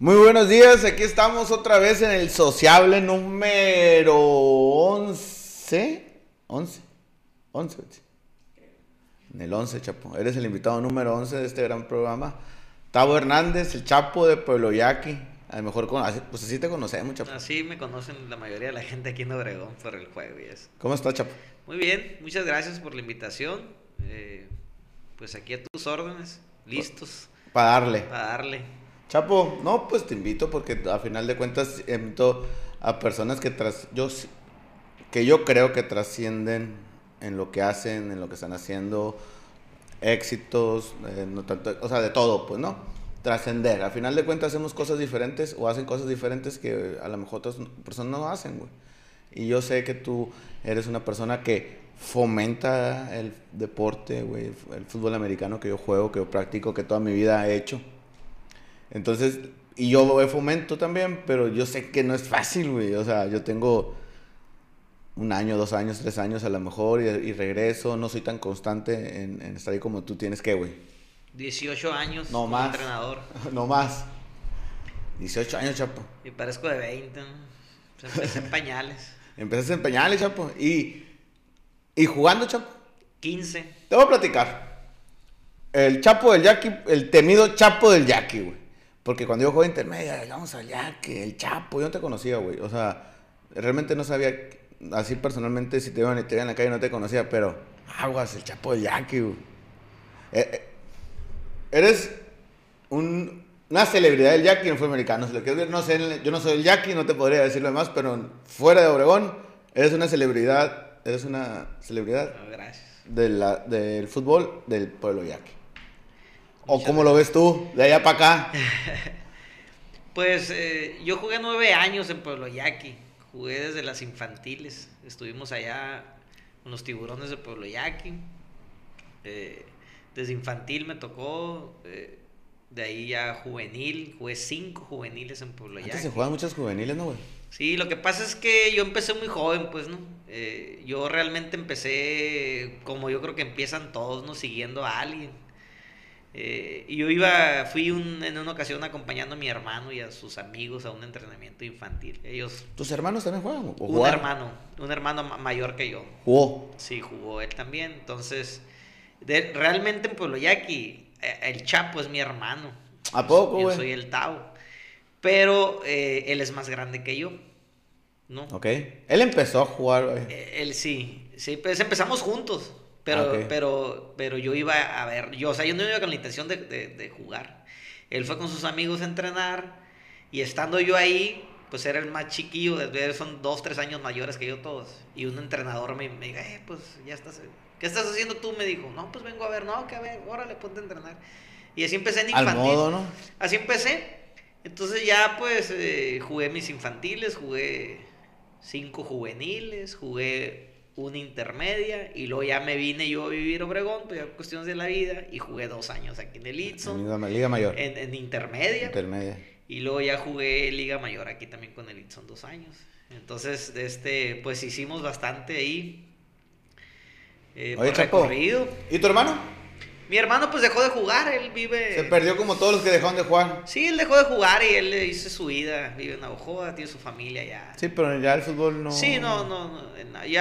Muy buenos días, aquí estamos otra vez en el sociable número 11. 11. 11. En el 11, Chapo. Eres el invitado número 11 de este gran programa. Tavo Hernández, el Chapo de Pueblo Yaqui. A lo mejor, con, pues así te conocemos, Chapo. Así me conocen la mayoría de la gente aquí en Obregón por el juego y eso. ¿Cómo estás, Chapo? Muy bien, muchas gracias por la invitación. Eh, pues aquí a tus órdenes, listos. Para darle. Para darle. Chapo, no, pues te invito porque a final de cuentas invito a personas que tras yo que yo creo que trascienden en lo que hacen, en lo que están haciendo, éxitos, eh, no tanto, o sea, de todo, pues, ¿no? Trascender. A final de cuentas hacemos cosas diferentes o hacen cosas diferentes que a lo mejor otras personas no hacen, güey. Y yo sé que tú eres una persona que fomenta el deporte, güey, el fútbol americano que yo juego, que yo practico, que toda mi vida he hecho entonces, y yo fomento también, pero yo sé que no es fácil, güey. O sea, yo tengo un año, dos años, tres años a lo mejor y, regreso. No soy tan constante en, estar ahí como tú tienes que, güey. 18 años no más. entrenador. no más. 18 años, chapo. Y parezco de 20. Pues empecé en pañales. Empezaste en pañales, chapo. Y, y jugando, chapo. 15. Te voy a platicar. El chapo del Jackie, el temido chapo del Jackie, güey. Porque cuando yo jugué intermedia, vamos allá, que el Chapo, yo no te conocía, güey. O sea, realmente no sabía, así personalmente, si te iban, te en la calle no te conocía, pero aguas, el Chapo de Jackie, güey. Eh, eh, eres una celebridad del Jackie el fútbol americano. Si lo quieres ver, no sé, yo no soy el Jackie, no te podría decir lo demás, pero fuera de Obregón, eres una celebridad, eres una celebridad. gracias. De la, del fútbol del pueblo Jackie. ¿O cómo lo ves tú, de allá para acá? pues eh, yo jugué nueve años en Pueblo Yaqui. Jugué desde las infantiles. Estuvimos allá con los tiburones de Pueblo Yaqui. Eh, desde infantil me tocó. Eh, de ahí ya juvenil. Jugué cinco juveniles en Pueblo Yaqui. se juegan muchas juveniles, ¿no, güey? Sí, lo que pasa es que yo empecé muy joven, pues, ¿no? yo realmente empecé como yo creo que empiezan todos, ¿no? Siguiendo a alguien eh, y yo iba, fui en una ocasión acompañando a mi hermano y a sus amigos a un entrenamiento infantil. Ellos. ¿Tus hermanos también juegan? un hermano, un hermano mayor que yo. ¿Jugó? Sí, jugó él también. Entonces, realmente en Pueblo Yaqui, eh, el Chapo es mi hermano. ¿A poco, Yo soy el Tao. Pero eh, él es más grande que yo. ¿No? Ok. Él empezó a jugar, Él sí. Sí, pues empezamos juntos. Pero, ah, pero, pero yo iba a ver, yo, o sea, yo no iba con la intención de, de, jugar. Él fue con sus amigos a entrenar y estando yo ahí, pues era el más chiquillo, son dos, tres años mayores que yo todos. Y un entrenador me, me dijo, eh, pues ya estás, ¿qué estás haciendo tú? Me dijo, no, pues vengo a ver, no, que a ver, órale, ponte a entrenar. Y así empecé en infantil. Al modo, ¿no? Así empecé. Entonces ya pues eh, jugué mis infantiles, jugué cinco juveniles, jugué una intermedia y luego ya me vine yo a vivir Obregón, pues ya cuestiones de la vida y jugué dos años aquí en el Itson. En Liga Mayor. En, intermedia. Intermedia. Y luego ya jugué Liga Mayor aquí también con el Itson dos años. Entonces, este, pues hicimos bastante ahí. Eh, Oye, recorrido. ¿Y tu hermano? Mi hermano pues dejó de jugar, él vive... Se perdió como todos los que dejaron de jugar. Sí, él dejó de jugar y él hizo su vida, vive en Navajoa, tiene su familia ya. Sí, pero ya el fútbol no... Sí, no, no, no.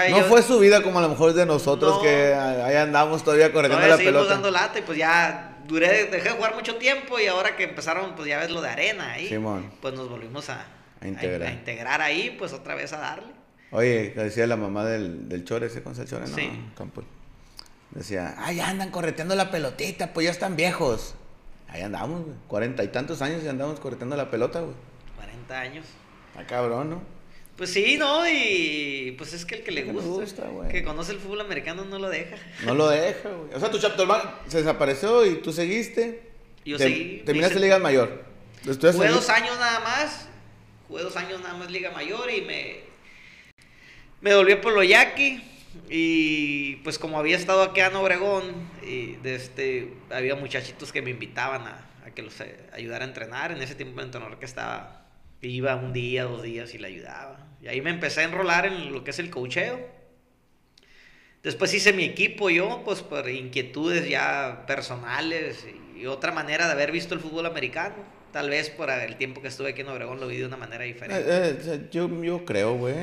no fue su vida como a lo mejor de nosotros que ahí andamos todavía corriendo la pelota. dando lata y pues ya duré, dejé de jugar mucho tiempo y ahora que empezaron pues ya ves lo de arena ahí. Simón. Pues nos volvimos a, a, integrar. A, integrar ahí, pues otra vez a darle. Oye, decía la mamá del, del Chore, ese con el Chore, ¿no? Sí. Campo. Decía, ay, andan correteando la pelotita, pues ya están viejos. Ahí andamos, güey. Cuarenta y tantos años y andamos correteando la pelota, güey. Cuarenta años. Está cabrón, ¿no? Pues sí, ¿no? Y pues es que el que le gusta, que conoce el fútbol americano no lo deja. No lo deja, güey. O sea, tu chapter se desapareció y tú seguiste. Yo seguí. Terminaste Liga Mayor. Jugué dos años nada más. Jugué dos años nada más Liga Mayor y me... Me volví por lo yaqui y pues como había estado aquí en Obregón, y de este, había muchachitos que me invitaban a, que los eh, ayudara a entrenar. En ese tiempo el entrenador que estaba, iba un día, dos días y le ayudaba. Y ahí me empecé a enrolar en lo que es el cocheo. Después hice mi equipo yo, pues por inquietudes ya personales y otra manera de haber visto el fútbol americano. Tal vez por el tiempo que estuve aquí en Obregón lo vi de una manera diferente. Eh, eh, yo, yo creo, güey.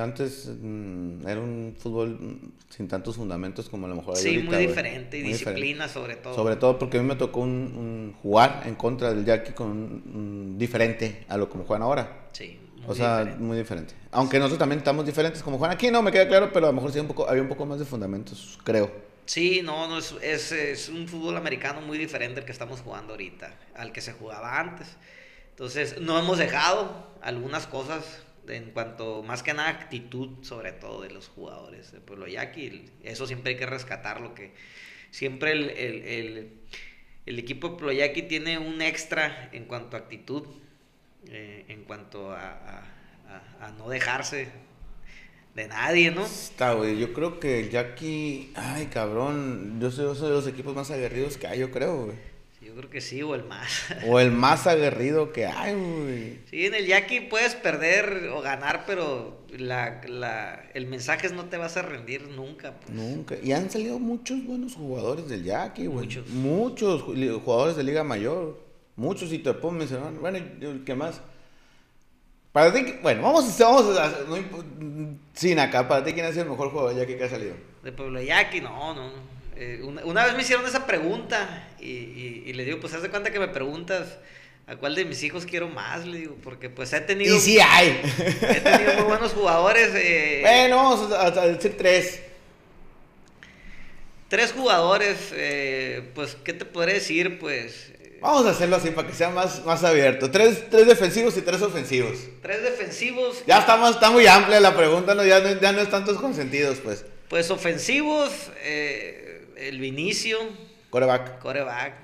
Antes mm, era un fútbol sin tantos fundamentos como a lo mejor hay Sí, muy diferente. Y disciplina sobre todo. Sobre todo porque a mí me tocó un, jugar en contra del Jackie con diferente a lo como juegan ahora. Sí. o sea, muy diferente. Aunque nosotros también estamos diferentes como juegan aquí, no me queda claro, pero a lo mejor sí un poco, había un poco más de fundamentos, creo. Sí, no, no es, es, es, un fútbol americano muy diferente al que estamos jugando ahorita, al que se jugaba antes. Entonces, no hemos dejado algunas cosas en cuanto, más que nada, actitud, sobre todo de los jugadores de Pueblo Yaqui. Eso siempre hay que rescatarlo, que siempre el, el, el, el equipo de Yaqui tiene un extra en cuanto a actitud, eh, en cuanto a, a no dejarse de nadie, ¿no? Está, güey. Yo creo que Jackie. Ay, cabrón. Yo soy, de los equipos más aguerridos que hay, yo creo, güey. yo creo que sí, o el más. o el más aguerrido que hay, güey. Sí, en el Jackie puedes perder o ganar, pero la, la, el mensaje es no te vas a rendir nunca. Pues. Nunca. Y han salido muchos buenos jugadores del Jackie, güey. Muchos. Muchos jugadores de Liga Mayor. Muchos, y te puedo mencionar. Bueno, ¿qué más? Para ti, bueno, vamos, vamos a, no, sin acá, para ti, ¿quién ha sido el mejor jugador de Yaqui que ha salido? De Pueblo Yaqui, no, no, no. Eh, una, vez me hicieron esa pregunta y, y, le digo, pues haz de cuenta que me preguntas a cuál de mis hijos quiero más, le digo, porque pues he tenido... Y sí hay. He tenido muy buenos jugadores. Eh, bueno, vamos a, decir tres. Tres jugadores, eh, pues, ¿qué te podré decir? Pues Vamos a hacerlo así para que sea más, más abierto. Tres, tres defensivos y tres ofensivos. Tres defensivos. Ya está, está muy amplia la pregunta, no, ya, no, ya no es tantos consentidos, pues. Pues ofensivos, eh, el Vinicio. Coreback. Coreback.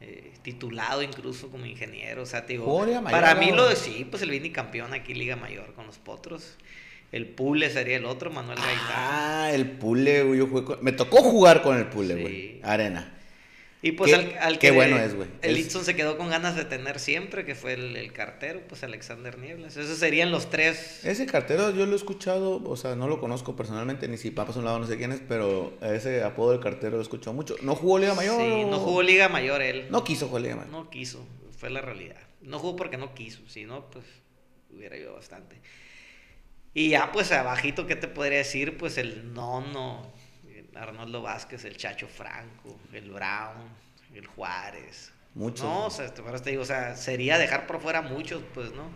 Eh, titulado incluso como ingeniero. O sea, digo, para mí lo de sí, pues el Vini campeón aquí Liga Mayor con los Potros. El Pule sería el otro, Manuel Gaitán. Ah, el Pule, güey. Yo me tocó jugar con el Pule, güey. Arena. Y pues al, que bueno es, güey. El Itson se quedó con ganas de tener siempre, que fue el, cartero, pues Alexander Nieblas. Esos serían los tres. Ese cartero yo lo he escuchado, o sea, no lo conozco personalmente, ni si papas a un lado, no sé quién es, pero ese apodo del cartero lo he escuchado mucho. ¿No jugó Liga Mayor? Sí, no jugó Liga Mayor él. No quiso jugar Liga Mayor. No quiso, fue la realidad. No jugó porque no quiso, si no, pues hubiera ido bastante. Y ya, pues abajito, ¿qué te podría decir? Pues el nono Arnoldo Vázquez, el Chacho Franco, el Brown, el Juárez. Muchos. No, o sea, este, te digo, o sea, sería dejar por fuera muchos, pues, ¿no?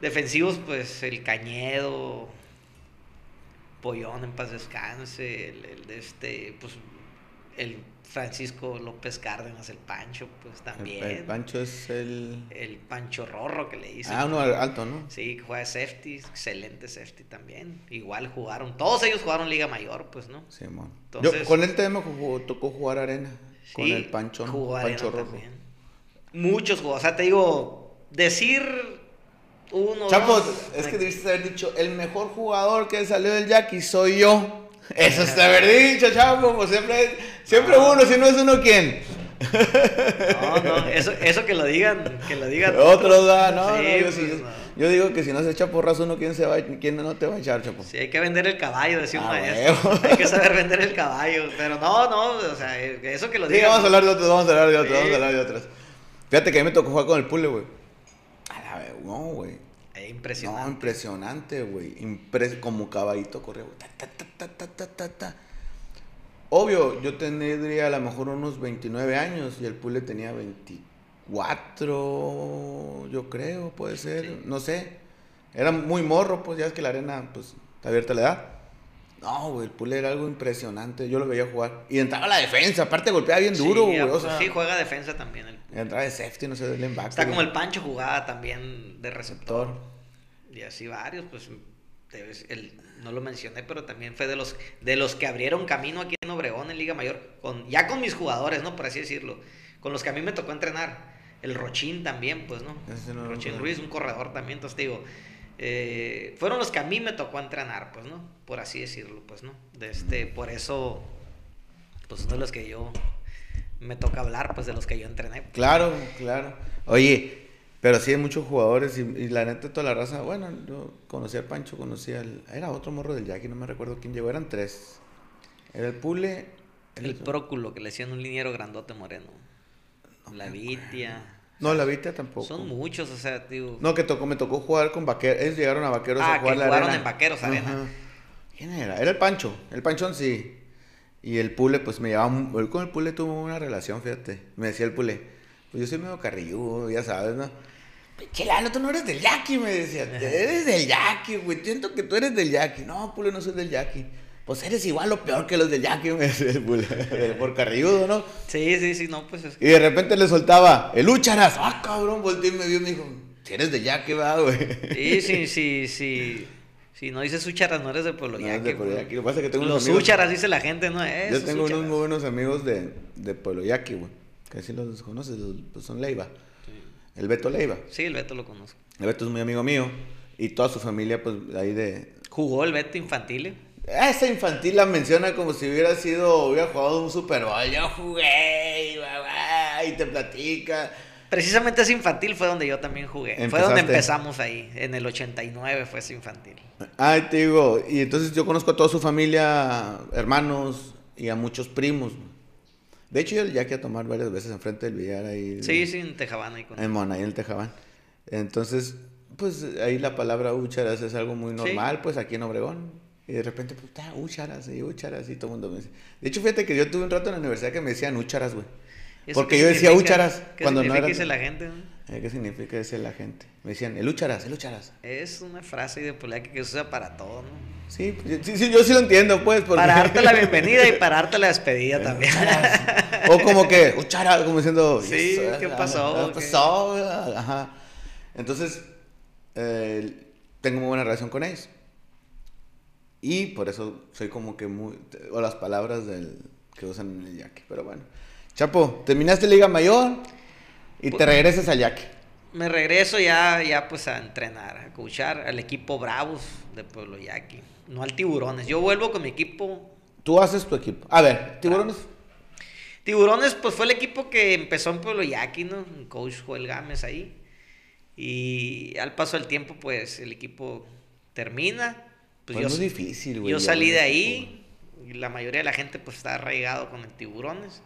Defensivos, pues, el Cañedo, Pollón en paz descanse, el, de este, pues, el Francisco López Cárdenas, el Pancho, pues también. El, Pancho es el. El Pancho Rorro que le hizo. Ah, uno alto, ¿no? Sí, que juega safety, excelente safety también. Igual jugaron, todos ellos jugaron Liga Mayor, pues, ¿no? Sí, man. Yo con él también me tocó jugar arena. con el Pancho, Pancho Rorro. También. Muchos jugadores, o sea, te digo, decir uno. Chapo, es que debiste haber dicho, el mejor jugador que salió del Jackie soy yo. Eso está haber dicho, chavo, como siempre, siempre uno, si no es uno, ¿quién? No, no, eso, eso que lo digan, que lo digan. Otros da, no, no, yo, pues, yo, digo que si no se echa porras uno, ¿quién, se va, ¿quién no te va a echar, chapo? Sí, hay que vender el caballo, decía un ah, maestro. Hay que saber vender el caballo, pero no, no, o sea, eso que lo digan. Sí, vamos a hablar de otros, vamos a hablar de otros, vamos a hablar de otros. Fíjate que a mí me tocó jugar con el pule, güey. A la vez, no, güey. Impresionante. No, impresionante, güey. Impres como caballito corría, güey. Obvio, yo tendría a lo mejor unos 29 años y el Pule tenía 24, yo creo, puede ser, no sé. Era muy morro, pues ya es que la arena, pues, está abierta la edad. No, güey, el Pule era algo impresionante, yo lo veía jugar. Y entraba a la defensa, aparte golpeaba bien duro, güey. O sea, sí, juega defensa también. El... Entraba de safety, no sé, del embaque. Está como el Pancho jugaba también de receptor. Y así varios, pues, el, no lo mencioné, pero también fue de los, de los que abrieron camino aquí en Obregón, en Liga Mayor, con, ya con mis jugadores, ¿no? Por así decirlo, con los que a mí me tocó entrenar. El Rochín también, pues, ¿no? Rochín Ruiz, un corredor también, entonces digo, eh, fueron los que a mí me tocó entrenar, pues, ¿no? Por así decirlo, pues, ¿no? De este, por eso, pues, son de los que yo me toca hablar, pues, de los que yo entrené. Claro, claro. Oye, pero sí hay muchos jugadores y, la neta toda la raza, bueno, yo conocí al Pancho, conocí al... Era otro morro del Jackie, no me recuerdo quién llegó, eran tres. Era el Pule... El, Próculo, que le decían un liniero grandote moreno. La Vitia. No, la Vitia tampoco. Son muchos, o sea, tío. No, que tocó, me tocó jugar con vaqueros. Ellos llegaron a vaqueros ah, a jugar que la jugaron arena. en Vaqueros Arena. ¿Quién era? Era el Pancho. El Panchón sí. Y el Pule, pues me llevaba. Él con el Pule tuvo una relación, fíjate. Me decía el Pule, pues yo soy medio carrilludo, ya sabes, ¿no? Chelalo, tú no eres del Yaqui, me decía. Eres del Yaqui, güey. Siento que tú eres del Yaqui. No, Pule, no soy del Yaqui. Pues eres igual o peor que los del Yaqui, me decía el Pule. Por carrilludo, ¿no? Sí, sí, sí, no, pues es Y de repente le soltaba, el Úcharas. Ah, cabrón, volteé y me vio y me dijo, si eres del Yaqui, va, güey. Sí, sí, sí, sí. Si no dices úcharas, no eres de Pueblo No, es Pueblo. Lo que pasa es que tengo unos Los amigos- úcharas, dice la gente, ¿no? Eh, Yo tengo unos muy buenos amigos de, de Pueblo Yaqui, güey. Que así los conoces, pues son Leiva. El Beto Leiva. Sí, el Beto lo conozco. El Beto es muy amigo mío. Y toda su familia, pues ahí de. Jugó el Beto infantil. ¿eh? Esa infantil la menciona como si hubiera sido, hubiera jugado un Super Bowl. Yo jugué, y, y te platica. Precisamente ese infantil fue donde yo también jugué. Fue donde empezamos ahí. En el 89 fue ese infantil. Ay, te digo, y entonces yo conozco a toda su familia, hermanos y a muchos primos. De hecho, yo el Yaqui a tomar varias veces enfrente del billar ahí. Sí, sí, en Tejabán ahí con En Mona, ahí en el Tejabán. Entonces, pues ahí la palabra úcharas es algo muy normal, pues aquí en Obregón. Y de repente, pues, úcharas y úcharas y todo el mundo me dice. De hecho, fíjate que yo tuve un rato en la universidad que me decían úcharas, güey. ¿Eso Porque qué yo decía significa? úcharas ¿Qué cuando no significa era- dice la gente? no? Eh, ¿Qué significa ese la gente? Me decían, el úcharas, el úcharas. Es una frase de Yaqui que se usa para todo, ¿no? Sí, pues, yo- sí, sí, yo sí lo entiendo, pues. porque- Para darte la bienvenida y para darte la despedida también. O como que, úcharas, como diciendo. Sí, "Yes, ¿qué ah, pasó? ¿Qué ¿Qué?" pasó? Ajá. Entonces, eh, tengo muy buena relación con ellos. Y por eso soy como que muy. O las palabras del, que usan en el yaqui. Pero bueno. Chapo, terminaste Liga Mayor y Pues te regresas al yaqui. Me regreso ya, ya pues a entrenar, a coachar al equipo Bravos de Pueblo Yaqui. No al Tiburones. Yo vuelvo con mi equipo. Tú haces tu equipo. A ver, tiburones. Tiburones, pues fue el equipo que empezó en Pueblo Yaqui, ¿no? El coach Joel Gámez ahí. Y al paso del tiempo, pues el equipo termina. Pues Pues yo, difícil, güey. yo salí de ahí. Y la mayoría de la gente, pues está arraigado con el Tiburones.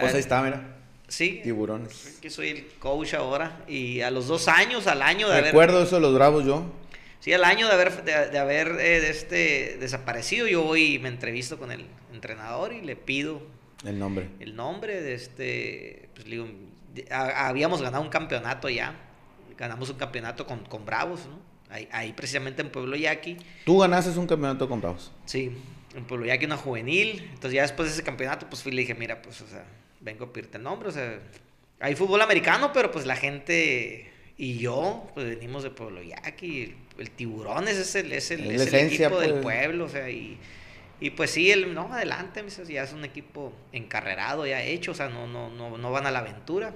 Pues Ah, ahí está, mira. Sí. Tiburones. Que soy el coach ahora. Y a los dos años, al año de haber. Recuerdo eso de los bravos yo. Sí, al año de haber, de, de haber eh, de este, desaparecido, yo voy y me entrevisto con el entrenador y le pido El nombre. el nombre de este. Pues digo, habíamos ganado un campeonato ya. Ganamos un campeonato con, con Bravos, ¿no? Ahí, ahí precisamente en Pueblo Yaqui. Tú ganaste un campeonato con bravos. Sí, en Pueblo Yaqui una juvenil. Entonces ya después de ese campeonato, pues fui y le dije, mira, pues, o sea, vengo a pedirte el nombre. O sea, hay fútbol americano, pero pues la gente y yo, pues venimos de Pueblo Yaqui. El, el Tiburones es el, es el, Es equipo del pues. pueblo, o sea, y, y pues sí, el, no, adelante, ya es un equipo encarrerado, ya hecho, o sea, no, no, no, no van a la aventura.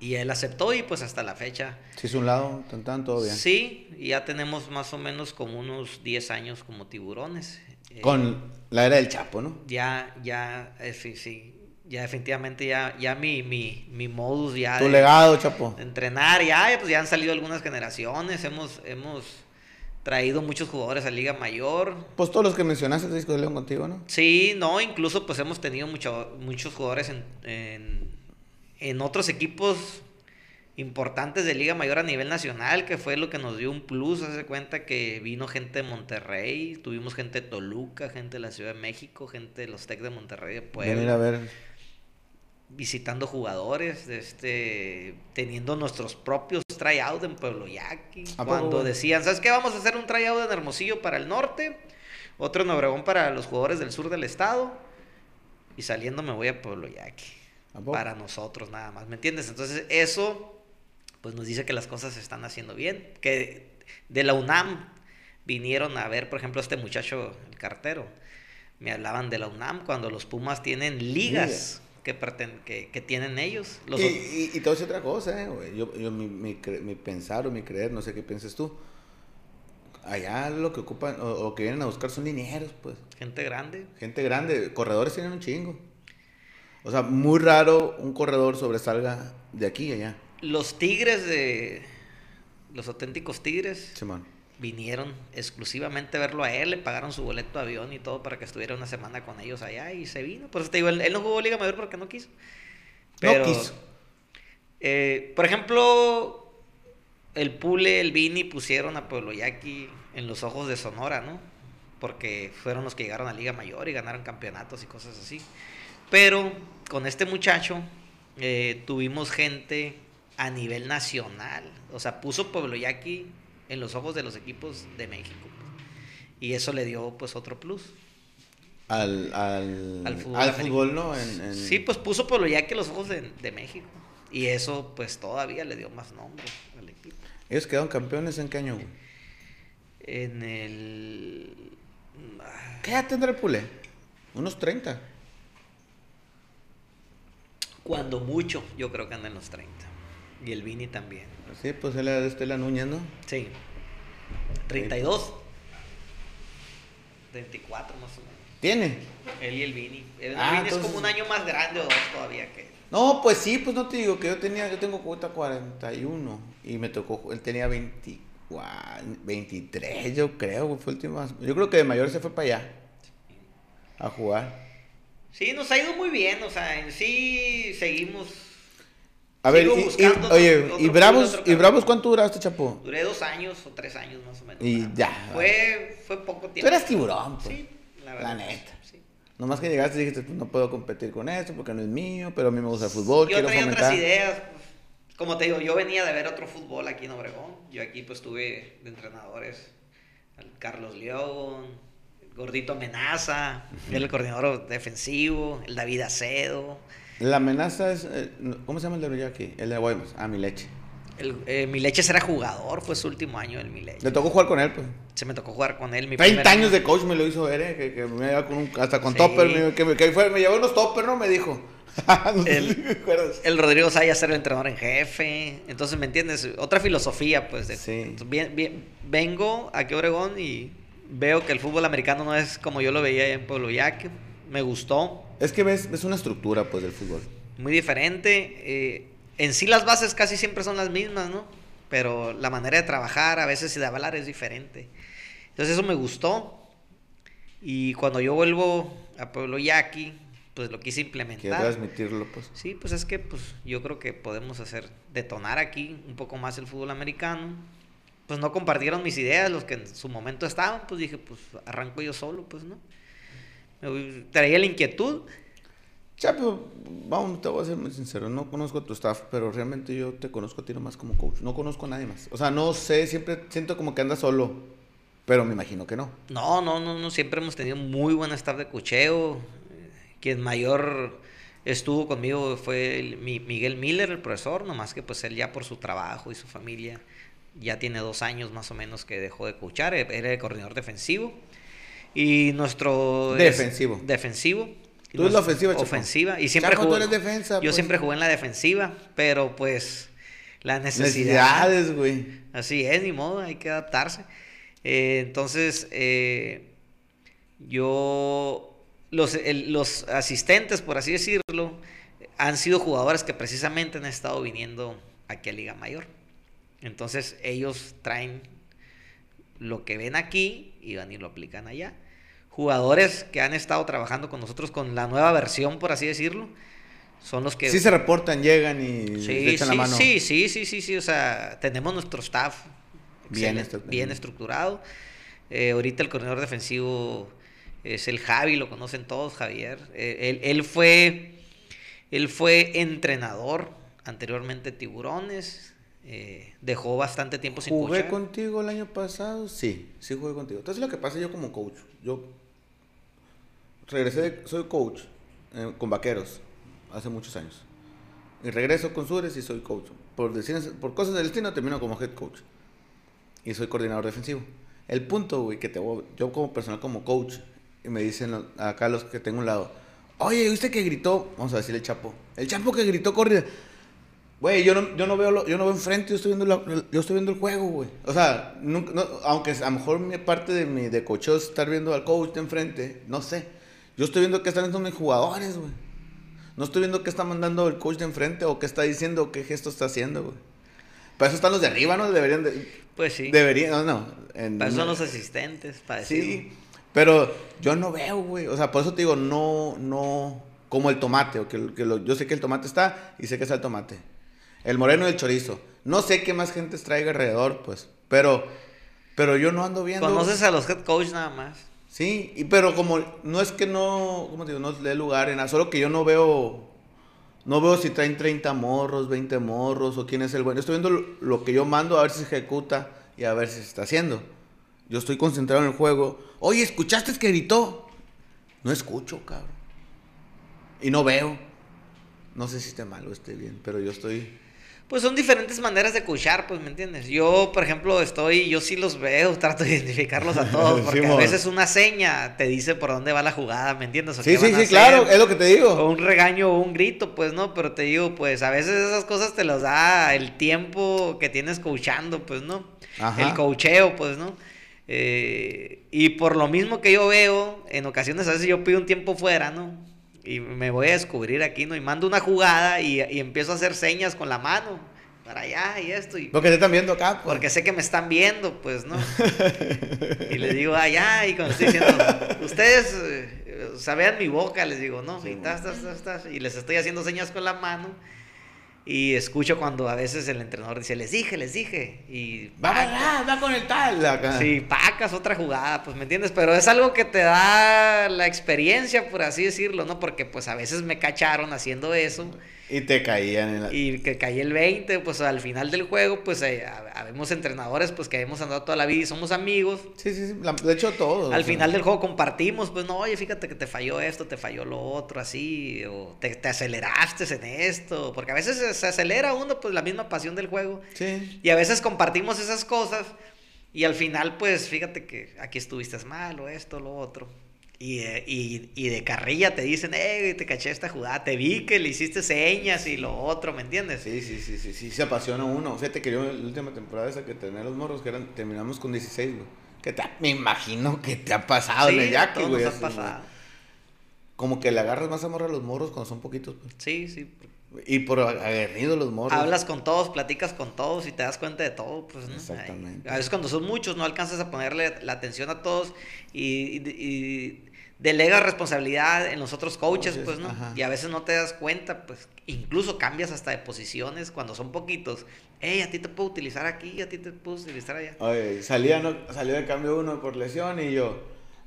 Y él aceptó y pues hasta la fecha. Si es un lado, tan, tan, todo bien. Sí, y ya tenemos más o menos como unos 10 años como tiburones. Eh, Con la era del Chapo, ¿no? ya, ya, eh, sí, sí, ya definitivamente ya, ya mi, mi, mi modus ya Tu de, legado, Chapo. de entrenar, ya, pues ya han salido algunas generaciones, hemos, hemos traído muchos jugadores a Liga Mayor. Pues todos los que mencionaste, de León contigo, ¿no? Sí, no, incluso pues hemos tenido mucho, muchos jugadores en, en, en otros equipos importantes de Liga Mayor a nivel nacional, que fue lo que nos dio un plus, hace cuenta que vino gente de Monterrey, tuvimos gente de Toluca, gente de la Ciudad de México, gente de los Tec de Monterrey de Venir a ver. Visitando jugadores, este, teniendo nuestros propios tryout en Pueblo Yaqui, ¿A cuando decían, ¿sabes qué? Vamos a hacer un tryout en Hermosillo para el norte, otro en Obregón para los jugadores del sur del estado, y saliendo me voy a Pueblo Yaqui ¿A para nosotros nada más, ¿me entiendes? Entonces eso pues nos dice que las cosas se están haciendo bien, que de la UNAM vinieron a ver, por ejemplo, este muchacho, el cartero, me hablaban de la UNAM cuando los Pumas tienen ligas que, que, que tienen ellos. Los y, y, y a decir otra cosa, eh, güey. Yo, yo mi, mi, mi pensar o mi creer, no sé qué pienses tú. Allá lo que ocupan o, o que vienen a buscar son dineros, pues. gente grande. Gente grande. Corredores tienen un chingo. O sea, muy raro un corredor sobresalga de aquí a allá. Los tigres de... Los auténticos tigres Simón. Vinieron exclusivamente a verlo a él, le pagaron su boleto de avión y todo para que estuviera una semana con ellos allá y se vino. Por eso te digo, él, él no jugó Liga Mayor porque no quiso. Pero, no quiso. Eh, por ejemplo, el Pule, el Vini pusieron a Pueblo Yaqui en los ojos de Sonora, ¿no? Porque fueron los que llegaron a Liga Mayor y ganaron campeonatos y cosas así. Pero con este muchacho eh, tuvimos gente a nivel nacional. O sea, puso Pueblo Yaqui en los ojos de los equipos de México. Y eso le dio pues otro plus. Al, al, fútbol, ¿no? Sí, pues puso Pueblo Yaqui en los ojos de, de México. Y eso pues todavía le dio más nombre al equipo. ¿Ellos quedaron campeones en qué año, güey? En el... ¿Qué edad tendrá el Pule? Unos 30. Cuando mucho, yo creo que anda en los 30. Y el Vini también. Sí, pues él es de Estela Núñez, ¿no? Sí. 32. 24 más o menos. ¿Tiene? Él y el Vini. El ah, Vini es como un año más grande o dos todavía que No, pues sí, pues no te digo que yo tenía, yo tengo cuota 41 y me tocó, él tenía 23, yo creo, fue el último. Yo creo que de mayor se fue para allá a jugar. Sí, nos ha ido muy bien, o sea, en sí seguimos. A ver, y, oye, ¿y Bravos, ¿y Bravos cuánto duraste, Chapo? Duré dos años o tres años más o menos. Y ya. Fue, fue poco tiempo. Tú eras tiburón, pues. Sí, la verdad. La neta. Sí. Nomás que llegaste y dijiste, pues, no puedo competir con esto porque no es mío, pero a mí me gusta el fútbol. Yo quiero traía otras ideas. Pues, como te digo, yo venía de ver otro fútbol aquí en Obregón. Yo aquí pues tuve de entrenadores al Carlos León, Gordito Amenaza, el coordinador defensivo, el David Acedo. La amenaza es, eh, ¿cómo se llama el de aquí? El de Guaymas, ah, mi leche. El, eh, mi leche era jugador, fue su último año el mi leche. ¿Le tocó jugar con él, pues? Se me tocó jugar con él. Mi 30 años de coach me lo hizo ver, que, que me con un, hasta con topper, que, que, fue, me llevó unos topper, ¿no? Me dijo. el, Rodrigo Saya ser el entrenador en jefe. Entonces, ¿me entiendes? Otra filosofía, pues. De, sí. bien, bien, vengo aquí a Oregón y veo que el fútbol americano no es como yo lo veía en Pueblo Yaque. Me gustó. Es que ves, una estructura pues del fútbol. Muy diferente. Eh, en sí las bases casi siempre son las mismas, ¿no? Pero la manera de trabajar a veces y de hablar es diferente. Entonces eso me gustó. Y cuando yo vuelvo a Pueblo Yaqui, pues lo quise implementar. Quiero transmitirlo, pues. Sí, pues es que pues yo creo que podemos hacer detonar aquí un poco más el fútbol americano pues no compartieron mis ideas, los que en su momento estaban, pues dije, pues arranco yo solo, pues no. Me traía la inquietud. Chapo, vamos, te voy a ser muy sincero, no conozco a tu staff, pero realmente yo te conozco a ti nomás como coach, no conozco a nadie más. O sea, no sé, siempre siento como que andas solo, pero me imagino que no. No, no, no, no, siempre hemos tenido muy buen staff de cocheo. Quien mayor estuvo conmigo fue Miguel Miller, el profesor, nomás que pues él ya por su trabajo y su familia ya tiene dos años más o menos que dejó de escuchar, e-, era el coordinador defensivo. Y nuestro... Defensivo. defensivo. Tú eres la ofensiva, Ofensiva. Y siempre jugué, defensa, Yo pues. siempre jugué en la defensiva, pero pues la necesidad... Necesidades, güey. Así es, ni modo, hay que adaptarse. Eh, entonces, eh, yo... Los, los asistentes, por así decirlo, han sido jugadores que precisamente han estado viniendo aquí a Liga Mayor. Entonces ellos traen lo que ven aquí y van y lo aplican allá. Jugadores que han estado trabajando con nosotros con la nueva versión, por así decirlo, son los que... Sí se reportan, llegan y sí, echan la mano. Sí, sí, sí, sí, sí, o sea, tenemos nuestro staff bien, bien estructurado. Eh, ahorita el coordinador defensivo es el Javi, lo conocen todos, Javier. Eh, él, él, fue, él fue entrenador anteriormente Tiburones, eh, dejó bastante tiempo sin ¿Jugué contigo el año pasado? Sí, sí jugué contigo. Entonces lo que pasa yo como coach, yo regresé, soy coach eh, con vaqueros hace muchos años. Y regreso con Sures y soy coach. Por, por cosas del destino termino como head coach. Y soy coordinador defensivo. El punto, güey, que te yo como personal, como coach, y me dicen acá los que tengo un lado, oye, ¿usted que gritó? Vamos a decirle el Chapo. El Chapo que gritó corrida. Güey, yo no, yo no veo yo no veo enfrente, yo estoy viendo yo estoy viendo el juego, güey. O sea, aunque a lo mejor mi parte de mi de cocheo es estar viendo al coach de enfrente, no sé. Yo estoy viendo qué están haciendo mis jugadores, güey. No estoy viendo qué está mandando el coach de enfrente o qué está diciendo, qué gesto está haciendo, güey. Para eso están los de arriba, ¿no? Deberían de... Pues sí. Deberían, no, no. para eso son los asistentes, para Sí, pero yo no veo, güey. O sea, por eso te digo, no, no como el tomate, o que, que yo sé que el tomate está y sé que está el tomate. El moreno y el chorizo. No sé qué más gente traiga alrededor, pues, pero, pero yo no ando viendo. Conoces a los head coach nada más. Sí, y, pero como no es que no, ¿cómo te digo? No le lugar en nada, solo que yo no veo, no veo si traen 30 morros, 20 morros o quién es el bueno. Estoy viendo lo, lo que yo mando a ver si se ejecuta y a ver si se está haciendo. Yo estoy concentrado en el juego. Oye, ¿escuchaste que gritó? No escucho, cabrón. Y no veo. No sé si esté mal o esté bien, pero yo estoy pues son diferentes maneras de escuchar, pues, ¿me entiendes? Yo, por ejemplo, estoy, yo sí los veo, trato de identificarlos a todos, porque a veces una seña te dice por dónde va la jugada, ¿me entiendes? sí, sí, sí, claro, es lo que te digo. O un regaño o un grito, pues, ¿no? Pero te digo, pues, a veces esas cosas te las da el tiempo que tienes coachando, pues, ¿no? El coacheo, pues, ¿no? Eh, y por lo mismo que yo veo, en ocasiones a veces yo pido un tiempo fuera, ¿no? Y me voy a descubrir aquí, ¿no? Y mando una jugada y, empiezo a hacer señas con la mano para allá y esto. Y, porque te están viendo acá. Pues. Porque sé que me están viendo, pues, ¿no? y les digo allá y cuando estoy diciendo, ustedes eh, saben mi boca, les digo, ¿no? y, y les estoy haciendo señas con la mano. Y escucho cuando a veces el entrenador dice, les dije, les dije. Y va, va, va con el tal. Acá. Sí, pacas otra jugada, pues me entiendes. Pero es algo que te da la experiencia, por así decirlo, ¿no? Porque pues a veces me cacharon haciendo eso. Y te caían en la... Y que caí el 20, pues al final del juego, pues eh, habemos entrenadores, pues que hemos andado toda la vida y somos amigos. Sí, sí, sí, de hecho todos. Al final del juego compartimos, pues no, oye, fíjate que te falló esto, te falló lo otro, así, o te, te aceleraste en esto, porque a veces se, acelera uno, pues la misma pasión del juego. Sí. Y a veces compartimos esas cosas y al final, pues fíjate que aquí estuviste mal o esto, lo otro. Y, y, y, de carrilla te dicen, eh, te caché esta jugada, te vi que le hiciste señas y lo otro, ¿me entiendes? Sí, sí, sí, sí, sí, se apasiona uno. Fíjate que yo la última temporada esa que tenía los morros, que eran, terminamos con 16, güey. Que te, me imagino que te ha pasado en el yaque, güey. ha pasado. Como que le agarras más amor a los morros cuando son poquitos, pues. Sí, sí. Y por aguerrido los morros. Hablas con todos, platicas con todos y te das cuenta de todo, pues, ¿no? Exactamente. a veces cuando son muchos no alcanzas a ponerle la atención a todos y, y delega responsabilidad en los otros coaches, pues, ¿no? Y a veces no te das cuenta, pues, incluso cambias hasta de posiciones cuando son poquitos. Ey, a ti te puedo utilizar aquí, a ti te puedo utilizar allá. Oye, salía, no, salió de cambio uno por lesión y yo,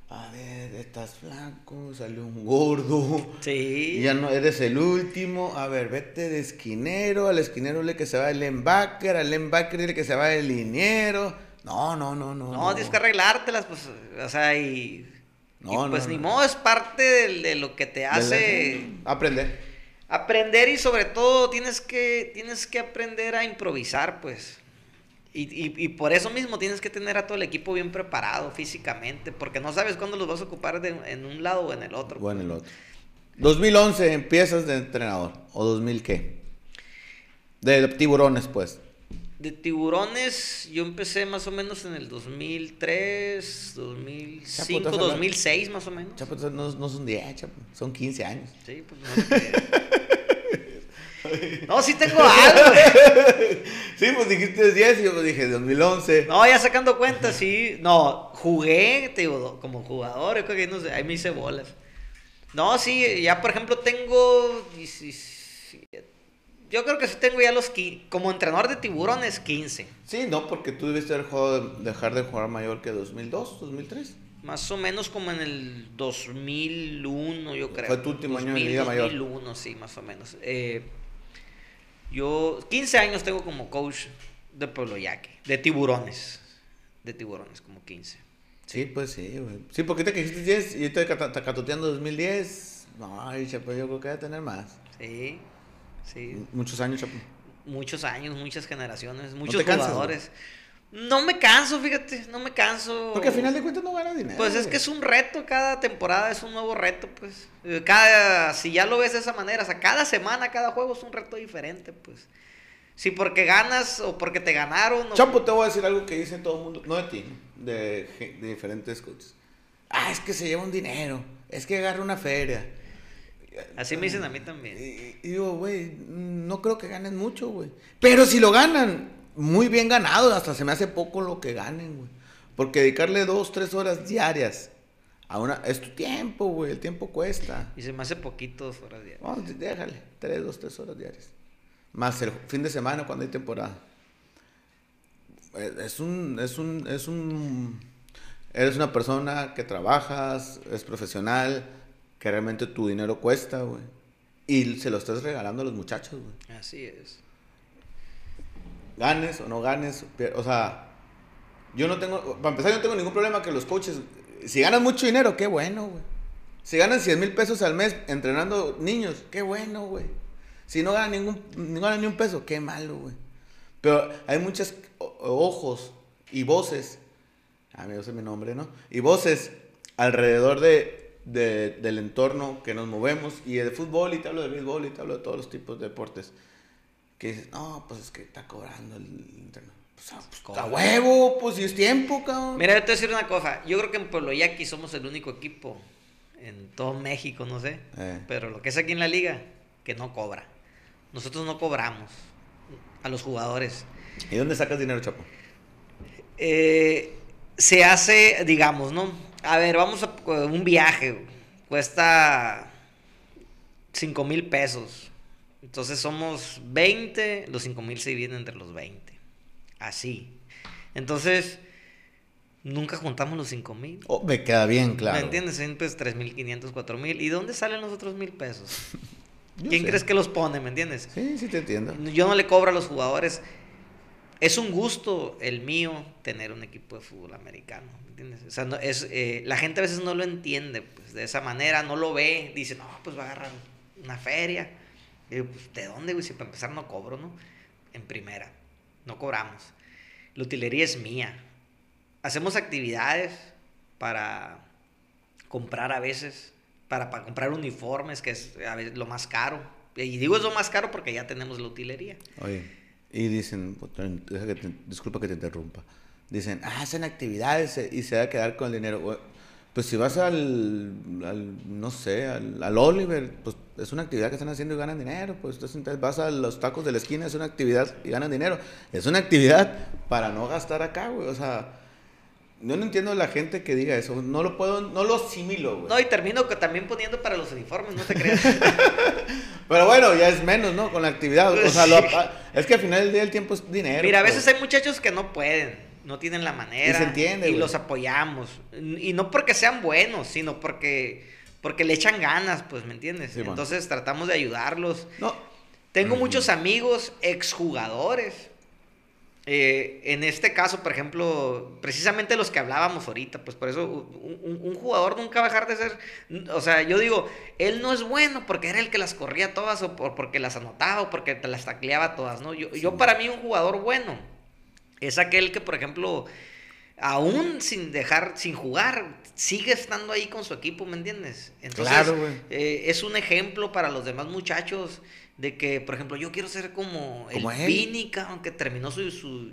a ver, estás flaco, salió un gordo. Sí. ya no eres el último. A ver, vete de esquinero, al esquinero le que se va el linebacker, al linebacker le que se va el liniero. No, no, no, no. No, tienes que arreglártelas, pues, o sea, y no, pues ni modo, es parte de, lo que te hace... Aprender. Aprender y sobre todo tienes que, tienes que aprender a improvisar, pues. Y, por eso mismo tienes que tener a todo el equipo bien preparado físicamente, porque no sabes cuándo los vas a ocupar en un lado o en el otro. O en el otro. 2011 empiezas de entrenador, o 2000 qué? De tiburones, pues de tiburones, yo empecé más o menos en el 2003, 2005, 2006 más o menos. Chapo, no, no son 10, chapo, son 15 años. Sí, pues no No, sí tengo algo. sí, pues dijiste 10 y yo dije 2011. No, ya sacando cuentas, sí. No, jugué, te digo, como jugador, yo creo que no sé, ahí me hice bolas. No, sí, ya por ejemplo tengo 17, yo creo que sí tengo ya los... Como entrenador de tiburones, 15. Sí, no, porque tú debiste haber dejar de jugar mayor que 2002, 2003. Más o menos como en el 2001, yo creo. Fue tu último año en Liga Mayor. 2001, sí, más o menos. Eh, yo 15 años tengo como coach de Pueblo Yaque, de tiburones. De tiburones, como 15. Sí, pues sí, güey. Sí, porque te dijiste 10 y estoy catoteando 2010. Ay, pues yo creo que voy a tener más. Sí. Sí. Muchos años, Muchos años, muchas generaciones, muchos jugadores. no me canso, fíjate, no me canso. Porque al final de cuentas no gana dinero. Pues es que es un reto, cada temporada es un nuevo reto, pues. Eh, cada, si ya lo ves de esa manera, o sea, cada semana, cada juego es un reto diferente, pues. Si porque ganas o porque te ganaron. Chapo, te voy a decir algo que dicen todo el mundo, no de ti, de, de diferentes coaches. Ah, es que se lleva un dinero, es que agarra una feria Así me dicen a mí también. Y, digo, güey, no creo que ganen mucho, güey. Pero si lo ganan, muy bien ganado, hasta se me hace poco lo que ganen, güey. Porque dedicarle dos, tres horas diarias A una, es tu tiempo, güey, el tiempo cuesta. Y se me hace poquitos horas diarias. Déjale, tres, dos, tres horas diarias. Más el fin de semana cuando hay temporada. Es un, es un, es un, eres una persona que trabajas, es profesional, que realmente tu dinero cuesta, güey. Y se lo estás regalando a los muchachos, güey. Así es. Ganes o no ganes, o sea, yo no tengo, para empezar, yo no tengo ningún problema que los coaches, si ganan mucho dinero, qué bueno, güey. Si ganan 100 mil pesos al mes entrenando niños, qué bueno, güey. Si no ganan, ningún, no ganan ni un peso, qué malo, güey. Pero hay muchos ojos y voces, a mí no sé mi nombre, ¿no? Y voces alrededor de, del entorno que nos movemos, y de fútbol, y te hablo de béisbol, y te hablo de todos los tipos de deportes, que dices, no, pues es que está cobrando el internet. Pues, ah, pues a huevo, pues si es tiempo, cabrón. Mira, yo te voy a decir una cosa. Yo creo que en Pueblo Yaqui somos el único equipo en todo México, no sé. Eh. Pero lo que es aquí en la liga, que no cobra. Nosotros no cobramos a los jugadores. ¿Y dónde sacas dinero, Chapo? Eh, se hace, digamos, ¿no? A ver, vamos a un viaje, cuesta 5 mil pesos. Entonces somos 20, los 5 mil se dividen entre los 20. Así. Entonces, nunca juntamos los 5 mil. Oh, me queda bien claro. ¿Me entiendes? Pues 3.500, 4.000. ¿Y dónde salen los otros mil pesos? ¿Quién crees que los pone? ¿Me entiendes? Sí, sí te entiendo. Yo no le cobro a los jugadores. Es un gusto el mío tener un equipo de fútbol americano. ¿me entiendes? O sea, es, eh, la gente a veces no lo entiende pues, de esa manera, no lo ve. Dice, no, pues va a agarrar una feria. Pues, ¿de dónde, güey? Si para empezar no cobro, ¿no? En primera. No cobramos. La utilería es mía. Hacemos actividades para comprar a veces para, comprar uniformes, que es a veces lo más caro. Y digo es lo más caro porque ya tenemos la utilería. Oye, y dicen, disculpa que te interrumpa, dicen, ah, hacen actividades y se va a quedar con el dinero. Pues si vas al, no sé, al, Oliver, pues es una actividad que están haciendo y ganan dinero. Pues entonces vas a los tacos de la esquina, es una actividad y ganan dinero. Es una actividad para no gastar acá, güey. O sea, yo no entiendo la gente que diga eso. No lo puedo, no lo asimilo, güey. No, y termino también poniendo para los uniformes, no te creas. Pero bueno, ya es menos, ¿no? Con la actividad. O sea, es que al final del día el tiempo es dinero. Mira, a veces hay muchachos que no pueden, no tienen la manera. Y se entiende, Y los apoyamos. Y no porque sean buenos, sino porque, porque le echan ganas, pues, ¿me entiendes? Entonces tratamos de ayudarlos. No. Tengo muchos amigos exjugadores eh, en este caso, por ejemplo, precisamente los que hablábamos ahorita, pues por eso un, jugador nunca va a dejar de ser, o sea, yo digo, él no es bueno porque era el que las corría todas o porque las anotaba o porque te las tacleaba todas, ¿no? Yo, yo para mí un jugador bueno es aquel que, por ejemplo, aún sin dejar, sin jugar, sigue estando ahí con su equipo, ¿me entiendes? Entonces, claro, eh, es un ejemplo para los demás muchachos de que, por ejemplo, yo quiero ser como, el Pínica, aunque terminó su,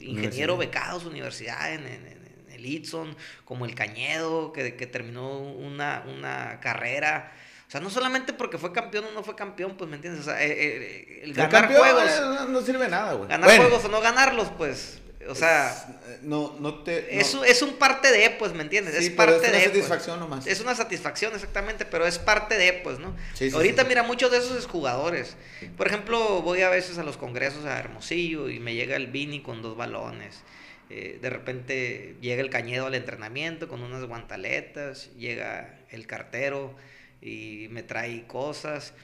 ingeniero becado su universidad en, el Itson, como el Cañedo, que, que terminó una, una carrera. O sea, no solamente porque fue campeón o no fue campeón, pues, ¿me entiendes? O sea, eh, eh, el ganar juegos... No, sirve nada, güey. Ganar juegos o no ganarlos, pues, o sea, no, no te. Es, es, un parte de, pues, ¿me entiendes? es parte es una pues. satisfacción nomás. Es una satisfacción, exactamente, pero es parte de, pues, ¿no? Ahorita, mira, muchos de esos jugadores. Por ejemplo, voy a veces a los congresos a Hermosillo y me llega el Vini con dos balones. Eh, de repente llega el Cañedo al entrenamiento con unas guantaletas. Llega el cartero y me trae cosas.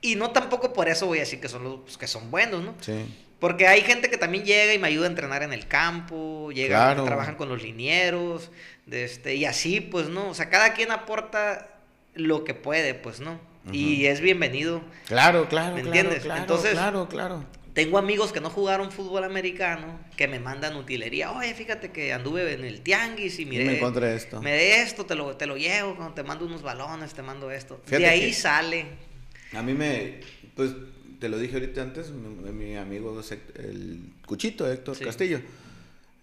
Y no tampoco por eso voy a decir que son los pues, que son buenos, ¿no? Sí. Porque hay gente que también llega y me ayuda a entrenar en el campo, llega, trabajan con los linieros, de este, y así, pues, ¿no? O sea, cada quien aporta lo que puede, pues, ¿no? Y es bienvenido. Claro, claro, ¿Me entiendes? Claro, Entonces, claro, claro. Tengo amigos que no jugaron fútbol americano, que me mandan utilería. Oye, fíjate que anduve en el tianguis y miré. me encontré esto. Me de esto, te lo, te lo llevo, te mando unos balones, te mando esto. de ahí sale. A mí me, pues, te lo dije ahorita antes, mi, amigo el Cuchito, Héctor Castillo,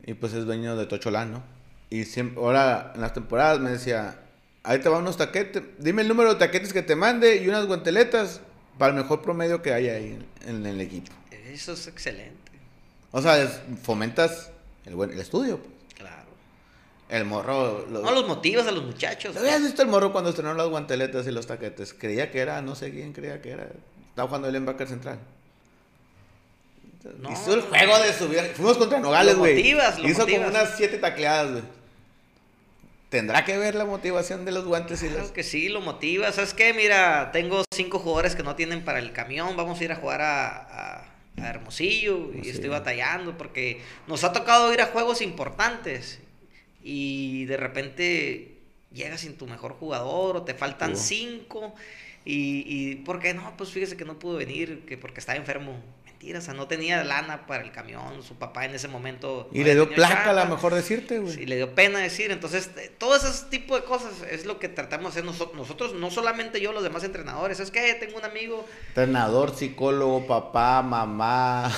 y pues es dueño de Tocholán, ¿no? Y siempre, ahora en las temporadas me decía, ahí te van unos taquetes, dime el número de taquetes que te mande y unas guanteletas para el mejor promedio que hay ahí en, el equipo. Eso es excelente. O sea, fomentas el, buen, el estudio. Pues. Claro. El morro. No los motivas a los muchachos. ¿Habías visto el morro cuando estrenaron las guanteletas y los taquetes? Creía que era, no sé quién creía que era. Estaba jugando el embacker central. Hizo el juego de subir. Fuimos contra Nogales, güey. Hizo como unas siete tacleadas, güey. ¿Tendrá que ver la motivación de los guantes y claro que sí, lo motiva. ¿Sabes qué? Mira, tengo cinco jugadores que no tienen para el camión. Vamos a ir a jugar a, Hermosillo. Y estoy batallando porque nos ha tocado ir a juegos importantes. Y de repente llegas sin tu mejor jugador o te faltan cinco. Y, y, ¿por qué no? Pues fíjese que no pudo venir, que porque estaba enfermo o sea, no tenía lana para el camión, su papá en ese momento... Y le dio placa, a lo mejor decirte, güey. Sí, le dio pena decir, entonces, eh, todo ese tipo de cosas es lo que tratamos de hacer nosotros, nosotros no solamente yo, los demás entrenadores, es que tengo un amigo... Entrenador, psicólogo, papá, mamá...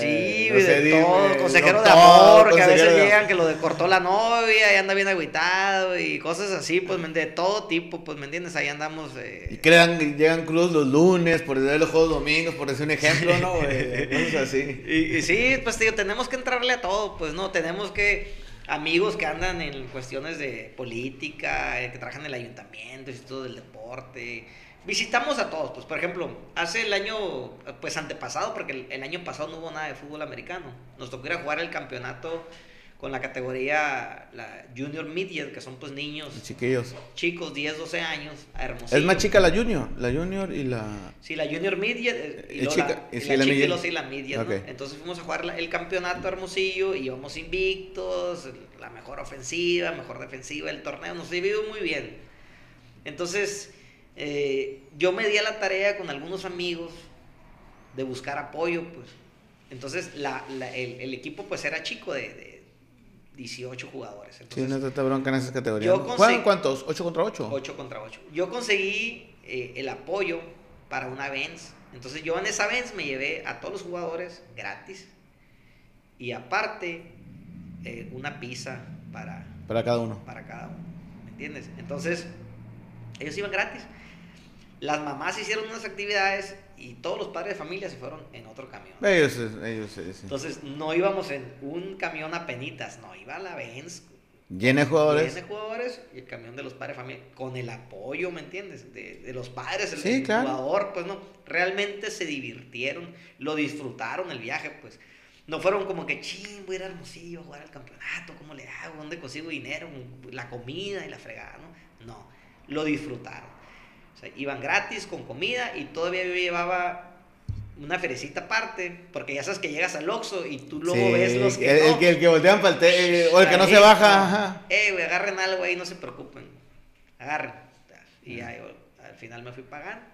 Sí, de todo, consejero de amor, que a veces llegan que lo de cortó la novia y anda bien agüitado y cosas así, pues, de todo tipo, pues, ¿me entiendes? Ahí andamos... Eh... Y crean, llegan cruz los lunes, por decir los juegos domingos, por decir un ejemplo, ¿no, es así. Y, sí, pues tío, tenemos que entrarle a todo, pues no, tenemos que amigos que andan en cuestiones de política, eh, que trabajan en el ayuntamiento, y todo del deporte. Visitamos a todos, pues por ejemplo, hace el año, pues antepasado, porque el, año pasado no hubo nada de fútbol americano, nos tocó ir a jugar el campeonato con la categoría la Junior Media, que son pues niños. Chiquillos. Chicos, 10, 12 años, Es más chica la Junior, la Junior y la... Sí, la Junior Media eh, y, chica, la, y, la, chica y la Media, Entonces fuimos a jugar el campeonato Hermosillo y íbamos invictos, la mejor ofensiva, mejor defensiva del torneo, nos vivió muy bien. Entonces, eh, yo me di a la tarea con algunos amigos de buscar apoyo, pues. Entonces, la, el, el, equipo pues era chico de 18 jugadores. sí, no te bronca en esas categorías. ¿Juegan cuántos? ¿8 contra 8? 8 contra 8. Yo conseguí eh, el apoyo para una Benz. Entonces yo en esa Benz me llevé a todos los jugadores gratis. Y aparte, eh, una pizza para... Para cada uno. Para cada uno. ¿Me entiendes? Entonces, ellos iban gratis. Las mamás hicieron unas actividades y todos los padres de familia se fueron en otro camión. Ellos, ellos, sí. Entonces, no íbamos en un camión a penitas, no, iba la Benz. Llena de jugadores. Llena de jugadores y el camión de los padres de familia, con el apoyo, ¿me entiendes? De, de los padres, el, jugador, pues no, realmente se divirtieron, lo disfrutaron el viaje, pues. No fueron como que, ching, voy a ir a Hermosillo a jugar al campeonato, ¿cómo le hago? ¿Dónde consigo dinero? La comida y la fregada, ¿no? No, lo disfrutaron iban gratis con comida y todavía yo llevaba una ferecita aparte, porque ya sabes que llegas al Oxxo y tú luego ves los que el, no. que, el que voltean para el eh, o el que no se baja. Ajá. Eh, güey, agarren algo ahí, no se preocupen. Agarren. Y ahí, al final me fui pagando.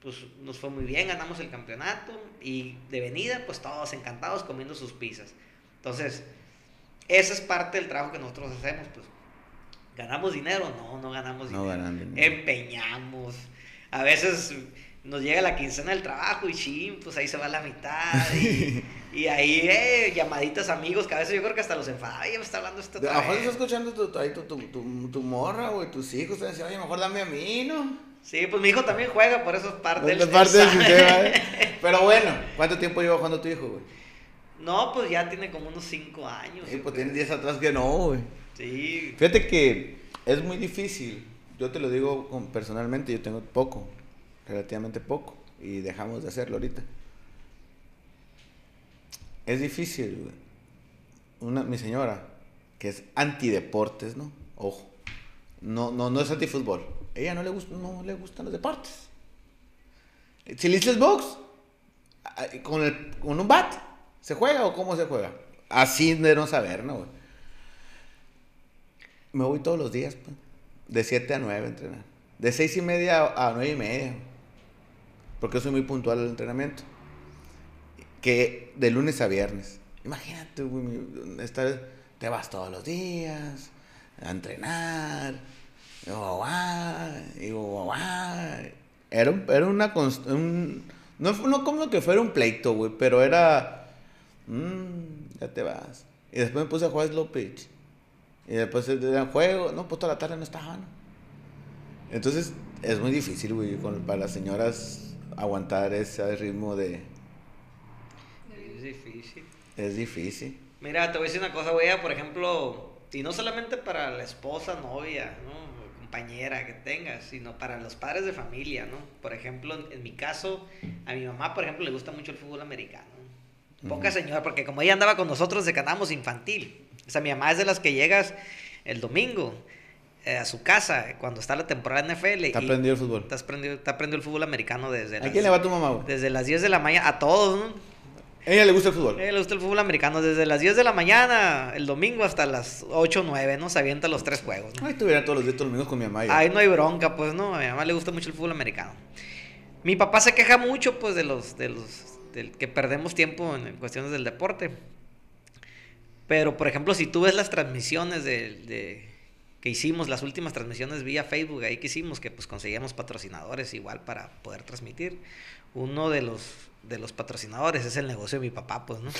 Pues nos fue muy bien, ganamos el campeonato y de venida, pues todos encantados comiendo sus pizzas. Entonces, esa es parte del trabajo que nosotros hacemos, pues ¿Ganamos dinero? No, no ganamos dinero. Empeñamos. A veces nos llega la quincena del trabajo y ching, pues ahí se va la mitad. Y, ahí, eh, llamaditas amigos que a veces yo creo que hasta los enfada. Oye, me está hablando esto. A lo mejor estás escuchando tu, tu, tu, tu, morra, güey, tus hijos. Te dicen, oye, mejor dame a mí, ¿no? Sí, pues mi hijo también juega, por eso es parte del parte del sistema, ¿eh? Pero bueno, ¿cuánto tiempo lleva jugando tu hijo, güey? No, pues ya tiene como unos 5 años. Sí, pues tiene 10 atrás que no, güey. Sí. Fíjate que es muy difícil. Yo te lo digo personalmente, yo tengo poco, relativamente poco, y dejamos de hacerlo ahorita. Es difícil, Una, mi señora, que es antideportes, ¿no? Ojo. No, no, no es antifútbol. Ella no le, gusta, no le gustan los deportes. Si box, con, el, con un bat, ¿se juega o cómo se juega? Así de no saber, ¿no? Me voy todos los días, pues. De 7 a 9 a entrenar. De 6 y media a 9 y media. Porque soy muy puntual al entrenamiento. Que de lunes a viernes. Imagínate, güey, estar, te vas todos los días a entrenar. Y, era, era una un, no, no como que fuera un pleito, güey, pero era. Mmm, ya te vas. Y después me puse a jugar slow pitch. Y después el juego, no, pues toda la tarde no estaban. Entonces es muy difícil, güey, para las señoras aguantar ese ritmo de... Es difícil. Es difícil. Mira, te voy a decir una cosa, güey, por ejemplo, Y no solamente para la esposa, novia, ¿no? compañera que tengas, sino para los padres de familia, ¿no? Por ejemplo, en, mi caso, a mi mamá, por ejemplo, le gusta mucho el fútbol americano. Poca señora, porque como ella andaba con nosotros de que infantil. O sea, mi mamá es de las que llegas el domingo eh, a su casa cuando está la temporada NFL. Está aprendido el fútbol. Está aprendido, está aprendido el fútbol americano desde ¿A quién le va tu mamá, Desde las 10 de la mañana, a todos, ¿no? ¿A ella le gusta el fútbol? A ella le gusta el fútbol americano desde las 10 de la mañana, el domingo hasta las 8 o 9, ¿no? Se avienta los tres juegos. ¿no? Ay, estuviera todos los días, todos los domingos con mi mamá. Ahí no hay bronca, pues, ¿no? A mi mamá le gusta mucho el fútbol americano. Mi papá se queja mucho, pues, de los, de los, del que perdemos tiempo en cuestiones del deporte. Pero, por ejemplo, si tú ves las transmisiones de que hicimos las últimas transmisiones vía Facebook, ahí que hicimos, que pues conseguíamos patrocinadores igual para poder transmitir. Uno de los de los patrocinadores es el negocio de mi papá, pues, ¿no?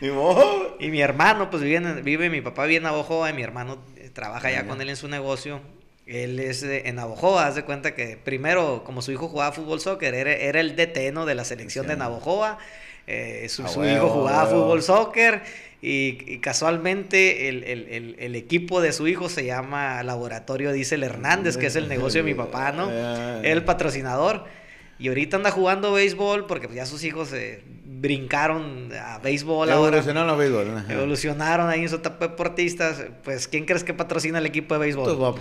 y mi hermano, pues vive, vive mi papá vive en Abojoa y mi hermano eh, trabaja ya con él en su negocio. Él es en Navojoa, haz de cuenta que primero, como su hijo jugaba fútbol soccer, era, era el DTN de la selección de Navojoa. Eh, su, hijo jugaba fútbol soccer y, casualmente el, equipo de su hijo se llama Laboratorio Diesel Hernández, que es el negocio de mi papá, ¿no? El patrocinador. Y ahorita anda jugando béisbol porque ya sus hijos se brincaron a béisbol. Evolucionaron a béisbol. Evolucionaron ahí en su etapa deportistas. Pues, ¿quién crees que patrocina el equipo de béisbol?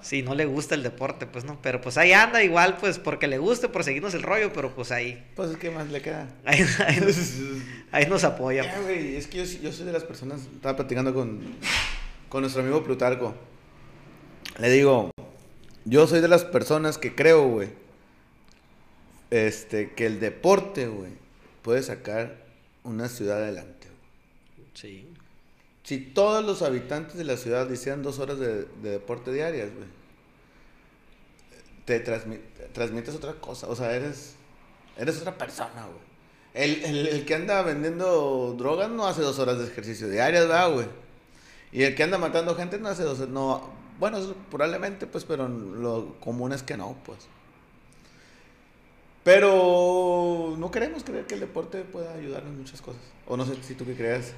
Sí, no le gusta el deporte, pues no. Pero pues ahí anda igual, pues porque le guste, por seguirnos el rollo, pero pues ahí. Pues, ¿qué más le queda? Ahí, nos, apoya. es que yo, soy de las personas, estaba platicando con, con nuestro amigo Plutarco. Le digo, yo soy de las personas que creo, güey este, que el deporte, güey, puede sacar una ciudad adelante. Sí. Si todos los habitantes de la ciudad hicieran dos horas de, deporte diarias, güey, te transmites otra cosa. O sea, eres, eres otra persona, güey. El, que anda vendiendo drogas no hace dos horas de ejercicio diarias, ¿verdad, güey? Y el que anda matando gente no hace dos no Bueno, probablemente, pues, pero lo común es que no, pues. Pero no queremos creer que el deporte pueda ayudarnos en muchas cosas. O no sé si tú qué creas.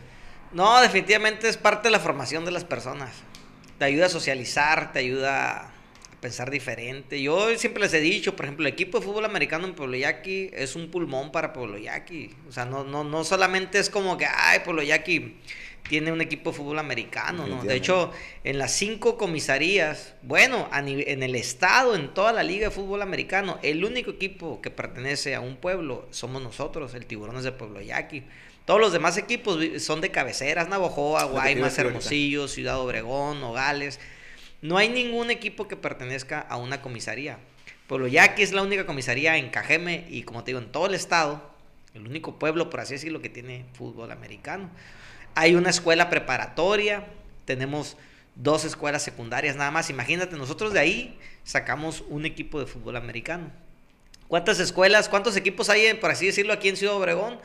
No, definitivamente es parte de la formación de las personas. Te ayuda a socializar, te ayuda a pensar diferente. Yo siempre les he dicho, por ejemplo, el equipo de fútbol americano en Pueblo Yaqui es un pulmón para Pueblo Yaqui. O sea, no, no, no solamente es como que, ay, Pueblo Yaqui tiene un equipo de fútbol americano, ¿no? De hecho, en las cinco comisarías, bueno, en el estado, en toda la liga de fútbol americano, el único equipo que pertenece a un pueblo somos nosotros, el Tiburones de Pueblo Yaqui. Todos los demás equipos son de cabeceras, Navojoa, Guaymas, Hermosillo, Ciudad Obregón, Nogales. No hay ningún equipo que pertenezca a una comisaría. Pueblo Yaqui es la única comisaría en Cajeme y como te digo, en todo el estado, el único pueblo, por así decirlo, que tiene fútbol americano. Hay una escuela preparatoria, tenemos dos escuelas secundarias nada más. Imagínate, nosotros de ahí sacamos un equipo de fútbol americano. ¿Cuántas escuelas, cuántos equipos hay, por así decirlo, aquí en Ciudad Obregón?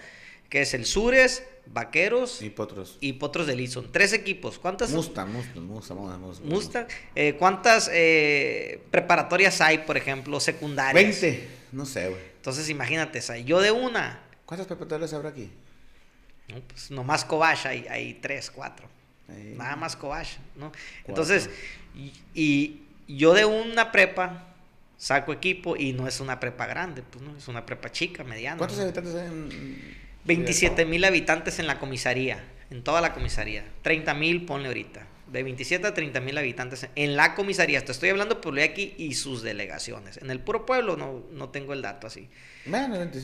Que es el Sures, Vaqueros y Potros. Y Potros de Lison. Tres equipos. ¿Cuántas? Mustang, Mustang, Mustang. Mustang. Eh, ¿Cuántas eh, preparatorias hay, por ejemplo, secundarias? Veinte. No sé, güey. Entonces, imagínate, yo de una. ¿Cuántas preparatorias habrá aquí? ¿No? Pues nomás Cobach hay, hay tres, cuatro. Nada más Cobach, ¿no? Entonces, y, yo de una prepa saco equipo y no es una prepa grande, pues no, es una prepa chica, mediana. ¿Cuántos habitantes hay en... 27 mil habitantes en la comisaría, en toda la comisaría. 30 mil, ponle ahorita. De 27 a 30 mil habitantes en la comisaría. Te estoy hablando de aquí y sus delegaciones. En el puro pueblo no, no tengo el dato así.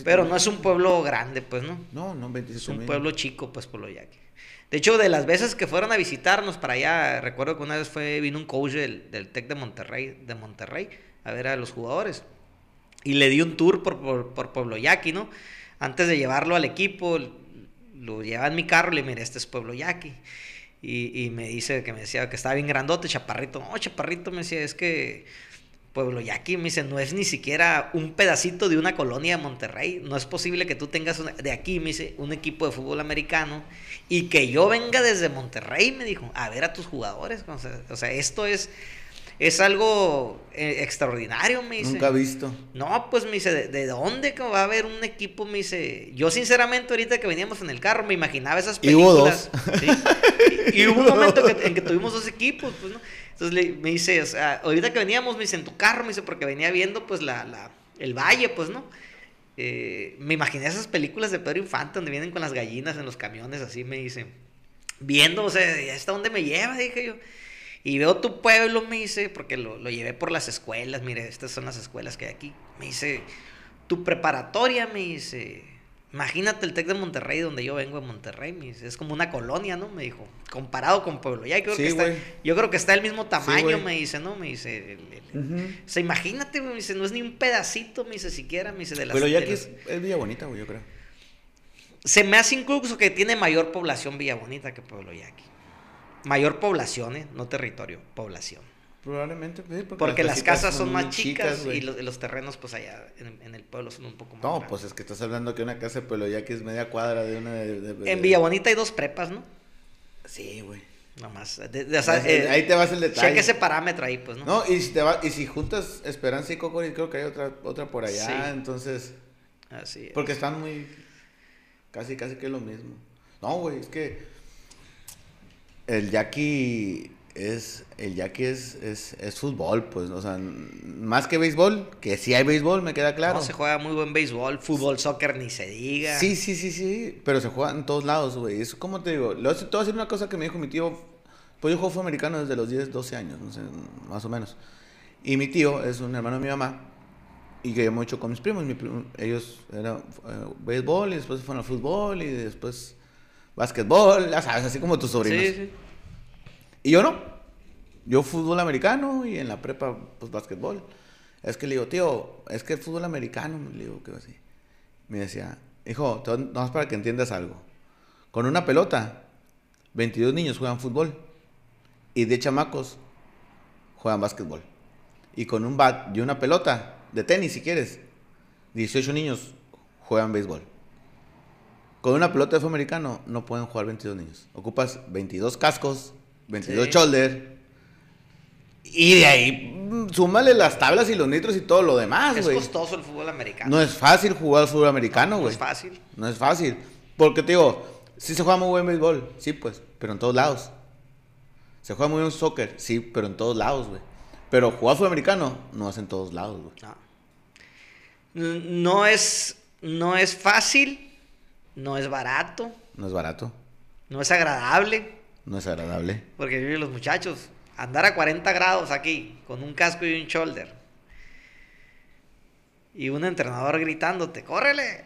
Pero no es un pueblo grande, pues, ¿no? No, no, 27 Es un pueblo chico, pues, Poloyaki. De hecho, de las veces que fueron a visitarnos para allá, recuerdo que una vez fue, vino un coach del, del TEC de Monterrey, de Monterrey a ver a los jugadores. Y le di un tour por, por, por Pueblo Yaqui, ¿no? Antes de llevarlo al equipo, lo llevaba en mi carro y le miré, este es Pueblo Yaqui. Y, y, me dice que me decía que estaba bien grandote, chaparrito. No, chaparrito, me decía, es que Pueblo Yaqui, me dice, no es ni siquiera un pedacito de una colonia de Monterrey. No es posible que tú tengas de aquí, me dice, un equipo de fútbol americano y que yo venga desde Monterrey, me dijo, a ver a tus jugadores. O sea, esto es, es algo eh, extraordinario, me dice. Nunca visto. No, pues me dice, ¿de, dónde va a haber un equipo? Me dice, yo sinceramente ahorita que veníamos en el carro me imaginaba esas películas. Y hubo dos. Y, hubo un momento en que tuvimos dos equipos, pues, ¿no? Entonces me dice, o sea, ahorita que veníamos, me dice, en tu carro, me dice, porque venía viendo, pues, la, la el valle, pues, ¿no? Eh, me imaginé esas películas de Pedro Infante donde vienen con las gallinas en los camiones, así me dice. Viendo, o sea, ¿hasta dónde me lleva? Dije yo. Y veo tu pueblo, me dice, porque lo, lo, llevé por las escuelas, mire, estas son las escuelas que hay aquí. Me dice, tu preparatoria, me dice, imagínate el TEC de Monterrey, donde yo vengo de Monterrey, me dice, es como una colonia, ¿no? Me dijo, comparado con Pueblo. Ya creo que está, yo creo que está el mismo tamaño, me dice, ¿no? Me dice, o sea, imagínate, me dice, no es ni un pedacito, me dice, siquiera, me dice, de las... Pero ya es, es Villa Bonita, güey, yo creo. Se me hace incluso que tiene mayor población Villa Bonita que Pueblo Yaqui. Mayor población, ¿eh? no territorio, población. Probablemente, porque, las, casas son, más chicas, y los, terrenos, pues allá en, el pueblo son un poco más. No, pues es que estás hablando que una casa de Pueblo Yaqui es media cuadra de una. De, en Villa Bonita hay dos prepas, ¿no? Sí, güey. Nomás. Eh, ahí te vas el detalle. Cheque ese parámetro ahí, pues, ¿no? No, y si, te va, y si juntas Esperanza y Cocorit, creo que hay otra, otra por allá, entonces. Así es. Porque están muy. Casi, casi que es lo mismo. No, güey, es que. El Yaqui es. El Yaqui es, es, es, fútbol, pues. O sea, más que béisbol, que sí hay béisbol, me queda claro. No, se juega muy buen béisbol, fútbol, soccer, ni se diga. Sí, sí, sí, sí. Pero se juega en todos lados, güey. Es como te digo. Te voy a decir una cosa que me dijo mi tío. Pues yo juego fútbol americano desde los 10, 12 años, no sé, más o menos. Y mi tío es un hermano de mi mamá y que yo mucho con mis primos. ellos eran eh, béisbol y después fueron al fútbol y después básquetbol, ya sabes, así como tus sobrinos. Sí, sí. Y yo no. Yo fútbol americano y en la prepa, pues básquetbol. Es que le digo, tío, es que el fútbol americano, le digo, ¿qué así? Me decía, hijo, no más para que entiendas algo. Con una pelota, 22 niños juegan fútbol y de chamacos juegan básquetbol. Y con un bat y una pelota, de tenis si quieres. 18 niños juegan béisbol. Con una pelota de fútbol americano no pueden jugar 22 niños. Ocupas 22 cascos, 22 shoulder. Y de ahí mm, súmale las tablas y los nitros y todo lo demás, güey. Es costoso el fútbol americano. No es fácil jugar al fútbol americano, güey. No, es fácil. No es fácil. Porque te digo, sí se juega muy buen béisbol, sí, pues, pero en todos lados. Se juega muy buen soccer, sí, pero en todos lados, güey. Pero jugar fútbol americano no es en todos lados, güey. No. no. es, no es fácil, no es barato. No es barato. No es agradable. No es agradable. Porque los muchachos, andar a 40 grados aquí, con un casco y un shoulder. Y un entrenador gritándote, ¡córrele!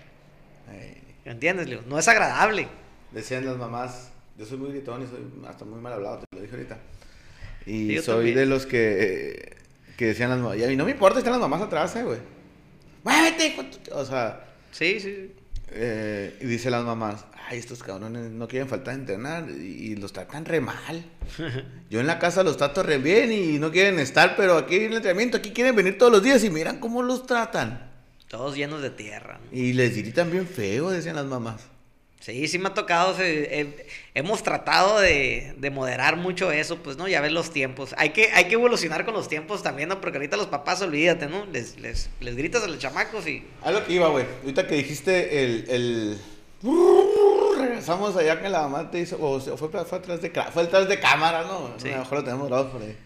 ¿Me ¿Entiendes, Leo? No es agradable. Decían las mamás, yo soy muy gritón y soy hasta muy mal hablado, te lo dije ahorita. Y soy de los que, que decían las mamás. Y no me importa, están las mamás atrás, eh, güey. ¡Muévete! O sea. Sí, sí. Eh, y dice las mamás, ay, estos cabrones no quieren faltar de entrenar y, los tratan re mal. Yo en la casa los trato re bien y no quieren estar, pero aquí en el entrenamiento, aquí quieren venir todos los días y miran cómo los tratan. Todos llenos de tierra. Y les gritan bien feo, decían las mamás. Sí, sí me ha tocado. hemos tratado de, moderar mucho eso, pues, ¿no? Ya ves los tiempos. Hay que, hay que evolucionar con los tiempos también, ¿no? Porque ahorita los papás, olvídate, ¿no? Les, les, les gritas a los chamacos y. A lo que iba, güey. Ahorita que dijiste el. el... Regresamos allá que la mamá te hizo. O fue, fue, atrás de, fue atrás de cámara, ¿no? A lo mejor lo tenemos grabado por ahí.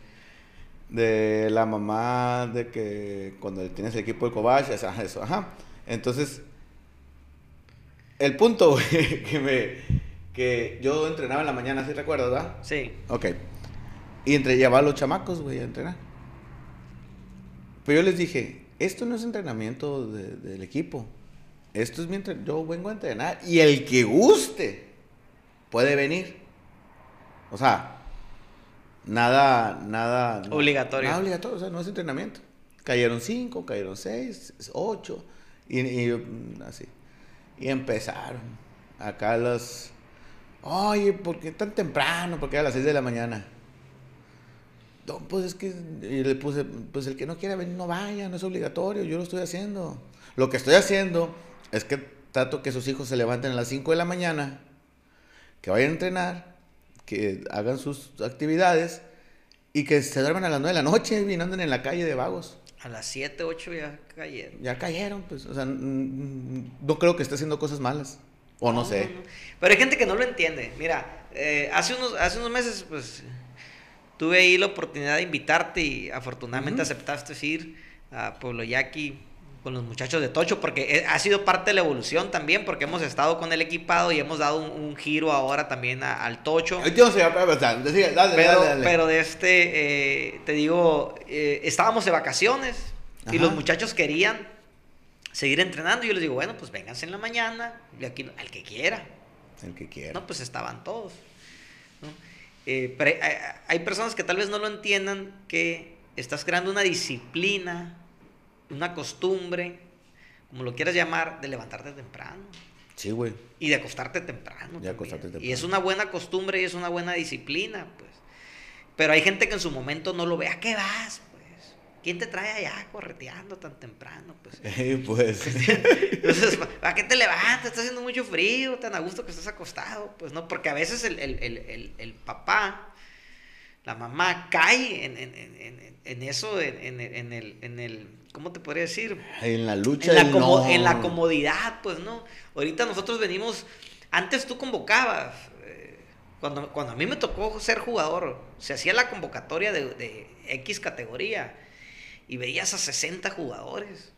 De la mamá, de que cuando tienes el equipo de Cobach, eso, ajá. Entonces el punto, que me. Que yo entrenaba en la mañana, ¿sí te acuerdas, verdad? Sí. Ok. Y entre llevar a los chamacos, güey, a entrenar. Pero yo les dije, esto no es entrenamiento del equipo. Esto es mientras yo vengo a entrenar. Y el que guste puede venir. O sea, nada, nada. Obligatorio. Nada obligatorio, o sea, no es entrenamiento. Cayeron cinco, cayeron seis, ocho. Y, y mm, así. Y empezaron. Acá los. Oye, ¿por qué tan temprano? Porque a las 6 de la mañana. No, pues es que. Y le puse, pues el que no quiera venir no vaya, no es obligatorio, yo lo estoy haciendo. Lo que estoy haciendo es que trato que sus hijos se levanten a las 5 de la mañana, que vayan a entrenar, que hagan sus actividades Y que se duermen a las 9 de la noche y andan en la calle de vagos. A las 7, 8 ya cayeron. Ya cayeron, pues. O sea, no creo que esté haciendo cosas malas. O no, sé. Pero hay gente que no lo entiende. Mira, eh, hace, unos, hace unos meses, pues, tuve ahí la oportunidad de invitarte y afortunadamente aceptaste ir a Pueblo Yaqui con los muchachos de Tocho, porque eh, ha sido parte de la evolución también, porque hemos estado con el equipado y hemos dado un, giro ahora también al Tocho. pero, pero de este, eh, te digo, eh, estábamos de vacaciones y los muchachos querían seguir entrenando. Y yo les digo, bueno, pues vénganse en la mañana, y aquí, al que quiera. El que quiera. No, pues estaban todos. pero hay personas que tal vez no lo entiendan, que estás creando una disciplina una costumbre, como lo quieras llamar, de levantarte temprano. Sí, güey. Y de acostarte temprano. Y es una buena costumbre y es una buena disciplina, pues. Pero hay gente que en su momento no lo ve. ¿A qué vas? Pues. ¿Quién te trae allá correteando tan temprano? Pues. pues. Entonces, ¿a qué te levantas? Está haciendo mucho frío, tan a gusto que estás acostado. Pues no, porque a veces el, el papá, la mamá cae en, en, en, en eso, en, el, en el ¿cómo te podría decir? En la lucha. En la, en la comodidad, pues, ¿no? Ahorita nosotros venimos, antes tú convocabas, eh, cuando, cuando a mí me tocó ser jugador, se hacía la convocatoria de, de X categoría y veías a 60 jugadores,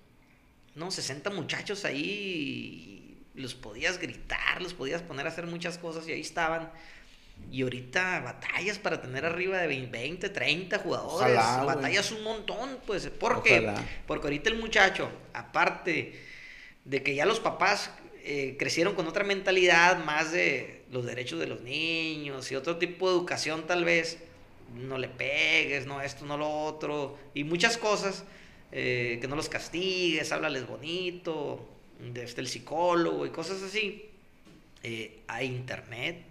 ¿no? 60 muchachos ahí, los podías gritar, los podías poner a hacer muchas cosas y ahí estaban. Y ahorita batallas para tener arriba de 20, 30 jugadores. batallas un montón, pues. ¿Por qué? Porque ahorita el muchacho, aparte de que ya los papás eh, crecieron con otra mentalidad más de los derechos de los niños y otro tipo de educación tal vez, no le pegues, no esto, no lo otro, y muchas cosas, eh, que no los castigues, háblales bonito, desde este, el psicólogo y cosas así. Eh, hay internet,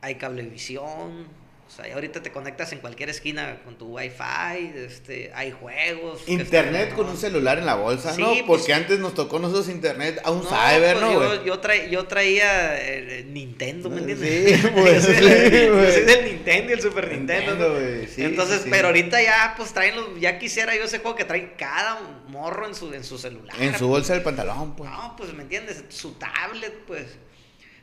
hay cablevisión. O sea, ahorita te conectas en cualquier esquina con tu wifi, este, hay juegos. Internet con un celular en la bolsa, ¿no? Pues Porque antes nos tocó nosotros internet a un cyber, pues ¿no? Yo, yo, yo, traía eh, Nintendo, ¿me entiendes? Sí, pues. yo, soy, del Nintendo y el Super Nintendo. sí, Entonces, pero ahorita ya, pues traen los, ya quisiera yo ese juego que trae cada morro en su, en su celular. En su bolsa del pantalón, pues. No, pues, ¿me entiendes? Su tablet, pues.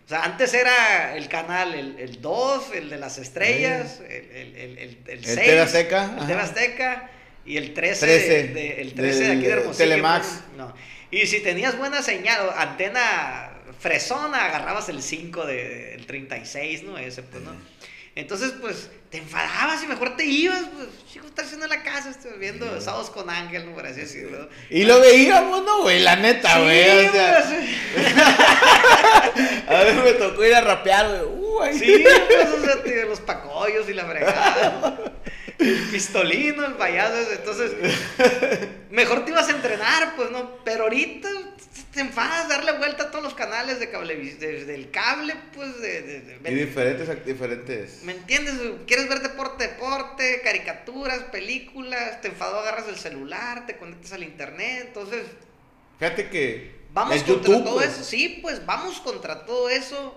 O sea, antes era el canal, el, el 2, el de las estrellas, el, el, el, el 6. El Azteca. El Azteca. Y el 13, de, el 13 de, aquí de Hermosillo. Telemax. No. Y si tenías buena señal, antena fresona, agarrabas el 5 del 36, ¿no? Ese, pues, ¿no? Entonces, pues, te enfadabas y mejor te ibas, pues, chico, estás haciendo en la casa, estoy viendo Sábados con Ángel, ¿no? Por así decirlo. Y lo veíamos, ¿no, güey? La neta, güey. o sea... a ver, me tocó ir a rapear, güey. Uh, sí, pues, o sea, los pacoyos y la fregada. el pistolino, el payaso, entonces, mejor te ibas a entrenar, pues, ¿no? Pero ahorita te enfadas darle vuelta a todos los canales de cable, desde el cable, pues, de... y diferentes, diferentes... ¿Me entiendes? Quieres ver deporte, deporte, caricaturas, películas, te enfadó, agarras el celular, te conectas al internet, entonces... Fíjate que... Vamos contra todo pues. eso, sí, pues, vamos contra todo eso.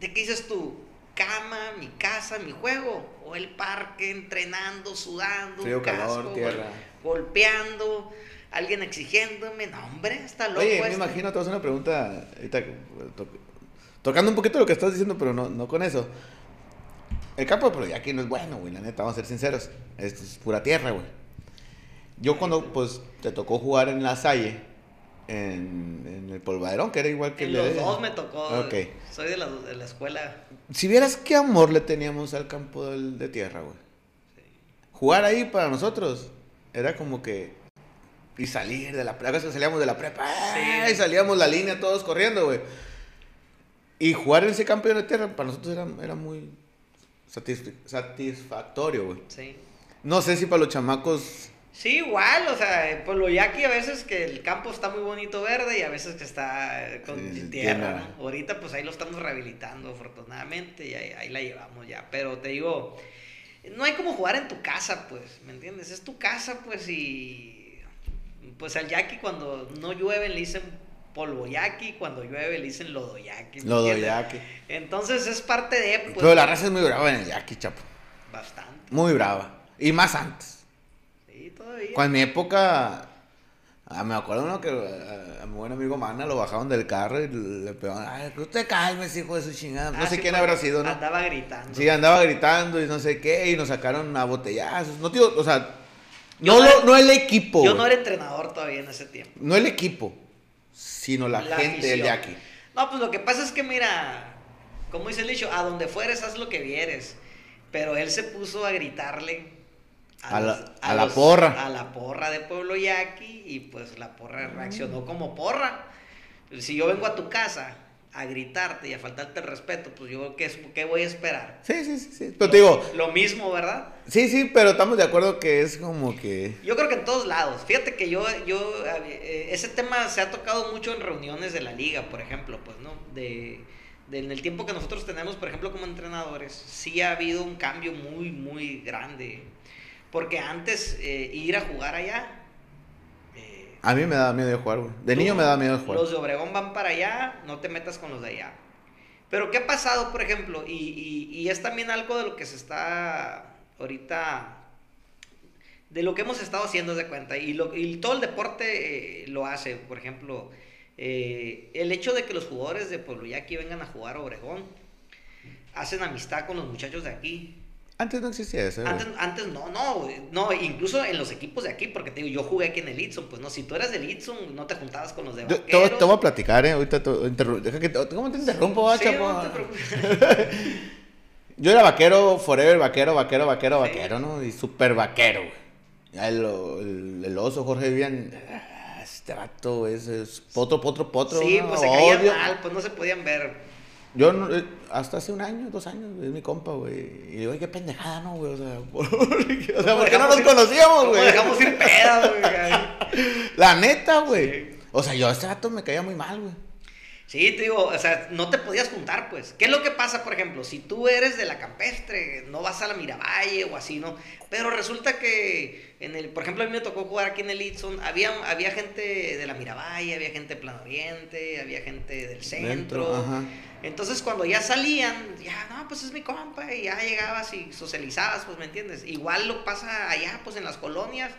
¿De qué dices tú? Cama, mi casa, mi juego, o el parque, entrenando, sudando, Frío, calor, tierra. golpeando alguien exigiéndome, no, hombre, está loco. Oye, me imagino, te vas a una pregunta, tocando un poquito lo que estás diciendo, pero no, no con eso. El campo de aquí no es bueno, güey, la neta, vamos a ser sinceros. es pura tierra, güey. Yo cuando, pues, te tocó jugar en la Salle, en, el polvaderón, que era igual que en el los dos me tocó. Soy de la, de la, escuela. Si vieras qué amor le teníamos al campo de tierra, güey. Jugar ahí para nosotros era como que y salir de la prepa. Salíamos de la prepa y salíamos la línea todos corriendo, güey. Y jugar en ese campeón de tierra para nosotros era, era muy satisfactorio, güey. Sí. No sé si para los chamacos. Sí, igual, o sea, pues lo aquí a veces que el campo está muy bonito verde y a veces que está eh, con tierra. Ahorita pues ahí lo estamos rehabilitando afortunadamente y ahí, ahí la llevamos ya. Pero te digo, no hay como jugar en tu casa, pues, ¿me entiendes? Es tu casa, pues, y pues al yaqui cuando no llueve le dicen polvo yaqui, cuando llueve le dicen lodo yaqui. Lodo yaqui. Entonces es parte de... Pues, Pero la raza es muy brava en el yaqui, chapo. Bastante. Muy brava. Y más antes. Cuando en mi época, ah, me acuerdo uno que a, mi buen amigo Mana lo bajaban del carro y le pegaban, ay, usted calme, hijo de su chingada. No Ah, sé sí, quién habrá sido, ¿no? Andaba gritando. Sí, andaba gritando y no sé qué, y nos sacaron a botellazos. No, tío, o sea, no, no era- no el equipo. Yo no era entrenador todavía en ese tiempo. No el equipo, sino la, gente del de aquí. No, pues lo que pasa es que, mira, como dice el dicho, a donde fueres haz lo que vieres. Pero él se puso a gritarle A la- los- a la porra. A la porra de Pueblo Yaqui y pues la porra reaccionó como porra. Si yo vengo a tu casa a gritarte y a faltarte el respeto, pues yo, ¿qué, es- qué voy a esperar? Sí, sí, sí, sí. Pero te digo, Lo mismo, ¿verdad? sí, sí, pero estamos de acuerdo que es como que... Yo creo que en todos lados. Fíjate que yo, yo, eh, ese tema se ha tocado mucho en reuniones de la liga, por ejemplo, pues, ¿no? De, de- en el tiempo que nosotros tenemos, por ejemplo, como entrenadores, sí ha habido un cambio muy, muy grande. Porque antes eh, ir a jugar allá, eh, A mí me daba miedo de jugar, güey. De tú- niño me daba miedo de jugar. Los de Obregón van para allá, no te metas con los de allá. Pero ¿qué ha pasado, por ejemplo? Y, y- y es también algo de lo que se está ahorita, de lo que hemos estado haciendo de cuenta. Y, lo, y todo el deporte eh, lo hace, por ejemplo, eh, el hecho de que los jugadores de Pueblo Yaqui vengan a jugar a Obregón, hacen amistad con los muchachos de aquí. Antes no existía eso. Antes, antes no, no, no, incluso en los equipos de aquí, porque te digo, yo jugué aquí en el Itson, pues no, si tú eras del Itson, no te juntabas con los de Yo- te, te voy a platicar, eh. Ahorita te, deja que te- ¿Cómo te interrumpo, Sí, no te preocupes. Yo era vaquero, forever, vaquero, vaquero, vaquero, Sí. vaquero, ¿no? Y super vaquero, güey. Ya el, el, el oso Jorge Vivian, ah, este vato es, es potro, potro, potro. Sí, ¿no? pues se Odio. mal, pues no se podían ver. Yo no- eh, hasta hace un año, dos años, es mi compa, güey. Y digo, "Ay, qué pendejada, ¿no, güey? O sea, por, o sea, ¿Cómo ¿por qué no nos ir- conocíamos, güey? dejamos ir pedas, güey? La neta, güey. Sí. O sea, yo a este vato me caía muy mal, güey. Sí, te digo, o sea, no te podías juntar, pues. ¿Qué es lo que pasa, por ejemplo? Si tú eres de la campestre, no vas a la Miravalle o así, ¿no? Pero resulta que, en el, por ejemplo, a mí me tocó jugar aquí en el Itson, había, había gente de la Miravalle, había gente de Plan Oriente, había gente del centro. Dentro, ajá. Entonces, cuando ya salían, ya, no, pues es mi compa, y ya llegabas y socializabas, pues, ¿me entiendes? Igual lo pasa allá, pues, en las colonias,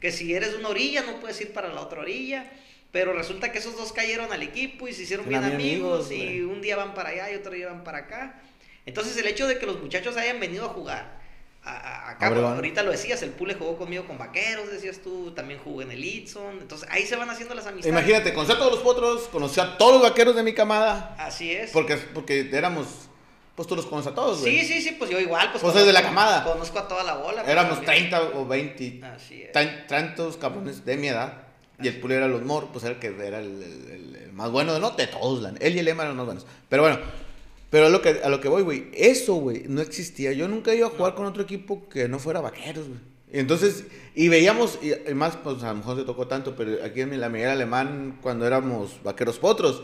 que si eres de una orilla, no puedes ir para la otra orilla. Pero resulta que esos dos cayeron al equipo y se hicieron bien amigos, amigos, y un día van para allá y otro día van para acá. Entonces el hecho de que los muchachos hayan venido a jugar, a, acá, Obregón. ahorita lo decías, el Pule jugó conmigo con Vaqueros, decías tú, también jugué en el Itson, entonces ahí se van haciendo las amistades. Imagínate, conocí a todos los potros, conocí a todos los vaqueros de mi camada. Así es. Porque, porque éramos, pues tú los conoces a todos, güey. Sí, sí, sí, pues yo igual, pues. Pues de la camada. Conozco a toda la bola. pues, Éramos también. 30 o 20, Así es. tan- tantos cabrones de mi edad. Y el Puli era los mor, pues era el que era el, el- el- más bueno de no, de todos. Él y el Emma eran los más buenos. Pero bueno, pero a lo que, a lo que voy, güey, eso, güey, no existía. Yo nunca iba a jugar con otro equipo que no fuera vaqueros, güey. Entonces, y veíamos, y, más, pues a lo mejor se tocó tanto, pero aquí en la Miguel Alemán, cuando éramos vaqueros potros,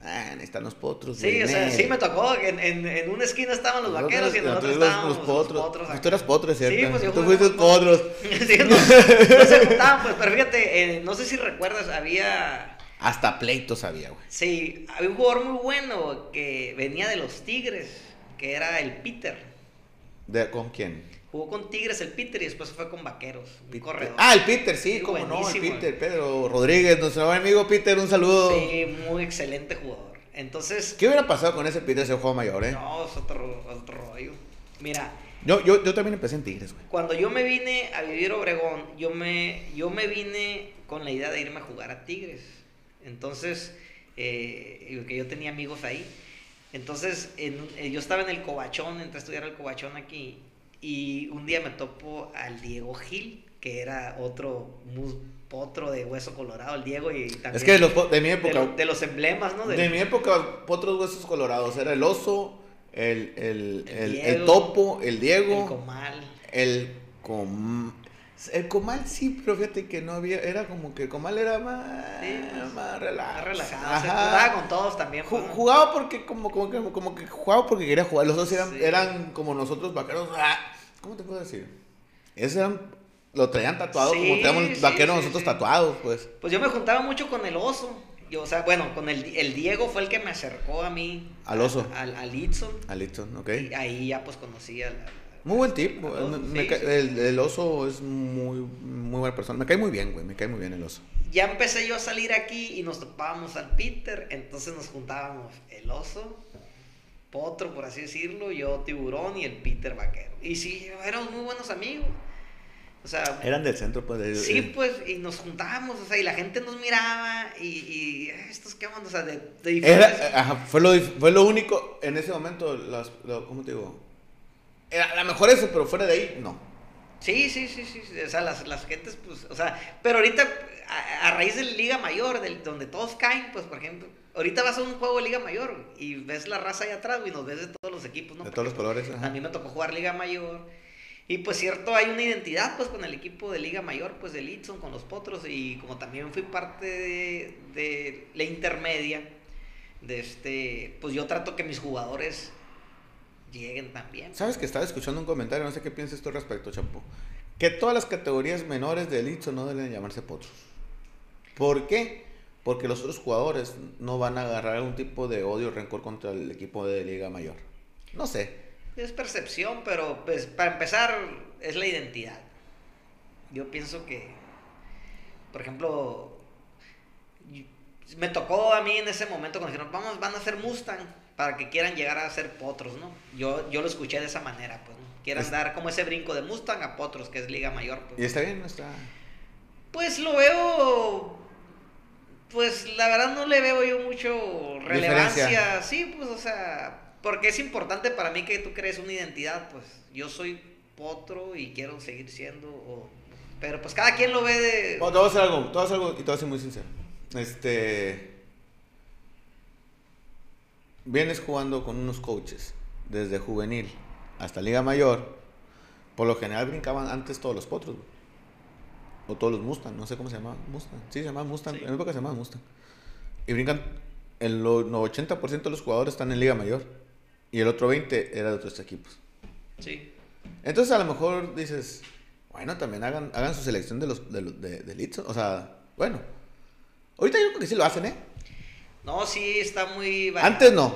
ah, están los potros. Sí, o sea, sí me tocó. En, en, en una esquina estaban los vaqueros y en la otra estábamos los potros. tú eras potro, ¿cierto? Sí, pues yo Tú fuiste potros. Sí, no, no se juntaban, pues, pero fíjate, eh, no sé si recuerdas, había. Hasta pleitos había, güey. Sí, había un jugador muy bueno que venía de los Tigres, que era el Peter. ¿De, ¿Con quién? Jugó con Tigres el Peter y después fue con Vaqueros, un corredor. Ah, el Peter, sí, Sí, cómo no, el. Peter, Pedro Rodríguez, nuestro amigo Peter, un saludo. Sí, muy excelente jugador. Entonces, ¿Qué hubiera pasado con ese Peter ese juego mayor, eh? no, es otro, otro rollo. Mira, Yo, yo, yo también empecé en Tigres, güey. cuando yo me vine a vivir a Obregón, yo me, yo me vine con la idea de irme a jugar a Tigres. Entonces, eh, que yo tenía amigos ahí. Entonces, en- eh, yo estaba en el Cobachón, entré a estudiar el Cobachón aquí. Y un día me topo al Diego Gil, que era otro mus- potro de hueso colorado, el Diego. Y también Es que los po- de mi de, época, lo- de los emblemas, ¿no? De mi época, potros huesos colorados. Era el oso, el, el, El el, Diego, el topo, el el Diego, Comal. el com... El comal sí, pero fíjate que no había, era como que el comal era más, Sí, pues, más relajado. Más relajado. Se jugaba con todos también. ¿no? Jugaba porque como, como, que, como que jugaba porque quería jugar. Los dos eran, Sí. eran como nosotros vaqueros. ah, ¿Cómo te puedo decir? Esos eran, lo traían tatuado Sí, como traíamos sí, vaqueros nosotros tatuados, pues. Pues yo me juntaba mucho con el oso. Yo, o sea, bueno, con el, el Diego fue el que me acercó a mí. Al oso. Al, al Itson. Alito, ok. Y ahí ya pues conocí al, al- Muy buen tipo. el, oso es muy, muy buena persona. Me cae muy bien, güey. Me cae muy bien el oso. Ya empecé yo a salir aquí y nos topábamos al Peter. Entonces nos juntábamos el oso, Potro, por así decirlo, yo Tiburón y el Peter Vaquero. Y sí, éramos muy buenos amigos. O sea, eran del centro, pues. sí, pues, y nos juntábamos, o sea, y la gente nos miraba, y, y estos qué onda, o sea, de, de ajá, fue lo, fue lo único en ese momento, las, ¿cómo te digo? Era a lo mejor eso, pero fuera de ahí, no. Sí, sí, sí, sí, o sea, las, las gentes, pues, o sea, pero ahorita, a, raíz de la Liga Mayor, del, donde todos caen, pues, por ejemplo, ahorita vas a un juego de Liga Mayor y ves la raza ahí atrás, y nos ves de todos los equipos, ¿no? De todos los colores, A mí me tocó jugar Liga Mayor y pues cierto, hay una identidad pues con el equipo de Liga Mayor, pues de Litson, con los Potros, y como también fui parte de, la intermedia, de este, pues yo trato que mis jugadores lleguen también. ¿Sabes que estaba escuchando un comentario? No sé qué piensas tú al respecto, Chapo. Que todas las categorías menores de Litson no deben llamarse Potros. ¿Por qué? Porque los otros jugadores no van a agarrar algún tipo de odio o rencor contra el equipo de Liga Mayor. No sé. Es percepción, pero pues para empezar es la identidad. Yo pienso que, por ejemplo, me tocó a mí en ese momento cuando dijeron, vamos, van a hacer Mustang para que quieran llegar a ser potros, ¿no? Yo, yo lo escuché de esa manera, pues, ¿no? Quieran dar como ese brinco de Mustang a potros, que es Liga Mayor. Pues. ¿Y está bien? ¿No está? Pues lo veo pues la verdad no le veo yo mucho relevancia. Sí, pues, o sea, porque es importante para mí que tú crees una identidad, pues yo soy potro y quiero seguir siendo, pero pues cada quien lo ve de... Bueno, te voy a hacer algo, te voy a hacer algo y te voy a ser muy sincero. Este... Vienes jugando con unos coaches desde juvenil hasta Liga Mayor. Por lo general brincaban antes todos los potros, O todos los Mustang, no sé cómo se llamaba. Mustang. Sí, se llamaba Mustang. En mi época se llamaba Mustang. Y brincan. El 80% de los jugadores están en Liga Mayor. Y el otro 20 era de otros equipos. Sí. Entonces a lo mejor dices, bueno, también hagan, hagan su selección de los de, de, de O sea, bueno. Ahorita yo creo que sí lo hacen, ¿eh? No, sí, está muy... Antes no.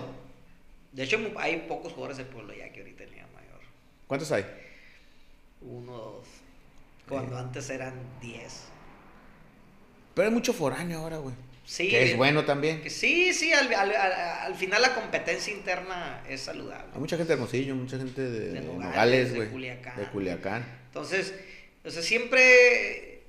De hecho, hay pocos jugadores de pueblo ya que ahorita en Liga Mayor. ¿Cuántos hay? Uno, dos. Cuando eh. antes eran diez. Pero hay mucho foráneo ahora, güey. Sí, que es bueno también. Sí, sí, al, al, al, final la competencia interna es saludable. Hay mucha gente de Hermosillo, mucha gente de, de Nogales, de Culiacán. De Culiacán. Entonces, o sea, siempre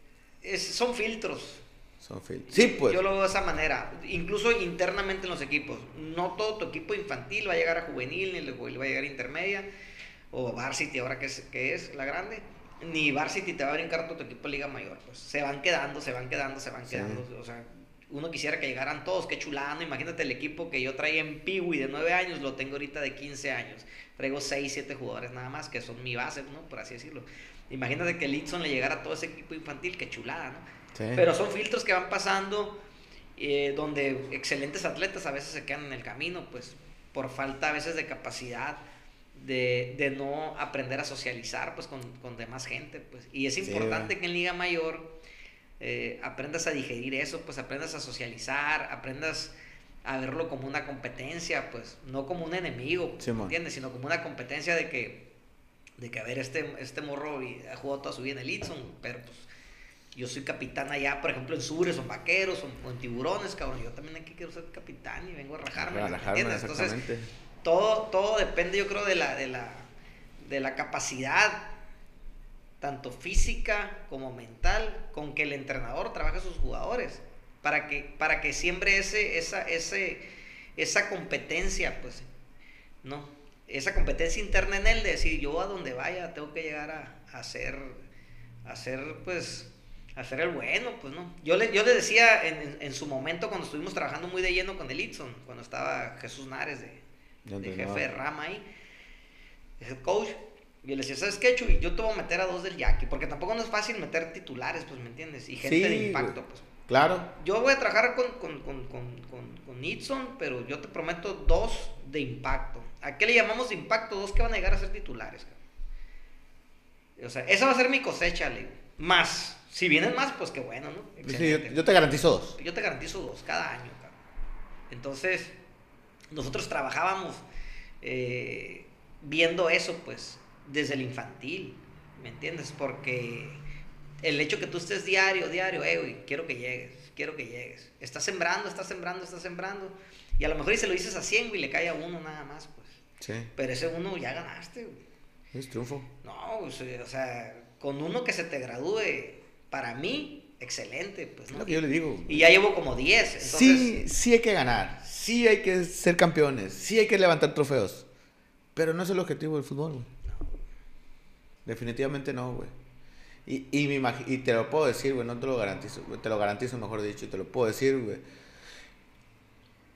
son filtros. Son filtros. Sí, pues. Yo lo veo de esa manera, incluso internamente en los equipos. No todo tu equipo infantil va a llegar a juvenil, ni va a llegar a intermedia, o varsity ahora que es, que es la grande ni Varsity te va a brincar todo tu equipo Liga Mayor. Pues se van quedando, se van quedando, se van quedando. O sea, uno quisiera que llegaran todos, qué chulano. Imagínate el equipo que yo traía en Piwi de 9 años, lo tengo ahorita de 15 años. Traigo 6, 7 jugadores nada más, que son mi base, ¿no? Por así decirlo. Imagínate que Litson le llegara a todo ese equipo infantil, qué chulada, ¿no? Pero son filtros que van pasando, eh, donde excelentes atletas a veces se quedan en el camino, pues por falta a veces de capacidad. De, de no aprender a socializar pues con, con demás gente pues y es importante que en Liga Mayor eh, aprendas a digerir eso, pues aprendas a socializar, aprendas a verlo como una competencia, pues no como un enemigo, ¿entiendes? Sino como una competencia de que, de que a ver, este, este morro ha jugado toda su vida en el Itson, pero pues yo soy capitán allá, por ejemplo, en Sures, o Vaqueros, o, en Tiburones, cabrón, yo también aquí quiero ser capitán y vengo a rajarme, ¿entiendes? Entonces, todo, todo depende, yo creo, de la, de la, de la capacidad tanto física como mental, con que el entrenador trabaje a sus jugadores, para que, para que siempre ese, esa, ese, esa competencia, pues, ¿no? Esa competencia interna en él de decir, yo a donde vaya tengo que llegar a, a ser, a ser, pues, a ser el bueno, pues, ¿no? Yo le, yo le decía en, en, su momento cuando estuvimos trabajando muy de lleno con el Itson, cuando estaba Jesús Nares de, de jefe de rama ahí, el coach, y le decía, ¿sabes qué, Chuy? Yo te voy a meter a dos del Jackie, porque tampoco no es fácil meter titulares, pues, ¿me entiendes? Y gente de impacto, pues. Claro. Yo voy a trabajar con, con, con, con, con, pero yo te prometo dos de impacto. ¿A qué le llamamos de impacto? Dos que van a llegar a ser titulares, O sea, esa va a ser mi cosecha, le Más. Si vienen más, pues qué bueno, ¿no? Sí, yo, te garantizo dos. Yo te garantizo dos cada año, cabrón. Entonces, nosotros trabajábamos eh, viendo eso, pues desde el infantil, ¿me entiendes? Porque el hecho que tú estés diario, diario, eh, quiero que llegues, quiero que llegues. Estás sembrando, estás sembrando, estás sembrando. Y a lo mejor y se lo dices a 100, güey, le cae a uno nada más, pues. Sí. Pero ese uno ya ganaste, güey. Es triunfo. No, pues, o sea, con uno que se te gradúe, para mí, excelente, pues, ¿no? lo que yo le digo. Y ya llevo como 10. Entonces... Sí, sí hay que ganar, sí hay que ser campeones, sí hay que levantar trofeos. Pero no es el objetivo del fútbol, güey. No. Definitivamente no, güey. Y, y, me y te lo puedo decir, güey, no te lo garantizo, te lo garantizo mejor dicho, te lo puedo decir, güey.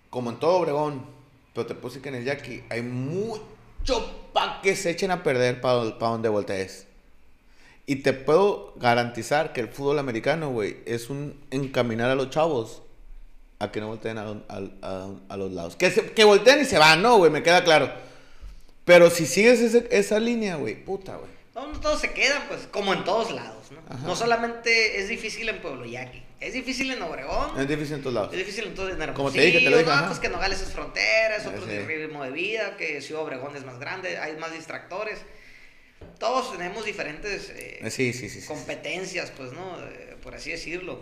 Como en todo Obregón, pero te puse que en el Jackie hay mucho pa' que se echen a perder para pa donde voltees. Y te puedo garantizar que el fútbol americano, güey, es un encaminar a los chavos a que no volteen a, a, a, los lados. Que, se, que volteen y se van, no, güey, me queda claro. Pero si sigues ese, esa línea, güey, puta, güey. No, no todos se quedan, pues, como en todos lados, ¿no? No solamente es difícil en Pueblo Yaqui, es difícil en Obregón. Es difícil en todos lados. Es difícil en todos en Como te dije, te lo dije. No, pues que Nogales es fronteras, otro ritmo de vida, que Ciudad Obregón es más grande, hay más distractores todos tenemos diferentes eh, eh, competencias, pues, ¿no? Eh, por así decirlo.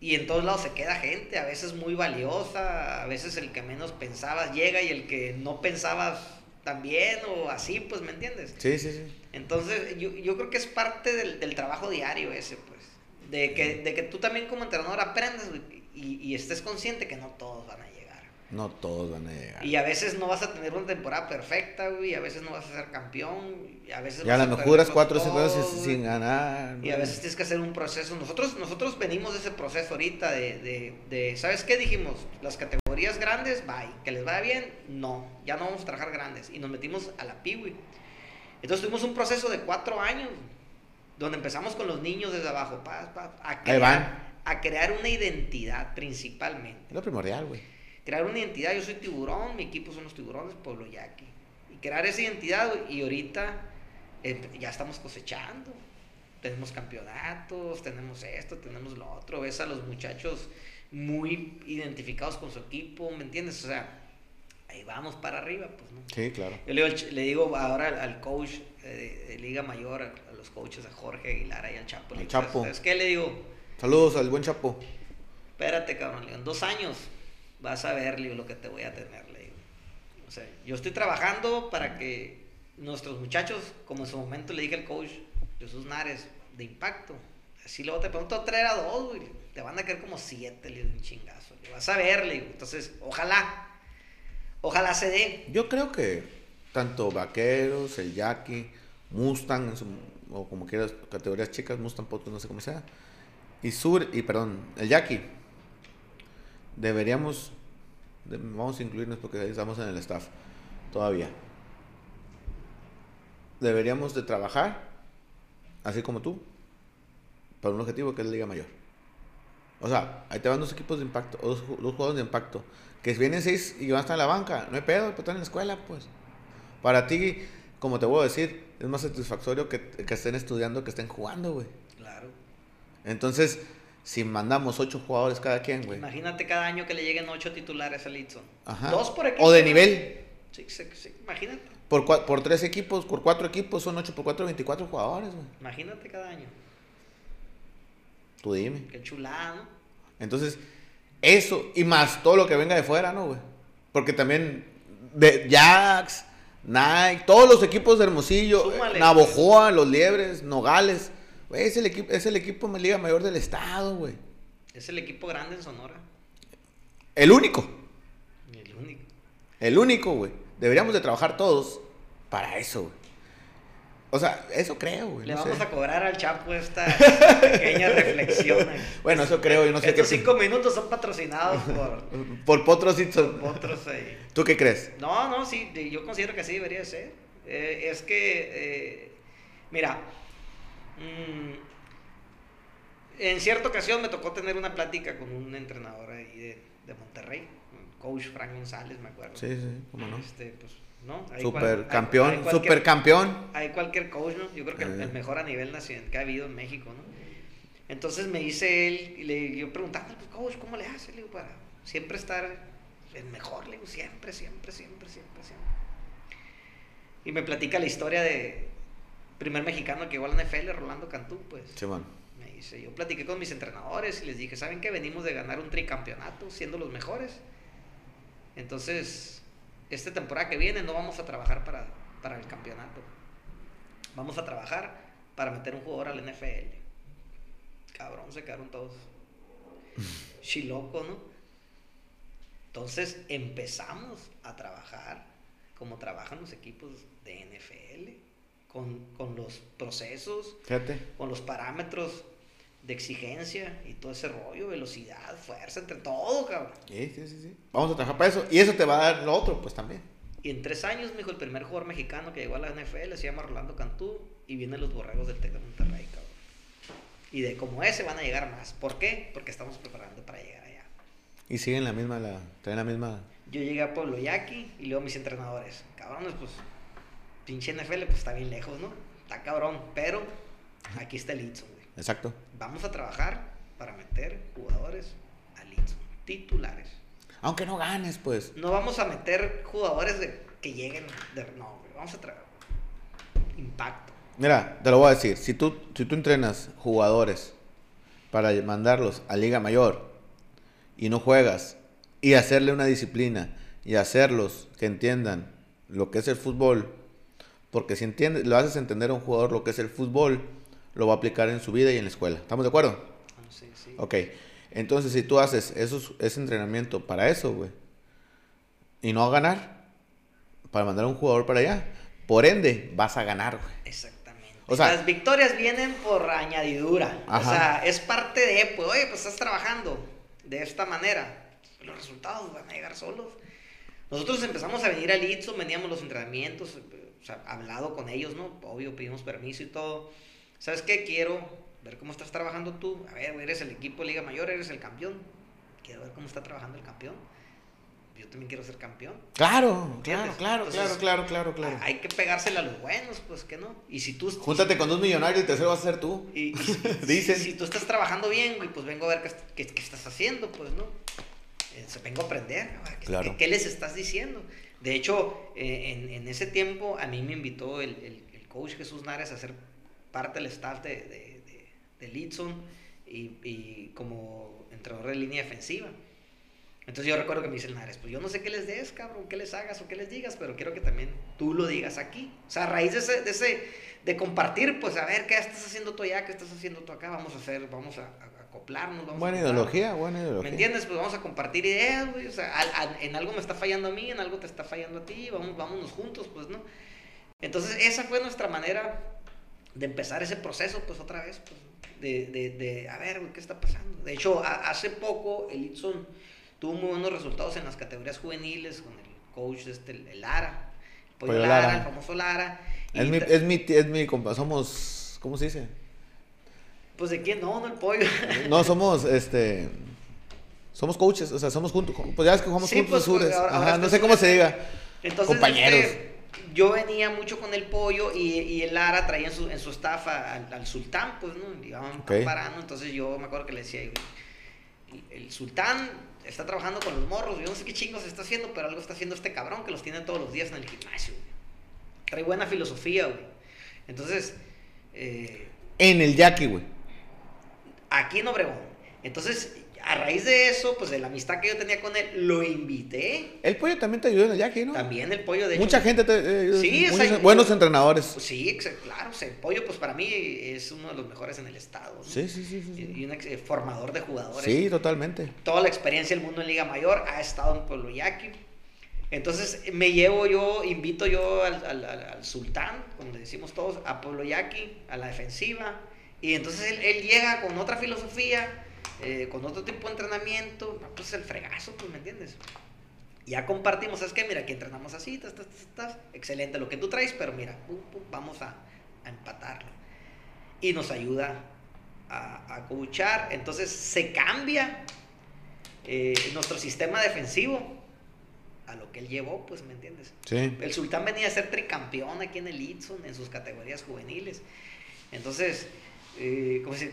y en todos lados se queda gente, a veces muy valiosa, a veces el que menos pensabas llega y el que no pensabas también, o así, pues, ¿me entiendes? Sí, sí, sí. Entonces, yo, yo creo que es parte del, del, trabajo diario ese, pues. De que, de que tú también como entrenador aprendas y, y estés consciente que no todos van a no todos van a llegar. Y a veces no vas a tener una temporada perfecta, güey. A veces no vas a ser campeón. Y a veces. Ya a lo mejor cuatro o sin ganar. Y a veces tienes que hacer un proceso. Nosotros, nosotros venimos de ese proceso ahorita de, de, de, ¿sabes qué? Dijimos, las categorías grandes, bye. Que les vaya bien, no. Ya no vamos a trabajar grandes. Y nos metimos a la piwi. Entonces tuvimos un proceso de cuatro años. Donde empezamos con los niños desde abajo. a, crear, a crear una identidad principalmente. Lo primordial, güey crear una identidad. Yo soy tiburón, mi equipo son los tiburones, Pueblo Yaqui. Y crear esa identidad, y ahorita eh, ya estamos cosechando. Tenemos campeonatos, tenemos esto, tenemos lo otro. Ves a los muchachos muy identificados con su equipo, ¿me entiendes? O sea, ahí vamos para arriba, pues, ¿no? Sí, claro. Yo le digo, le digo ahora al, coach de, Liga Mayor, a, los coaches, a Jorge Aguilar y al Chapo. El Chapo. Es que le digo? Saludos al buen Chapo. Espérate, cabrón, en dos años vas a ver lo que te voy a tener, le digo. O sea, yo estoy trabajando para que nuestros muchachos, como en su momento le dije al coach Jesús Nares, de impacto, así luego te pregunto traer a dos, te van a caer como siete, le digo, un chingazo, vas a ver, le. Entonces, ojalá, ojalá se dé. Yo creo que tanto Vaqueros, el Jackie, Mustang, o como quieras, categorías chicas, Mustang, Potro, no sé cómo sea, y Sur, y perdón, el Jackie deberíamos, vamos a incluirnos porque estamos en el staff todavía, deberíamos de trabajar, así como tú, para un objetivo que es la Liga Mayor. O sea, ahí te van dos equipos de impacto, dos, dos juegos de impacto, que vienen seis y van a estar en la banca, no hay pedo, pero están en la escuela, pues. Para ti, como te voy a decir, es más satisfactorio que, que estén estudiando que estén jugando, güey. Claro. Entonces, si mandamos ocho jugadores cada quien, güey. Imagínate cada año que le lleguen ocho titulares a Litson. Ajá. Dos por equipo. O de nivel. Sí, sí, sí. imagínate. Por, por tres equipos, por cuatro equipos, son ocho por cuatro, veinticuatro jugadores, güey. Imagínate cada año. Tú dime. Qué chulada, ¿no? Entonces, eso y más todo lo que venga de fuera, ¿no, güey? Porque también de Jax, Nike, todos los equipos de Hermosillo, Navojoa, Los Liebres, Nogales es el equipo, es el equipo Liga Mayor del Estado, güey. Es el equipo grande en Sonora. El único. El único. El único, güey. Deberíamos de trabajar todos para eso, güey. O sea, eso creo, güey. Le vamos a cobrar al Chapo esta pequeña reflexión. Bueno, eso creo, yo no sé Estos cinco minutos son patrocinados por... por Potros y Potros ahí. ¿Tú qué crees? No, no, sí, yo considero que así debería ser. Eh, es que, eh, mira, Mm, en cierta ocasión me tocó tener una plática con un entrenador ahí de, de Monterrey, coach Frank González, me acuerdo. Sí, sí, cómo no. Este, pues, ¿no? super campeón, super campeón. Hay cualquier coach, ¿no? Yo creo que el, eh. mejor a nivel nacional que ha habido en México, ¿no? Entonces me dice él, y le yo preguntando, pues, coach, ¿cómo le hace? Le digo, para siempre estar el mejor, le digo, siempre, siempre, siempre, siempre, siempre. Y me platica la historia de primer mexicano que llegó a la NFL, Rolando Cantú, pues. Sí, bueno. Me dice, yo platiqué con mis entrenadores y les dije, ¿saben que venimos de ganar un tricampeonato siendo los mejores? Entonces, esta temporada que viene no vamos a trabajar para, para el campeonato. Vamos a trabajar para meter un jugador al NFL. Cabrón, se quedaron todos. Chiloco, ¿no? Entonces empezamos a trabajar como trabajan los equipos de NFL, con, con los procesos, con los parámetros de exigencia y todo ese rollo, velocidad, fuerza, entre todo, cabrón. Sí, sí, sí, sí. Vamos a trabajar para eso. Y eso te va a dar lo otro, pues también. Y en tres años, me dijo, el primer jugador mexicano que llegó a la NFL se llama Rolando Cantú y vienen los borregos del Tec de Monterrey, cabrón. Y de como ese van a llegar más. ¿Por qué? Porque estamos preparando para llegar allá. Y siguen la misma, la, traen la misma. Yo llegué a Pueblo Yaqui y luego mis entrenadores. Cabrones, pues, pinche NFL, pues está bien lejos, ¿no? Está cabrón, pero aquí está el Itson, güey. Exacto. Vamos a trabajar para meter jugadores al Itson, titulares. Aunque no ganes, pues. No vamos a meter jugadores de, que lleguen de... No, vamos a traer impacto. Mira, te lo voy a decir. Si tú, si tú entrenas jugadores para mandarlos a Liga Mayor y no juegas y hacerle una disciplina y hacerlos que entiendan lo que es el fútbol, porque si entiendes, lo haces entender a un jugador lo que es el fútbol, lo va a aplicar en su vida y en la escuela. ¿Estamos de acuerdo? Sí, sí. Ok. Entonces, si tú haces ese entrenamiento para eso, güey, y no a ganar, para mandar a un jugador para allá, por ende, vas a ganar, güey. Exactamente. O sea, Las victorias vienen por añadidura. O sea, es parte de, pues, oye, pues estás trabajando de esta manera. Los resultados van a llegar solos. Nosotros empezamos a venir al ITSO, veníamos los entrenamientos, o sea, hablado con ellos, ¿no? Obvio, pedimos permiso y todo. ¿Sabes qué? Quiero ver cómo estás trabajando tú. A ver, eres el equipo de Liga Mayor, eres el campeón. Quiero ver cómo está trabajando el campeón. Yo también quiero ser campeón. Claro, claro, claro, claro, claro, claro, claro. Hay que pegársela a los buenos, pues que no. Y si tú. Júntate con dos millonarios y el tercero vas a ser tú. Y, Dicen. Si, tú estás trabajando bien, güey, pues vengo a ver qué, qué, estás haciendo, pues, ¿no? Eh, vengo a aprender. ¿Qué, ¿Qué, les estás diciendo? De hecho, eh, en, en, ese tiempo a mí me invitó el, el, el coach Jesús Nares a ser parte del staff de de Lidson y, y, como entrenador de línea defensiva. Entonces yo recuerdo que me dice el Nares, pues yo no sé qué les des, cabrón, qué les hagas o qué les digas, pero quiero que también tú lo digas aquí. O sea, a raíz de ese, de, ese, de compartir, pues a ver qué estás haciendo tú allá, qué estás haciendo tú acá, vamos a hacer, vamos a, acoplarnos. Vamos buena ideología, buena ideología. ¿Me entiendes? Pues vamos a compartir ideas, güey. O sea, en algo me está fallando a mí, en algo te está fallando a ti, vamos, vámonos juntos, pues, ¿no? Entonces esa fue nuestra manera de empezar ese proceso, pues otra vez, pues de, de, de a ver, ¿qué está pasando? De hecho, hace poco el Itson tuvo muy buenos resultados en las categorías juveniles con el coach, este, el Lara, el Pollo Lara, el famoso Lara. Es mi, es mi, es mi compa, somos, ¿cómo se dice? Pues de quién, no, no el pollo. no, somos, este, somos coaches, o sea, somos juntos, pues ya es que jugamos juntos pues, Ajá, no sé cómo se diga. Entonces, Compañeros. Este, yo venía mucho con el pollo y, y el Lara traía en su, en su staff al, sultán, pues, ¿no? Iban parando, entonces yo me acuerdo que le decía, el, sultán está trabajando con los morros, yo no sé qué chingos está haciendo, pero algo está haciendo este cabrón que los tiene todos los días en el gimnasio, Trae buena filosofía, güey. Entonces... Eh, en el Jackie, güey. Aquí en Obregón. Entonces, a raíz de eso, pues de la amistad que yo tenía con él, lo invité. El pollo también te ayudó en el Jackie, ¿no? También el pollo, de Mucha gente, te, eh, sí, buenos entrenadores. Sí, claro, el pollo, pues para mí es uno de los mejores en el estado. Sí, sí, sí, Y un eh, formador de jugadores. Sí, totalmente. Toda la experiencia del mundo en Liga Mayor ha estado en Pueblo Yaqui. Entonces me llevo yo, invito yo al, al, al, sultán, como le decimos todos, a Pueblo Yaqui, a la defensiva. Y entonces él, él llega con otra filosofía eh, con otro tipo de entrenamiento, pues el fregazo, pues, ¿me entiendes? Ya compartimos, ¿sabes qué? Mira, aquí entrenamos así, estás, estás, excelente lo que tú traes, pero mira, vamos a, a, empatarlo. Y nos ayuda a, a coachar. Entonces se cambia eh, nuestro sistema defensivo a lo que él llevó, pues, ¿me entiendes? Sí. El Sultán venía a ser tricampeón aquí en el Itson, en sus categorías juveniles. Entonces, eh, como si,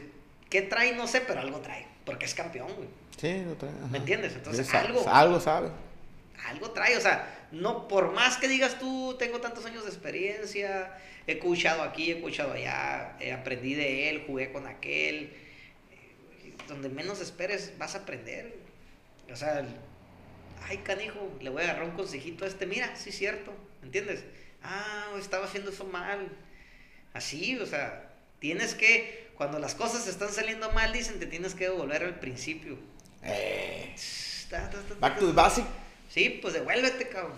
¿qué trae? No sé, pero algo trae. Porque es campeón, güey. Sí, lo trae. ¿Me entiendes? Entonces, algo. Algo sabe. Algo trae, o sea, no por más que digas tú, tengo tantos años de experiencia, he escuchado aquí, he escuchado allá, aprendí de él, jugué con aquel. Donde menos esperes, vas a aprender. O sea, ay, canijo, le voy a agarrar un consejito a este. Mira, sí cierto, ¿entiendes? Ah, estaba haciendo eso mal. Así, o sea, tienes que, cuando las cosas están saliendo mal, dicen, te tienes que volver al principio. Eh. Back to the basic. Sí, pues devuélvete, cabrón.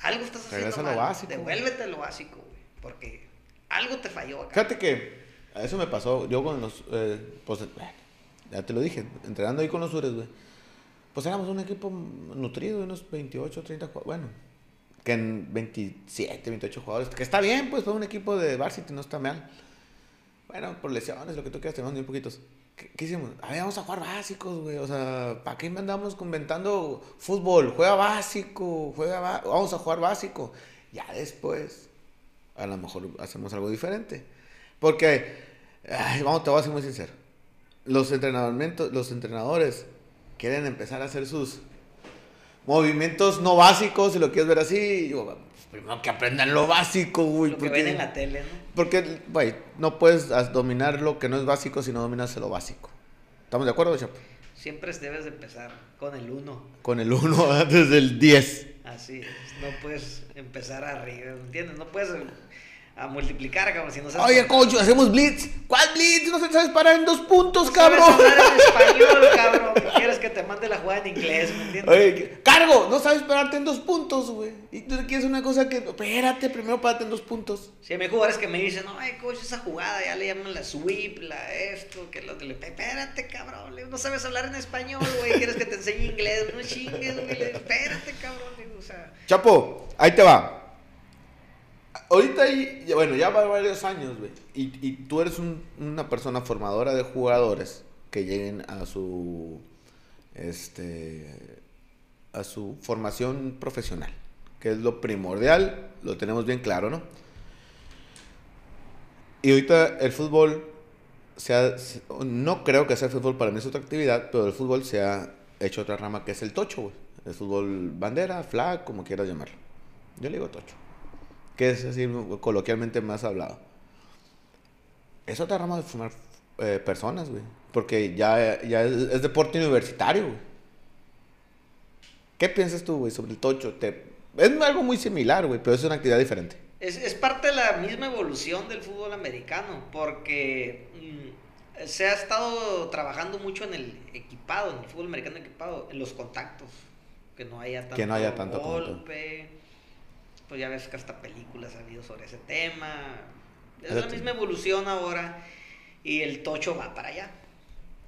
Algo estás haciendo mal. Lo básico. Devuélvete lo básico, güey. Porque algo te falló acá. Fíjate que eso me pasó. Yo con los. Eh, pues, ya te lo dije, entrenando ahí con los Sures, güey. Pues éramos un equipo nutrido de unos 28, 30 jugadores. Bueno, que en 27, 28 jugadores. Que está bien, pues fue un equipo de varsity, no está mal. Bueno, por lesiones, lo que tú quieras, tenemos muy poquitos. ¿Qué, hicimos? A ver, vamos a jugar básicos, güey. O sea, ¿para qué me andamos inventando fútbol? Juega básico, juega vamos a jugar básico. Ya después, a lo mejor hacemos algo diferente. Porque, vamos, te voy a ser muy sincero. Los, entrenamientos, los entrenadores quieren empezar a hacer sus movimientos no básicos, si lo quieres ver así. Pues primero que aprendan lo básico, güey. Lo que ven en la tele, ¿no? Porque, güey, no puedes dominar lo que no es básico si no dominas lo básico. ¿Estamos de acuerdo, Chapo? Siempre debes de empezar con el 1. Con el 1 desde el 10. Así no puedes empezar arriba, ¿entiendes? No puedes a multiplicar, cabrón. Si no sabes Oye, coach, hacemos blitz. ¿Cuál blitz? No sabes parar en dos puntos, no cabrón. Sabes hablar en español, cabrón. Quieres que te mande la jugada en inglés, ¿me entiendes? Oye, cargo, no sabes pararte en dos puntos, güey. Y tú quieres una cosa que. Espérate, primero párate en dos puntos. Sí, hay jugadores que me dicen, no, ay, coach, esa jugada ya le llaman la sweep, la esto, que lo que le. Espérate, cabrón. No sabes hablar en español, güey. Quieres que te enseñe inglés, no chingues, güey. Espérate, cabrón. O sea. Chapo, ahí te va ahorita, bueno, ya va varios años, güey. Y, y, tú eres una persona formadora de jugadores que lleguen a su. Este. A su formación profesional. Que es lo primordial, lo tenemos bien claro, ¿no? Y ahorita el fútbol. Se no creo que sea el fútbol para mí es otra actividad, pero el fútbol se ha hecho otra rama que es el tocho, güey. El fútbol bandera, flag, como quieras llamarlo. Yo le digo tocho que es así coloquialmente más hablado. Es otra rama de formar eh, personas, güey. Porque ya, ya es, deporte universitario, güey. ¿Qué piensas tú, güey, sobre el tocho? Te, es algo muy similar, güey, pero es una actividad diferente. Es, es, parte de la misma evolución del fútbol americano, porque mm, se ha estado trabajando mucho en el equipado, en el fútbol americano equipado, en los contactos, que no haya tanto, que no haya tanto golpe pues ya ves que hasta películas ha habido sobre ese tema. Es la misma evolución ahora y el tocho va para allá.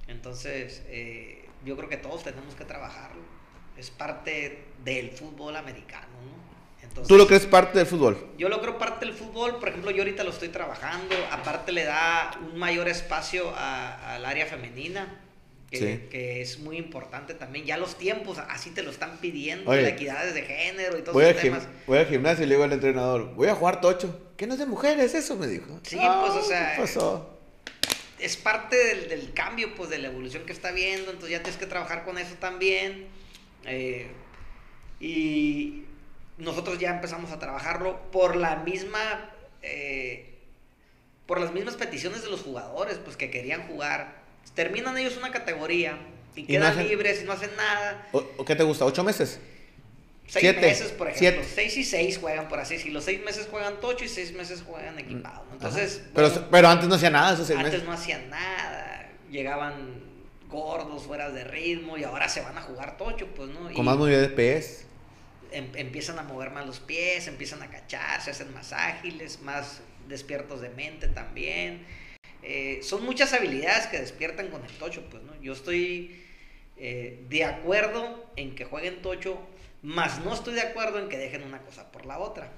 Entonces, eh, yo creo que todos tenemos que trabajarlo. Es parte del fútbol americano, ¿no? ¿Tú lo crees parte del fútbol? Yo lo creo parte del fútbol. Por ejemplo, yo ahorita lo estoy trabajando. Aparte le da un mayor espacio al área femenina que, es muy importante también. Ya los tiempos así te lo están pidiendo, la equidad de género y todos esos temas. Voy al gimnasio y le digo al entrenador, voy a jugar tocho. ¿Qué no es de mujeres eso? Me dijo. Sí, pues o sea... Es parte del, cambio, pues de la evolución que está viendo, entonces ya tienes que trabajar con eso también. Eh, y nosotros ya empezamos a trabajarlo por la misma... Eh, por las mismas peticiones de los jugadores, pues que querían jugar terminan ellos una categoría y, quedan libres y no hacen nada. ¿O, qué te gusta? ¿Ocho meses? Seis meses, por ejemplo. Seis y seis juegan, por así decirlo. Seis meses juegan tocho y seis meses juegan equipado. Entonces. Pero, pero antes no hacían nada esos seis antes no hacían nada. Llegaban gordos, fuera de ritmo y ahora se van a jugar tocho, pues, ¿no? Con más movilidad de pies. Em, empiezan a mover más los pies, empiezan a cachar, se hacen más ágiles, más despiertos de mente también eh, son muchas habilidades que despiertan con el tocho, pues, ¿no? Yo estoy eh, de acuerdo en que jueguen tocho, más no estoy de acuerdo en que dejen una cosa por la otra.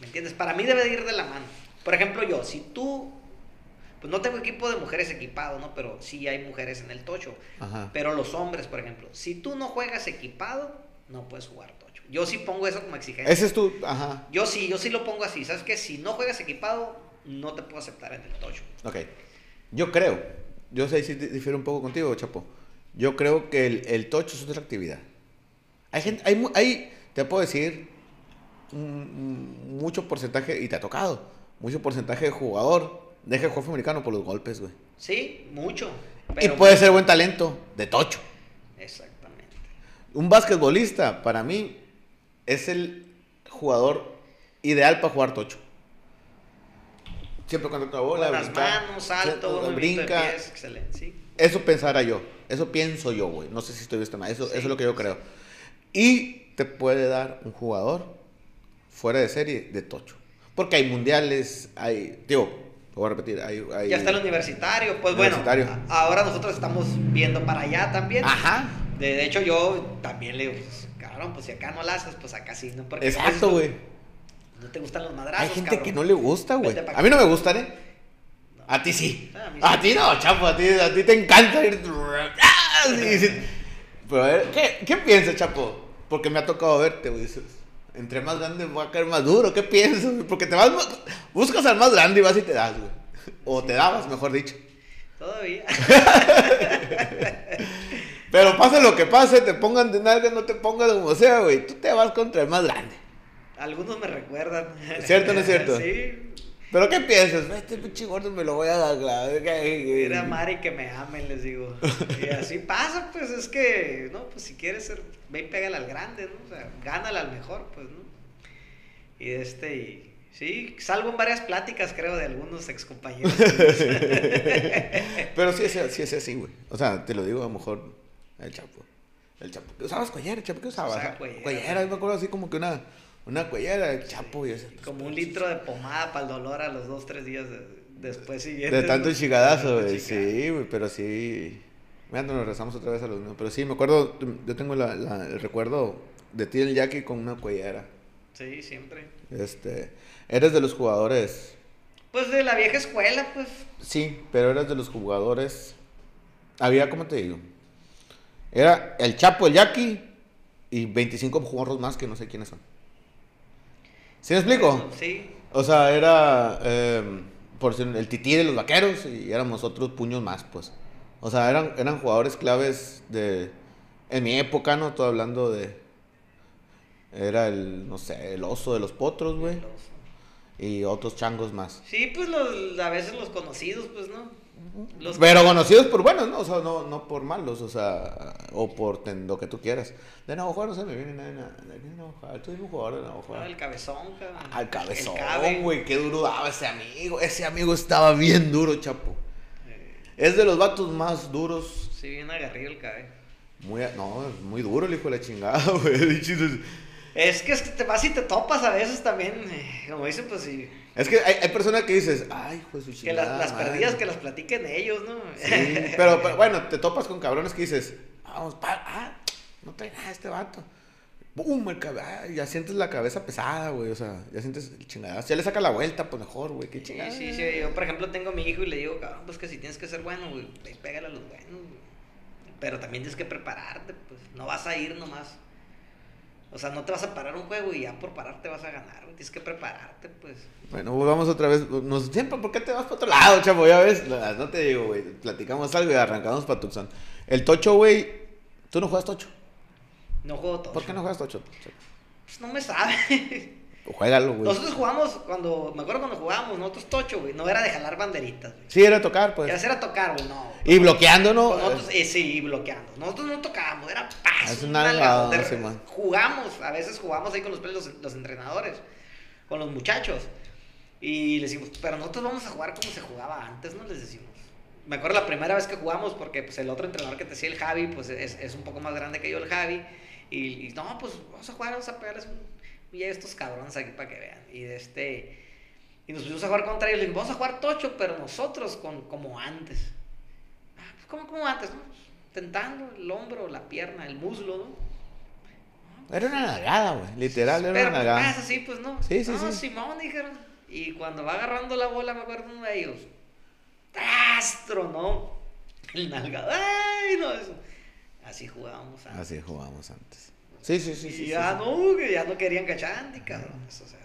¿Me entiendes? Para mí debe de ir de la mano. Por ejemplo, yo, si tú, pues no tengo equipo de mujeres equipado, ¿no? Pero sí hay mujeres en el tocho. Pero los hombres, por ejemplo, si tú no juegas equipado, no puedes jugar tocho. Yo sí pongo eso como exigencia. Ese es tu, ajá. Yo sí, yo sí lo pongo así. ¿Sabes qué? Si no juegas equipado, no te puedo aceptar en el tocho. Ok. Yo creo, yo sé si difiero un poco contigo, Chapo. Yo creo que el, el tocho es otra actividad. Hay gente, hay, hay, te puedo decir, mucho porcentaje, y te ha tocado, mucho porcentaje de jugador deja el juego americano por los golpes, güey. Sí, mucho. y puede ser buen talento, de tocho. Exactamente. Un basquetbolista, para mí, es el jugador ideal para jugar tocho. Siempre cuando la bola, las manos, alto, brinca. excelente, sí. Eso pensara yo. Eso pienso yo, güey. No sé si estoy visto mal. Eso, eso es lo que yo creo. Y te puede dar un jugador fuera de serie de tocho. Porque hay mundiales, hay. Digo, voy a repetir. Hay, ya está el universitario. Pues bueno, ahora nosotros estamos viendo para allá también. Ajá. De, hecho, yo también le digo, pues, cabrón, pues si acá no la haces, pues acá sí, ¿no? Porque Exacto, güey. No te gustan los madrazos. Hay gente que no le gusta, güey. A mí no me gustan, ¿eh? A ti sí. Ah, a, ti no, chapo, a ti, a ti te encanta ir. Pero a ver, ¿qué, ¿qué piensas, chapo? Porque me ha tocado verte, güey. Entre más grande voy a caer más duro. ¿Qué piensas? Porque te vas. Buscas al más grande y vas y te das, güey. O te dabas, mejor dicho. Todavía. Pero pase lo que pase, te pongan de nalga, no te pongan como sea, güey. Tú te vas contra el más grande. Algunos me recuerdan. ¿Cierto o no es cierto? sí. ¿Pero qué piensas? Este pinche gordo me lo voy a dar, claro. Mira, Mari, que me amen, les digo. Y así pasa, pues es que, no, pues si quieres ser, ve y pégale al grande, ¿no? O sea, gánale al mejor, pues, ¿no? Y este, y, sí, salgo en varias pláticas, creo, de algunos excompañeros. Pero sí es, sí es así, güey. O sea, te lo digo, a lo mejor, el chapo. El chapo. ¿Usabas cuellera? ¿El chapo qué usabas? O sea, cuellera. Cuellera, me acuerdo así como que una una cuellera de chapo y ese. Como un litro de pomada para el dolor a los dos, tres días después siguientes. De tanto chingadazo, güey. Sí, güey, pero sí. Mira, nos regresamos otra vez a los mismos. Pero sí, me acuerdo, yo tengo la, el recuerdo de ti, el Jackie, con una cuellera. Sí, siempre. Este, eres de los jugadores. Pues de la vieja escuela, pues. Sí, pero eres de los jugadores. Había, ¿cómo te digo? Era el Chapo, el Jackie y 25 jugadores más que no sé quiénes son. ¿Sí me explico? Sí. O sea, era eh, por el tití de los vaqueros y éramos otros puños más, pues. O sea, eran, eran jugadores claves de... En mi época, ¿no? Estoy hablando de... Era el, no sé, el oso de los potros, güey. Y otros changos más. Sí, pues los, a veces los conocidos, pues, ¿no? Pero conocidos por buenos, ¿no? O sea, no, no por malos, o sea, o por lo que tú quieras. De Navajo no se me viene nada de Navajo. Tú eres un jugador de Navajo. Ah, el cabezón, cabrón. Al cabezón, güey, qué duro daba ese amigo. Ese amigo estaba bien duro, chapo. Es de los vatos más duros. Sí, bien agarrido el cabello. Muy, no, muy duro el hijo de la chingada, güey. Es que, es que te vas y te topas a veces también, eh, como dicen, pues sí. Es que hay, hay personas que dices, ay, pues su chingada. Que las, perdidas que las platiquen ellos, ¿no? Sí, pero, bueno, te topas con cabrones que dices, vamos, pa, ah, no trae nada este vato. ¡Bum! El ah, ya sientes la cabeza pesada, güey. O sea, ya sientes el chingada. Si ya le saca la vuelta, pues mejor, güey. Qué chingada. Sí, sí, sí. Yo, por ejemplo, tengo a mi hijo y le digo, cabrón, pues que si tienes que ser bueno, güey, pégale a los buenos, Pero también tienes que prepararte, pues. No vas a ir nomás. O sea, no te vas a parar un juego y ya por pararte vas a ganar, Tienes que prepararte, pues. Bueno, vamos otra vez. Nos, siempre, ¿por qué te vas para otro lado, chavo? Ya ves, no te digo, güey. Platicamos algo y arrancamos para Tucson. El Tocho, güey. ¿Tú no juegas Tocho? No juego Tocho. ¿Por qué no juegas Tocho? Pues no me sabe. Juégalo, güey. Nosotros jugamos cuando, me acuerdo cuando jugábamos, nosotros tocho, güey. No era de jalar banderitas, güey. Sí, era tocar, pues. Era, era tocar, güey, no. Y bloqueando, ¿no? Nosotros, eh, sí, y bloqueando. Nosotros no tocábamos, era paso. Es una Jugamos, a veces jugamos ahí con los, los, los entrenadores, con los muchachos. Y les decimos, pero nosotros vamos a jugar como se jugaba antes, ¿no? Les decimos. Me acuerdo la primera vez que jugamos, porque pues el otro entrenador que te decía, el Javi, pues es, es un poco más grande que yo, el Javi. Y, y, no, pues vamos a jugar, vamos a pegarles un y estos cabrones aquí para que vean. Y de este. Y nos pusimos a jugar contra ellos. Le vamos a jugar tocho, pero nosotros con, como antes. Ah, pues como, como antes, ¿no? Tentando el hombro, la pierna, el muslo, ¿no? Era una nagada, güey. Literal, era una nagada. Pero así, pues no. Sí, sí, no, Simón, dijeron. Y cuando va agarrando la bola, me acuerdo uno de ellos. ¡Trastro, no! El nalgado. ¡Ay, no! Eso. Así jugábamos antes. Así jugábamos antes. Sí, sí, sí. Y sí, ya no, que ya no querían cachandi, cabrón. O sea,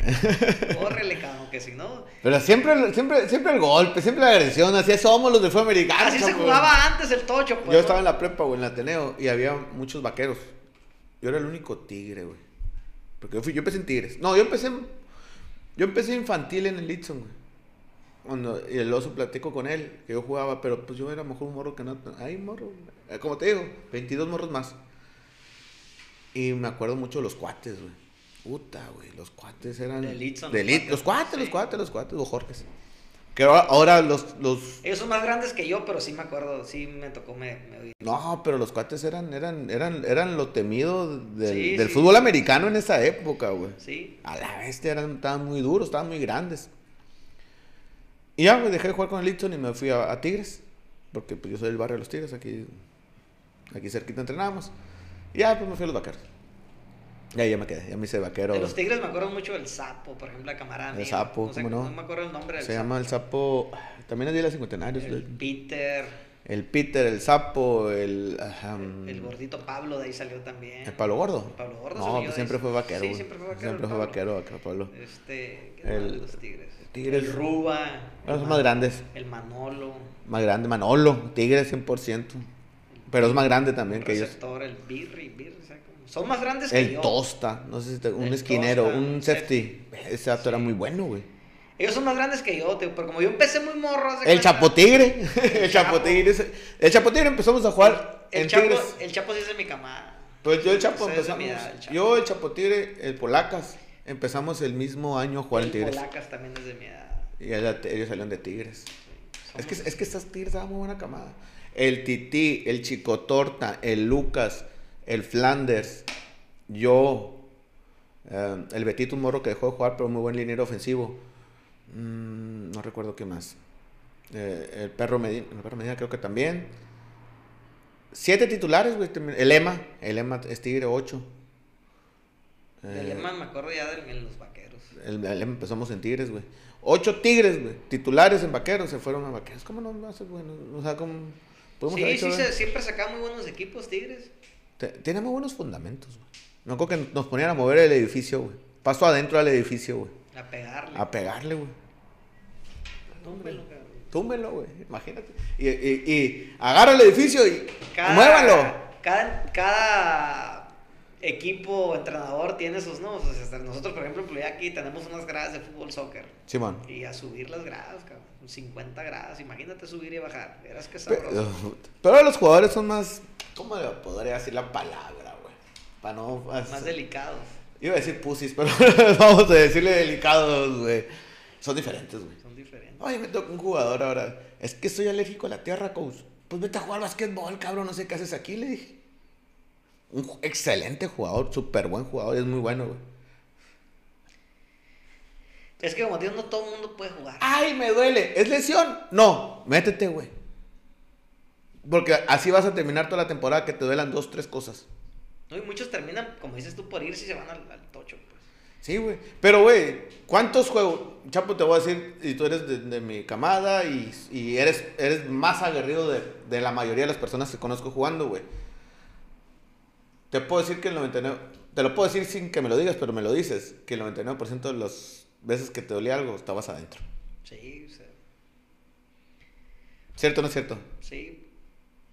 córrele, cabrón, que si no. Pero siempre, siempre, siempre el golpe, siempre la agresión, así somos los de fue americano. Así se jugaba antes el tocho, pues. Yo estaba en la prepa, güey, en el Ateneo, y había muchos vaqueros. Yo era el único tigre, güey. Porque yo, fui, yo empecé en Tigres. No, yo empecé en, yo empecé infantil en el Litson, güey. Cuando y el oso platico con él, que yo jugaba, pero pues yo era mejor un morro que no. Ay, morro. Como te digo, 22 morros más. Y me acuerdo mucho de los cuates, güey. Puta, güey. Los cuates eran. De. De los, los cuates, los cuates, los cuates, los Jorges. Que ahora, los, los... Ellos son más grandes que yo, pero sí me acuerdo, sí me tocó, me, No, pero los cuates eran, eran, eran, eran lo temido del, fútbol americano en esa época, güey. Sí. A la vez eran, estaban muy duros, estaban muy grandes. Y ya, güey, dejé de jugar con el Litson y me fui a, Tigres. Porque pues, yo soy del barrio de los Tigres, aquí, aquí cerquita entrenábamos. Ya, pues me fui a los vaqueros. Ya, ya me quedé, ya me hice vaquero. De los tigres me acuerdo mucho del sapo, por ejemplo, la camarada. El sapo, no, sé, ¿cómo no? no me acuerdo el nombre del Se llama el sapo, también es de los cincuentenarios. El Peter. El Peter, el sapo, el... el gordito Pablo, de ahí salió también. ¿El Pablo Gordo? El Pablo Gordo No, pues siempre fue vaquero. Sí, siempre fue vaquero. Siempre fue vaquero, acá, Pablo. Este, ¿qué el, de los tigres? Tigres. El Ruba. Los más grandes. El Manolo. Más grande, Manolo, Tigres 100%. Pero es más grande también que ellos. El Birri, Birri, son más grandes que el yo. Tosta, no sé si te, un esquinero, un safety. Ese acto era muy bueno, güey. Ellos son más grandes que yo, tío, pero como yo empecé muy morro. El Chapotigre. el Chapotigre. El Chapotigre empezamos a jugar el, en Chapo, Tigres. El Chapo sí es de mi camada. Pues yo el Chapo empezamos. Yo, el Chapotigre, el Polacas, empezamos el mismo año a jugar en Tigres. El Polacas también es de mi edad. Y ellos salieron de Tigres. es, que, es que estas Tigres daban muy buena camada. El Tití, el Chico Torta, el Lucas, el Flanders, yo, eh, el Betito, un morro que dejó de jugar, pero muy buen liniero ofensivo. Mm, no recuerdo qué más. Eh, el perro Medina, el perro Medina creo que también. Siete titulares, güey. El Ema, el Ema es Tigre 8. el eh, Ema me acuerdo ya de los vaqueros. El, el Ema empezamos en Tigres, güey. Ocho Tigres, güey. Titulares en vaqueros, se fueron a vaqueros. ¿Cómo no a ser bueno? O sea, ¿cómo sí, sí, siempre sacaba muy buenos equipos, Tigres. Tiene muy buenos fundamentos, güey. Me acuerdo que nos ponían a mover el edificio, güey. Paso adentro del edificio, güey. A pegarle. A pegarle, güey. Túmbelo, Túmbelo, güey. Imagínate. Y, y, agarra el edificio y muévalo. Cada, cada equipo, entrenador tiene sus, ¿no? nosotros, por ejemplo, aquí tenemos unas gradas de fútbol, soccer. Simón. y a subir las gradas, cabrón. 50 gradas. Imagínate subir y bajar. Verás que sabroso. Pero, pero los jugadores son más. ¿Cómo le podría decir la palabra, güey? Para no. Más delicados. Iba a decir pusis, pero vamos a decirle delicados, güey. Son diferentes, güey. Son diferentes. Oye, me toca un jugador ahora. Es que soy alérgico a la tierra, coach. Pues vete a jugar basquetbol, cabrón. No sé qué haces aquí, le dije. Un excelente jugador, súper buen jugador. Es muy bueno, güey. Es que como digo, no todo el mundo puede jugar. ¡Ay, me duele! ¿Es lesión? No, métete, güey. Porque así vas a terminar toda la temporada que te duelan dos, tres cosas. No, y muchos terminan, como dices tú, por irse y se van al, tocho, pues. Sí, güey. Pero, güey, ¿cuántos juegos? Chapo, te voy a decir, y tú eres de, mi camada y, y, eres, eres más aguerrido de, de, la mayoría de las personas que conozco jugando, güey. Te puedo decir que el 99, te lo puedo decir sin que me lo digas, pero me lo dices, que el 99% de las veces que te dolía algo estabas adentro. Sí, o sea. ¿Cierto o no es cierto? Sí,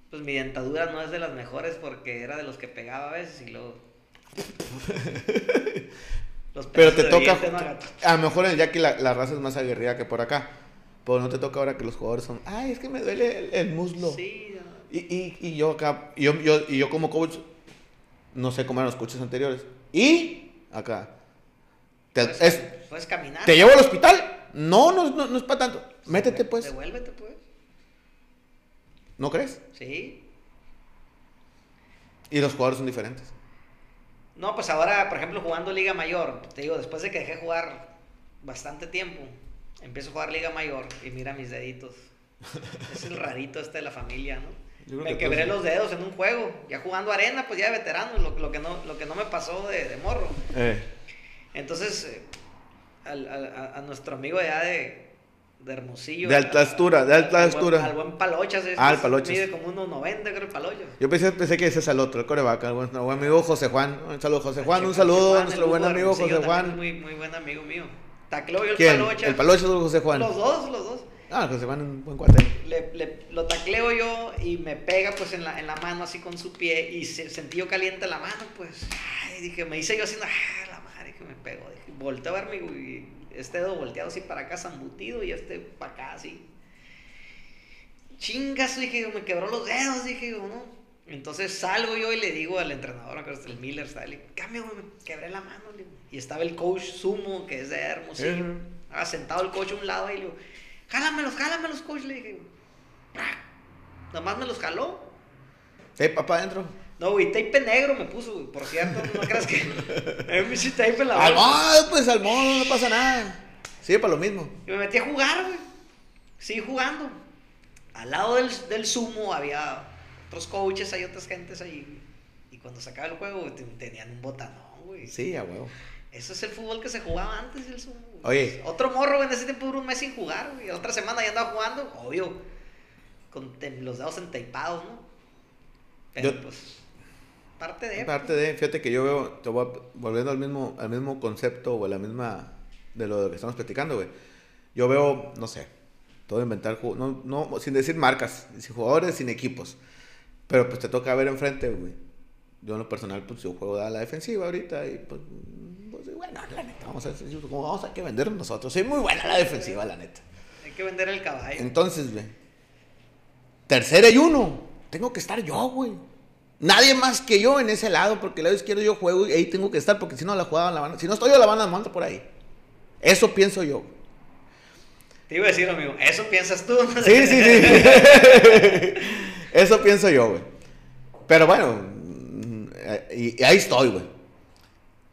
pues mi dentadura no es de las mejores porque era de los que pegaba a veces y luego. los Pero te toca. a lo mejor en el Jackie la, la, raza es más aguerrida que por acá. Pero no te toca ahora que los jugadores son. Ay, es que me duele el, muslo. Sí, y, y, y, yo acá. Y yo, yo, y yo como coach. No sé cómo eran los coaches anteriores. Y acá. Te, es, puedes caminar. ¿Te llevo al hospital? No, no, no, no es para tanto. Métete pues. Devuélvete pues. ¿No crees? Sí. Y los jugadores son diferentes. No, pues ahora, por ejemplo, jugando Liga Mayor, te digo, después de que dejé jugar bastante tiempo, empiezo a jugar Liga Mayor y mira mis deditos. es el rarito este de la familia, ¿no? Me quebré los dedos en un juego, ya jugando arena, pues ya de veterano, lo, que, no, lo que no me pasó de, morro. Eh. Entonces, eh, a, nuestro amigo allá de, de Hermosillo. De alta altura, de alta altura. Al buen Palochas. ah, el Palochas. Mide como 1.90, creo, el Palochas. Yo pensé, pensé que ese es el otro, el corebaca, el buen, amigo José Juan. Un saludo, José Juan, un saludo a nuestro buen amigo José Juan. Muy, muy buen amigo mío. Tacleo yo el ¿Quién? Palochas. ¿El Palochas o José Juan? Los dos, los dos. Ah, José Juan, un buen cuate. Le, le, lo tacleo yo y me pega pues en la, en la mano así con su pie y se, sentí yo caliente la mano, pues. Ay, dije, me hice yo haciendo, ah, me pegó. Volteo a verme y este dedo volteado así para acá, zambutido, y este para acá así. Chingas, dije, me quebró los dedos, dije, ¿no? Entonces salgo yo y le digo al entrenador, que es el Miller, está, le cambio, me quebré la mano. Y estaba el coach Sumo, que es de Hermosillo. Estaba sentado el coach a un lado y le digo, jálamelos, jálamelos, coach. Le dije, nomás me los jaló. ¿Tape papá adentro? No, güey, tape negro me puso, güey. Por cierto, no creas que. Sí tape en la Al pues al modo, no pasa nada. Sí, para lo mismo. Y me metí a jugar, güey. Sí, jugando. Al lado del, del sumo había otros coaches, hay otras gentes ahí. Y cuando se acaba el juego, tenían un botanón, güey. Sí, a huevo. Eso es el fútbol que se jugaba antes, el sumo. Oye. Otro morro, en ese tiempo duró un mes sin jugar, güey. Otra semana ya andaba jugando, obvio. Con los dedos enteipados, ¿no? Pero pues. Parte de. Parte de. Fíjate que yo veo. Te voy volviendo al mismo, al mismo concepto o a la misma. De lo que estamos platicando, güey. Yo veo, no sé. Todo inventar. No, no, sin decir marcas. Sin jugadores, sin equipos. Pero pues te toca ver enfrente, güey. Yo en lo personal, pues yo juego a la defensiva ahorita y pues, pues bueno, la neta, vamos a, como vamos a que vender nosotros. Soy muy buena la defensiva, la neta. Hay que vender el caballo. Entonces, güey. Tercera y uno. Tengo que estar yo, güey. Nadie más que yo en ese lado, porque el lado izquierdo yo juego y ahí tengo que estar, porque si no la jugaba la van Si no estoy yo, la van a mandar por ahí. Eso pienso yo. Te iba a decir, amigo, eso piensas tú. Sí, sí, sí. Eso pienso yo, güey. Pero bueno, y, ahí estoy, güey.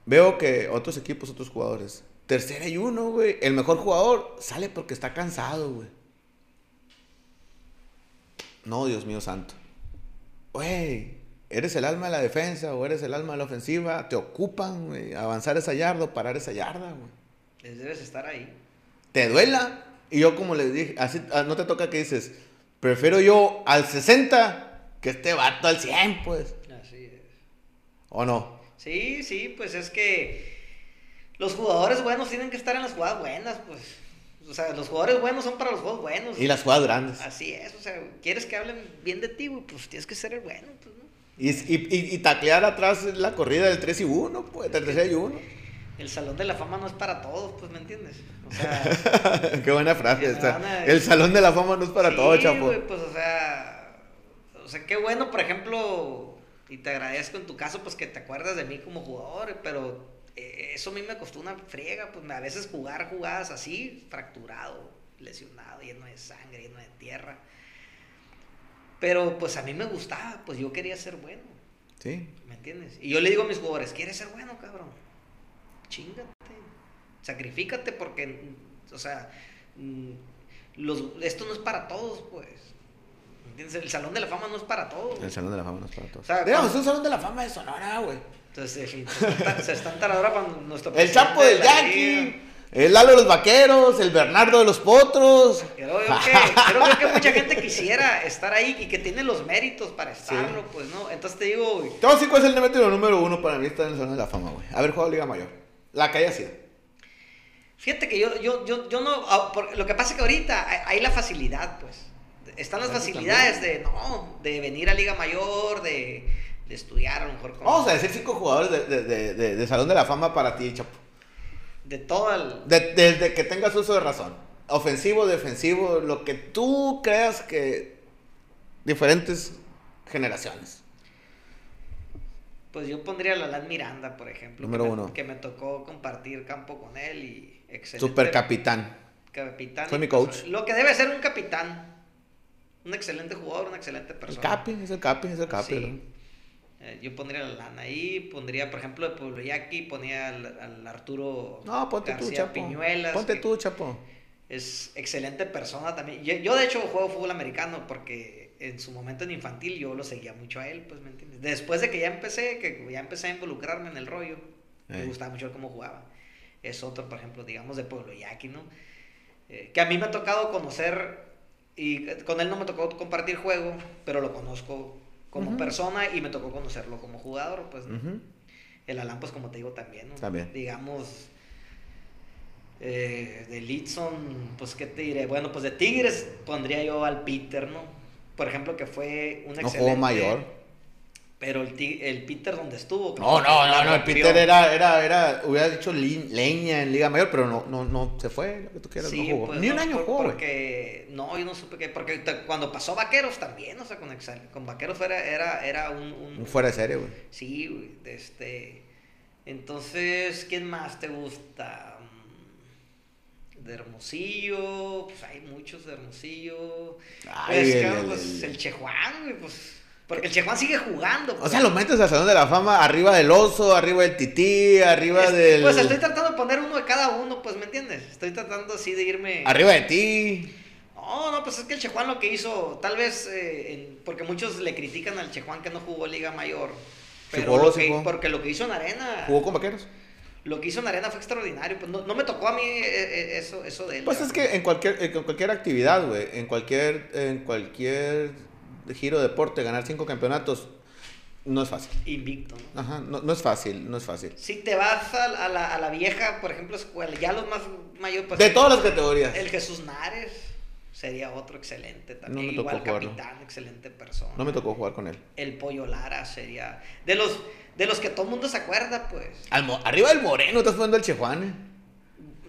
Veo que otros equipos, otros jugadores, tercera y uno, güey. El mejor jugador sale porque está cansado, güey. No, Dios mío santo. Güey, eres el alma de la defensa o eres el alma de la ofensiva. Te ocupan, güey, avanzar esa yarda o parar esa yarda, güey. Les debes estar ahí. Te duela. Y yo, como les dije, así, ah, no te toca que dices, Prefiero yo al 60 que este vato al 100, pues. Así es. ¿O no? Sí, sí, pues es que los jugadores buenos tienen que estar en las jugadas buenas, pues. O sea, los jugadores buenos son para los juegos buenos. Y las jugadas grandes. Así es, o sea, quieres que hablen bien de ti, pues tienes que ser el bueno, pues. Y, y, y, taclear atrás la corrida del 3 y 1, pues, del 3 y 1 el salón de la fama no es para todos, pues, ¿me entiendes? O sea, qué buena frase esta. El salón de la fama no es para todos, chapo. pues, o sea, o sea, qué bueno, por ejemplo, y te agradezco en tu caso, pues, que te acuerdas de mí como jugador, pero eh, eso a mí me costó una friega, pues, a veces jugar jugadas así, fracturado, lesionado, lleno de sangre, lleno de tierra. Pero, pues, a mí me gustaba, pues, yo quería ser bueno. Sí. ¿Me entiendes? Y yo le digo a mis jugadores, ¿quieres ser bueno, cabrón? chingate, sacrifícate porque, o sea, mm, los, esto no es para todos, pues. ¿Entiendes? El Salón de la Fama no es para todos. El Salón de la Fama no es para todos. O sea, Digamos, es un Salón de la Fama de Sonora, güey. Entonces, se están taladora cuando nuestro El Chapo del Yankee. El Lalo de los Vaqueros, el Bernardo de los Potros. Creo que, que mucha gente quisiera estar ahí y que tiene los méritos para estarlo, pues, ¿no? Entonces te digo, güey. Todo sí, ¿cuál es el mérito número uno para mí estar en el Salón de la Fama, güey? Haber jugado Liga Mayor. La haya sido. Fíjate que yo, yo, yo, yo no. Ah, lo que pasa es que ahorita hay, la facilidad, pues. Están las facilidades de, no, de venir a Liga Mayor, de, de estudiar a lo mejor. Vamos a decir cinco jugadores de, de, de, de, Salón de la Fama para ti, Chapo. De todo el. desde que tengas uso de razón. Ofensivo, defensivo, lo que tú creas que. Diferentes generaciones. Pues yo pondría a Lalan Miranda, por ejemplo. Número que uno. Me, que me tocó compartir campo con él y excelente. Super capitán. Capitán. Fue mi coach. lo que debe ser un capitán. Un excelente jugador, una excelente persona. El capi, es el capi, es el capi. Sí. Eh, yo pondría a Lalan ahí, pondría, por ejemplo, de Pueblo Yaqui, ponía al, Arturo no, ponte García tú, chapo. Piñuelas. Ponte tú, chapo. Es excelente persona también. Yo, yo, de hecho, juego fútbol americano porque en su momento en infantil yo lo seguía mucho a él, pues, ¿me entiendes? Después de que ya empecé, que ya empecé a involucrarme en el rollo, me gustaba mucho cómo jugaba. Es otro, por ejemplo, digamos, de Pueblo Yaqui, ¿no? Eh, que a mí me ha tocado conocer, y con él no me tocó compartir juego, pero lo conozco como persona y me tocó conocerlo como jugador, pues. El Alan, pues, como te digo, también, ¿no? También. Digamos, eh, de Litson, pues, ¿qué te diré? Bueno, pues de Tigres pondría yo al Peter, ¿no? por ejemplo, que fue un excelente... juego mayor. Pero el, el Peter donde estuvo. No, no, no, no, el Peter era, era, era, hubiera dicho leña en Liga Mayor, pero no, no, no, se fue, lo que tú quieras, no jugó. Pues, Ni un año jugó. Porque, no, yo no supe que, porque cuando pasó Vaqueros también, o sea, con, con Vaqueros era, era, era un, un, fuera de serie, güey. Sí, güey, este, entonces, ¿quién más te gusta? de Hermosillo, pues hay muchos de Hermosillo. Ay, pues, el, pues, el, Chejuan, güey, pues porque el Chejuan sigue jugando. Pues. O sea, lo metes al Salón de la Fama arriba del oso, arriba del tití, arriba del. Pues estoy tratando de poner uno de cada uno, pues, ¿me entiendes? Estoy tratando así de irme. Arriba de ti. No, no, pues es que el Chejuan lo que hizo, tal vez, eh, porque muchos le critican al Chejuan que no jugó Liga Mayor. Pero lo que, porque lo que hizo en Arena. ¿Jugó con vaqueros? Lo que hizo en Arena fue extraordinario. Pues no, me tocó a mí eh, eh, eso, eso de él. Pues es que en cualquier, en cualquier actividad, güey, en cualquier, en cualquier de giro deporte, ganar cinco campeonatos, no es fácil. Invicto, ¿no? Ajá, no, es fácil, no es fácil. Si te vas a, la, a la, vieja, por ejemplo, escuela, ya los más mayores... Pues, de todas las categorías. El Jesús Nares sería otro excelente también. No me tocó Igual capitán, excelente persona. No me tocó jugar con él. El Pollo Lara sería... De los, de los que todo el mundo se acuerda, pues. arriba del Moreno, estás jugando al Chejuane.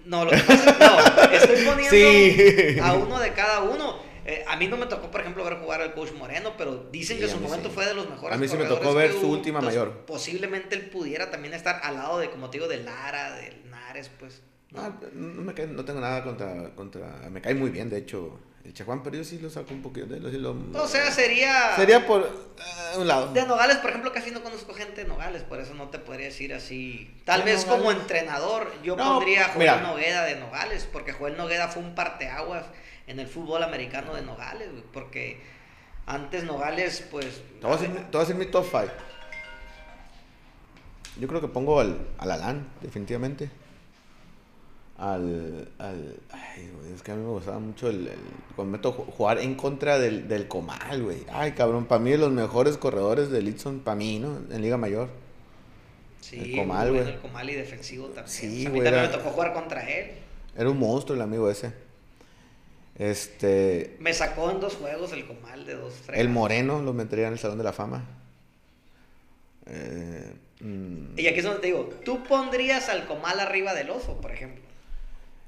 No, lo que pasa es no, estoy poniendo a uno de cada uno. Eh, a mí no me tocó, por ejemplo, ver jugar al coach Moreno, pero dicen que en su momento fue de los mejores. A mí sí me tocó ver su última mayor. Posiblemente él pudiera también estar al lado de, como te digo, de Lara, de Nares, pues. No, ah, no, me no tengo nada contra, contra. Me cae muy bien, de hecho, el Chajuan, pero yo sí lo saco un poquito de él. Lo, o sea, sería. Sería por eh, un lado. De Nogales, por ejemplo, casi no conozco gente de Nogales, por eso no te podría decir así. Tal vez como entrenador, yo pondría a Joel Nogueda de Nogales, porque Joel Nogueda fue un parteaguas en el fútbol americano de Nogales, porque antes Nogales, pues... Te voy a hacer, mi top 5. Yo creo que pongo al, al Alan, definitivamente. Al, al ay, es que a mí me gustaba mucho el, el cuando meto jugar en contra del, del Comal, güey. Ay, cabrón, para mí de los mejores corredores de Litson, para mí, ¿no? En Liga Mayor. Sí, el Comal, güey. el Comal y defensivo también. Sí, a mí también me tocó jugar contra él. Era un monstruo el amigo ese. Este. Me sacó en dos juegos el comal de dos El Moreno lo metería en el Salón de la Fama. Eh, mm. Y aquí es donde te digo, ¿tú pondrías al comal arriba del oso, por ejemplo?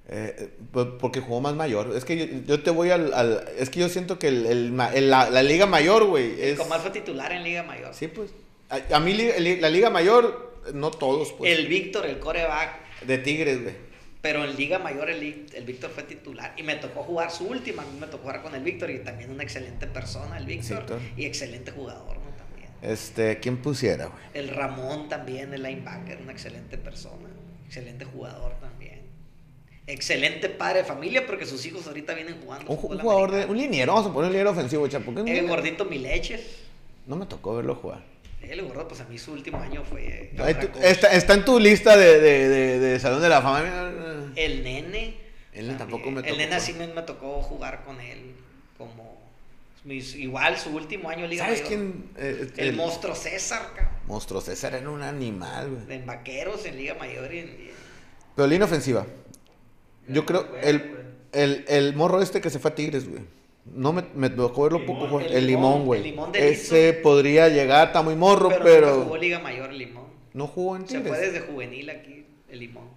Eh, pues, porque jugó más mayor. Es que yo, te voy al, Es que yo siento que el, la, Liga Mayor, güey. El comal fue titular en Liga Mayor. Sí, pues. A, mí la Liga Mayor, no todos, pues. El Víctor, el coreback. De Tigres, güey. Pero en Liga Mayor el, el Víctor fue titular y me tocó jugar su última, a mí me tocó jugar con el Víctor y también una excelente persona el Víctor y excelente jugador, ¿no? También. Este, ¿quién pusiera, güey? El Ramón también, el linebacker, una excelente persona, excelente jugador también. Excelente padre de familia porque sus hijos ahorita vienen jugando. Un, jugador de. Un liniero, vamos a poner un liniero ofensivo, chapo. El gordito Mileches. No me tocó verlo jugar. El gordo, pues a mí su último año fue. Está, está, en tu lista de, de, de, Salón de la Fama. El nene. El nene tampoco me tocó. El nene sí me, me, tocó jugar con él. Como. igual su último año Liga ¿Sabes quién? Eh, el, monstruo César, cabrón. Monstruo César era un animal, güey. En vaqueros, en Liga Mayor y en. Pero línea ofensiva. Yo creo. El, el, el morro este que se fue a Tigres, güey. No me, me tocó verlo poco, El, limón, güey. Ese podría llegar, está muy morro, pero. pero... No jugó Liga Mayor el limón. No jugó en Tigres. Se fue desde juvenil aquí, el limón.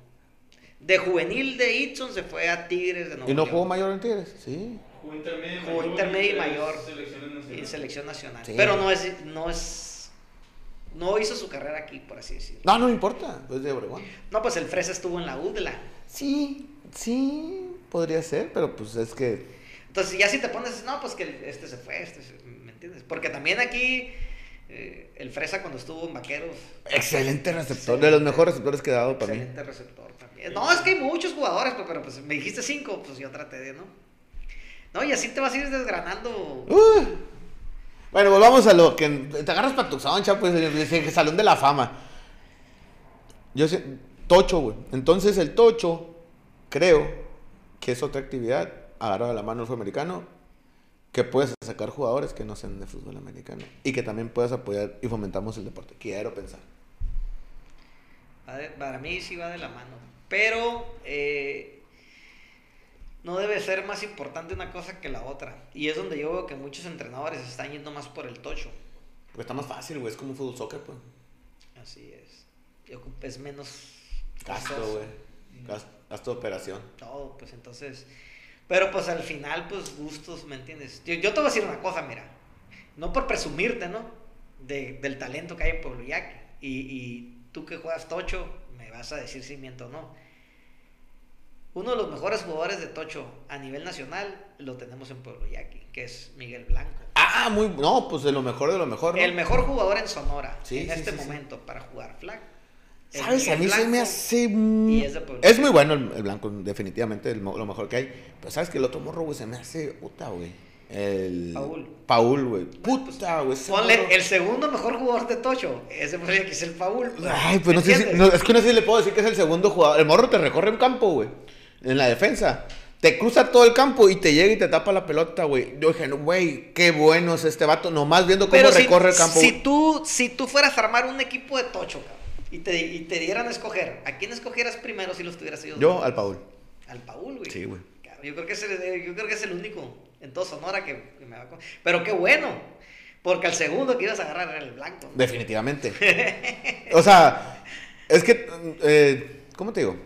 De juvenil de Itson se fue a Tigres de Nuevo ¿Y no jugó mayor en Tigres? Sí. Jugó intermedio, jugó intermedio y mayor. En selección nacional. Pero no es, no es. No hizo su carrera aquí, por así decirlo. No, no importa. Es de Obregón. No, pues el Fresa estuvo en la UDLA. Sí, sí, podría ser, pero pues es que entonces ya si te pones, no, pues que este se fue, este ¿me entiendes? Porque también aquí eh, el Fresa cuando estuvo en Vaqueros. Excelente receptor, de los mejores receptores que he dado para mí. Excelente receptor también. No, es que hay muchos jugadores, pues, pero pues me dijiste cinco, pues yo traté de, ¿no? No, y así te vas a ir desgranando. Uh. Bueno, volvamos a lo que te agarras para tu soncha, pues, el Salón de la Fama. Yo sé, Tocho, güey. Entonces el Tocho, creo que es otra actividad agarra de la mano el fútbol americano, que puedes sacar jugadores que no sean de fútbol americano y que también puedas apoyar y fomentamos el deporte. Quiero pensar. Para mí sí va de la mano, pero eh, no debe ser más importante una cosa que la otra. Y es donde yo veo que muchos entrenadores están yendo más por el tocho. Porque está más fácil, güey. Es como un fútbol soccer, pues. Así es. Es menos. Gasto, güey. Gasto, de operación. Todo, pues entonces. Pero pues al final, pues gustos, ¿me entiendes? Yo, yo te voy a decir una cosa, mira. No por presumirte, ¿no? De, del talento que hay en Pueblo Yaqui. Y, y tú que juegas tocho, me vas a decir si miento o no. Uno de los mejores jugadores de Tocho a nivel nacional lo tenemos en Pueblo Yaqui, que es Miguel Blanco. Ah, muy, no, pues de lo mejor de lo mejor. El mejor jugador en Sonora en este momento para jugar flag. ¿Sabes? A mí se me hace. es, muy bueno el, Blanco, definitivamente, lo mejor que hay. Pero ¿sabes que el otro morro, güey, se me hace puta, güey? El. Paul. Paul, güey. Puta, güey. Ponle el segundo mejor jugador de Tocho. Ese fue el que es el Paul. Ay, pues no sé si. es que no sé si le puedo decir que es el segundo jugador. El morro te recorre un campo, güey en la defensa. Te cruza todo el campo y te llega y te tapa la pelota, güey. Yo dije, güey, qué bueno es este vato. Nomás viendo cómo recorre el campo. Si tú, si tú fueras a armar un equipo de tocho, cabrón, y te, y te dieran a escoger, ¿a quién escogieras primero si los tuvieras yo? Yo, al Paul. Al Paul, güey. Sí, güey. Yo creo, que es el, yo creo que es el único en todo Sonora que, me va a... Pero qué bueno. Porque al segundo que ibas a agarrar era el blanco. Definitivamente. o sea, es que, eh, ¿cómo te digo?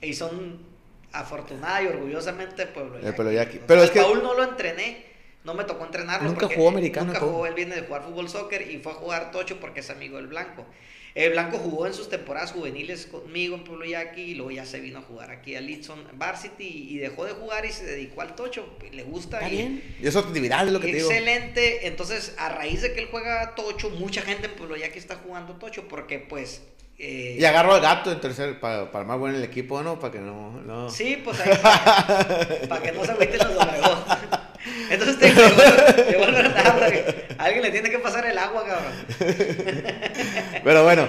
Y son afortunada y orgullosamente Pueblo Yaqui. Pueblo Yaqui. Pero es que Paul no lo entrené, no me tocó entrenarlo. Nunca jugó americano. Nunca jugó, él viene de jugar fútbol soccer y fue a jugar tocho porque es amigo del Blanco. El Blanco jugó en sus temporadas juveniles conmigo en Pueblo Yaqui y luego ya se vino a jugar aquí a Litson Varsity y dejó de jugar y se dedicó al tocho. Le gusta. Está bien. Y eso actividad es lo que te digo. Excelente. Entonces, a raíz de que él juega tocho, mucha gente en Pueblo Yaqui está jugando tocho porque pues eh, y agarro al gato en tercer para, para más bueno el equipo, ¿no? Para que no, no. Sí, pues ahí para, que no se agüiten los Obregón. Entonces te llegó, alguien le tiene que pasar el agua, cabrón. Pero bueno,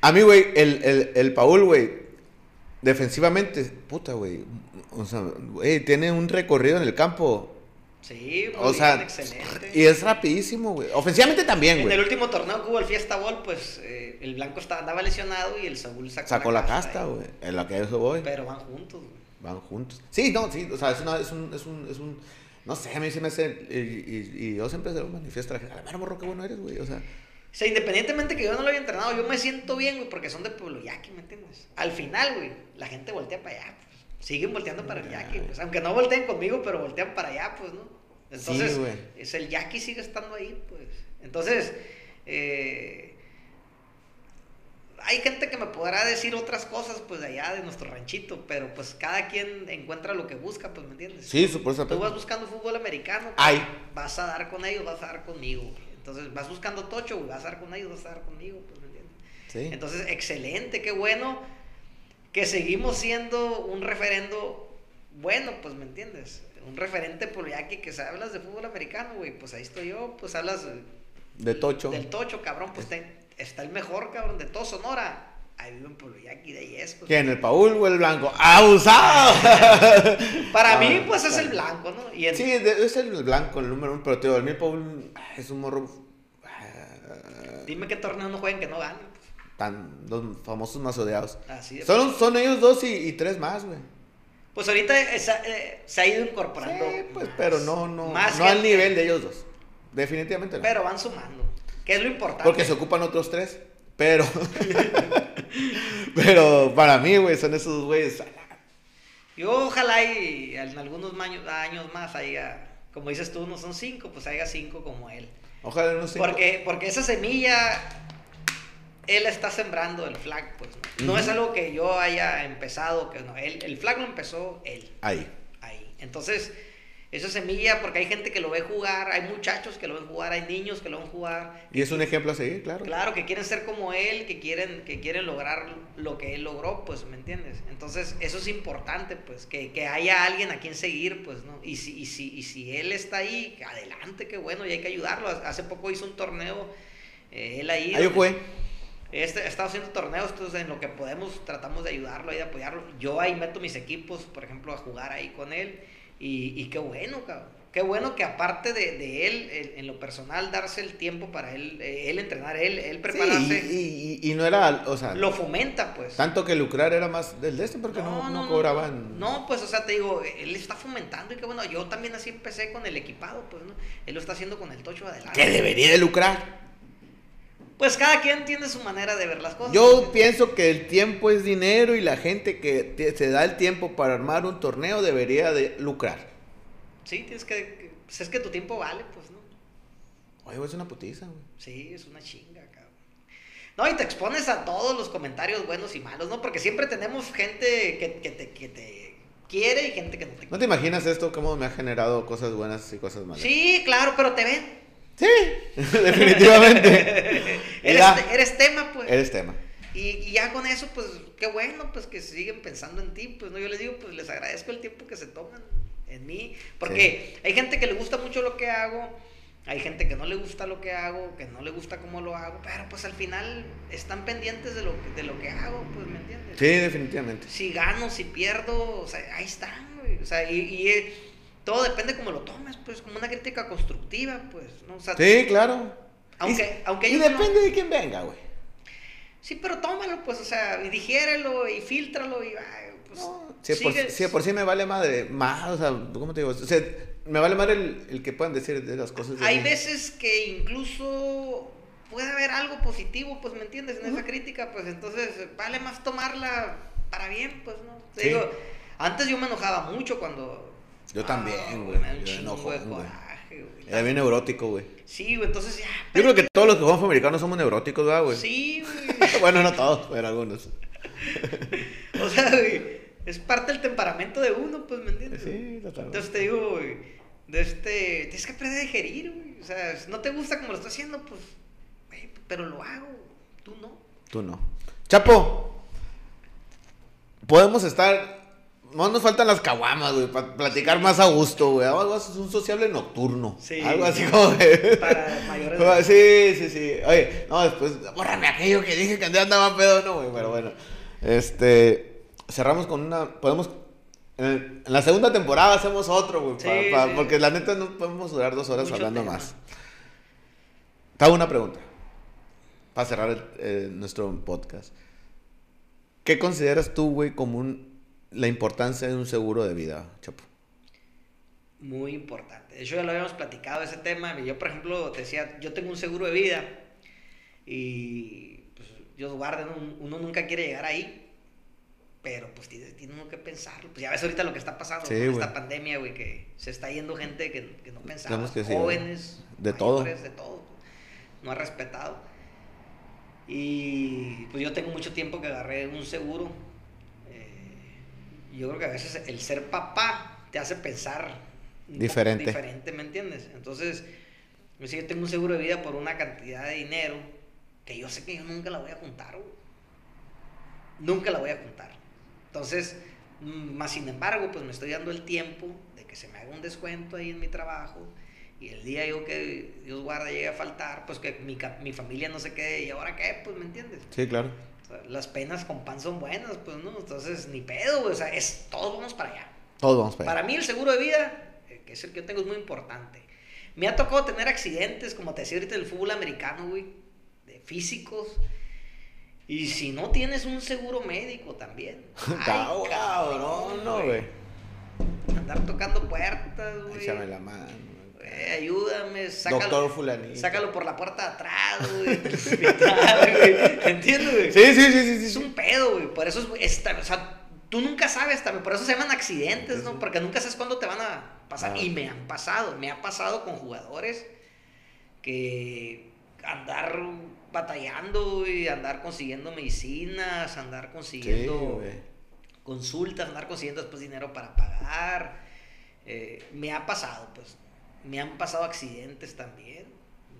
a mí, güey, el, el, el Paul, güey, defensivamente, puta, güey. O sea, güey, tiene un recorrido en el campo Sí, o sea, excelente. Y es rapidísimo, güey. Ofensivamente también, güey. En el último torneo que hubo el Fiesta Ball, pues eh, el blanco estaba, andaba lesionado y el Saúl sacó, sacó la, casta, güey. En la que eso voy. Pero van juntos, güey. Van juntos. Sí, no, sí, o sea, es, una, es, un, es, un, es un. No sé, a mí sí me hace. Y, y, yo siempre se lo manifiesto a la gente. A ver, morro, qué bueno eres, güey. O sea. O sea, independientemente que yo no lo haya entrenado, yo me siento bien, güey, porque son de Pueblo Yaqui, ¿me entiendes? Al final, güey, la gente voltea para allá. Pues, siguen volteando para el Yaqui, pues. Aunque no volteen conmigo, pero voltean para allá, pues, ¿no? Entonces, es el Jackie sigue estando ahí, pues. Entonces, eh, hay gente que me podrá decir otras cosas, pues, de allá de nuestro ranchito, pero pues cada quien encuentra lo que busca, pues, ¿me entiendes? Sí, supuestamente. Tú vas buscando fútbol americano, pues, vas a dar con ellos, vas a dar conmigo. Entonces, vas buscando tocho, vas a dar con ellos, vas a dar conmigo, pues, ¿me entiendes? Sí. Entonces, excelente, qué bueno que seguimos siendo un referendo bueno, pues, ¿me entiendes? un referente por ya que, que hablas de fútbol americano, güey, pues ahí estoy yo, pues hablas de Tocho. Del Tocho, cabrón, pues está el mejor, cabrón, de todo Sonora. Ahí vive en Pueblo Yaqui, de. Pues. ¿Quién, el Paul o el Blanco? ¡Abusado! Para mí, pues es el Blanco, ¿no? Y Sí, es el Blanco, el número uno, pero tío, el mío Paul es un morro. Dime qué torneo no jueguen que no ganen. Tan, los famosos más odiados. Así son, son ellos dos y, y tres más, güey. Pues ahorita eh, se ha ido incorporando. Sí, pues, pero no, no, no al nivel de ellos dos. Definitivamente no. Pero van sumando. Que es lo importante. Porque se ocupan otros tres. Pero. pero para mí, güey, son esos güeyes. Yo ojalá y en algunos años más haya, como dices tú, no son cinco, pues haya cinco como él. Ojalá no cinco. Porque, porque esa semilla él está sembrando el flag, pues. No, es algo que yo haya empezado, que no, él, el flag lo empezó él. Ahí. Ahí. Entonces, esa semilla, porque hay gente que lo ve jugar, hay muchachos que lo ven jugar, hay niños que lo ven jugar. Y es un ejemplo a seguir, claro. Claro, que quieren ser como él, que quieren, que quieren lograr lo que él logró, pues, ¿me entiendes? Entonces, eso es importante, pues, que, que haya alguien a quien seguir, pues, ¿no? Y si, y si, y si él está ahí, adelante, qué bueno, y hay que ayudarlo. Hace poco hizo un torneo, eh, él ahí. Ahí fue Este, he estado haciendo torneos, entonces en lo que podemos tratamos de ayudarlo y de apoyarlo. Yo ahí meto mis equipos, por ejemplo, a jugar ahí con él. Y, y qué bueno, cabrón. Qué bueno que aparte de, de él, en lo personal, darse el tiempo para él, eh, él entrenar, él, él prepararse. Sí, y, y, no era, o sea... Lo fomenta, pues. Tanto que lucrar era más del de este porque no, no, no cobraban... No, pues, o sea, te digo, él está fomentando y qué bueno, yo también así empecé con el equipado, pues, ¿no? Él lo está haciendo con el tocho adelante. Que debería de lucrar. Pues cada quien tiene su manera de ver las cosas. Yo pienso que el tiempo es dinero y la gente que se da el tiempo para armar un torneo debería de lucrar. Sí, tienes que... Pues es que tu tiempo vale, pues, ¿no? Oye, es una putiza, güey. Sí, es una chinga, cabrón. No, y te expones a todos los comentarios buenos y malos, ¿no? Porque siempre tenemos gente que, que, te, que te quiere y gente que no te quiere. ¿No te imaginas esto cómo me ha generado cosas buenas y cosas malas? Sí, claro, pero te ven. Sí, definitivamente. eres, tema, pues. Eres tema. Y, ya con eso, pues, qué bueno, pues, que siguen pensando en ti. Pues, no, yo les digo, pues, les agradezco el tiempo que se toman en mí. Porque hay gente que le gusta mucho lo que hago. Hay gente que no le gusta lo que hago, que no le gusta cómo lo hago, pero pues al final están pendientes de lo, de lo que hago, pues, ¿me entiendes? Sí, definitivamente. Si gano, si pierdo, o sea, ahí están, güey. O sea, y, y eh, todo depende cómo lo tomes, pues, como una crítica constructiva, pues, ¿no? sí, claro. Aunque, y, aunque y depende de quién venga, güey. Sí, pero tómalo, pues, o sea, y digiérelo y filtralo y, pues, no, si, por, si por sí me vale madre, más, o sea, ¿cómo te digo? O sea, me vale madre el, el que puedan decir de las cosas. Hay veces que incluso puede haber algo positivo, pues, ¿me entiendes? En esa crítica, pues, entonces, vale más tomarla para bien, pues, ¿no? Te digo, antes yo me enojaba mucho cuando yo también, ah, güey. yo enojo, güey. Era bien neurótico, güey. Sí, güey, entonces ya. Yo creo que todos los que jugamos americanos somos neuróticos, ¿verdad, güey? Sí, güey. bueno, no todos, pero algunos. o sea, güey, es parte del temperamento de uno, pues, ¿me entiendes? Sí, totalmente. Entonces te digo, güey, de este, tienes que aprender a digerir, güey. O sea, si no te gusta como lo estás haciendo, pues, güey, pero lo hago. Tú no. Tú no. Chapo, podemos estar no nos faltan las caguamas, güey, para platicar más a gusto, güey. Algo así, un sociable nocturno. Sí. Algo así como Para mayores. Sí, sí, sí. Oye, no, después, bórrame aquello que dije que andaba pedo, no, güey, pero bueno. Este, cerramos con una, podemos, en, la segunda temporada hacemos otro, güey, sí, porque la neta no podemos durar dos horas hablando más. Te hago una pregunta, para cerrar nuestro podcast. ¿Qué consideras tú, güey, como un la importancia de un seguro de vida, Chapo? Muy importante. De hecho, ya lo habíamos platicado ese tema. Yo, por ejemplo, te decía, yo tengo un seguro de vida y pues, Dios guarde, uno nunca quiere llegar ahí, pero pues tiene, uno que pensarlo. Pues ya ves ahorita lo que está pasando con esta pandemia, güey, que se está yendo gente que, que no pensaba, jóvenes, de todo. de todo, no ha respetado. Y pues yo tengo mucho tiempo que agarré un seguro yo creo que a veces el ser papá te hace pensar diferente. diferente, ¿me entiendes? Entonces, yo tengo un seguro de vida por una cantidad de dinero que yo sé que yo nunca la voy a juntar, Nunca la voy a juntar. Entonces, mm, más sin embargo, pues me estoy dando el tiempo de que se me haga un descuento ahí en mi trabajo y el día yo que Dios guarda llegue a faltar, pues que mi, mi familia no se quede, ¿y ahora qué? Pues, ¿me entiendes? Sí, claro las penas con pan son buenas, pues, ¿no? Entonces, ni pedo, O sea, es, todos vamos para allá. Todos vamos para allá. Para mí, el seguro de vida, eh, que es el que yo tengo, es muy importante. Me ha tocado tener accidentes, como te decía ahorita, del fútbol americano, güey, de físicos. Y si no tienes un seguro médico también. Ay, cabrón, no, güey. Andar tocando puertas, güey. Échame la mano ayúdame, sácalo. Doctor fulanito. Sácalo por la puerta de atrás, güey. ¿Entiendes, güey? Sí, sí, sí, sí, Es un pedo, güey. Por eso es, o sea, tú nunca sabes también, por eso se llaman accidentes, ¿no? Porque nunca sabes cuándo te van a pasar. Y me han pasado, me ha pasado con jugadores que andar batallando, y andar consiguiendo medicinas, andar consiguiendo consultas, andar consiguiendo después dinero para pagar. Eh, me ha pasado, pues me han pasado accidentes también.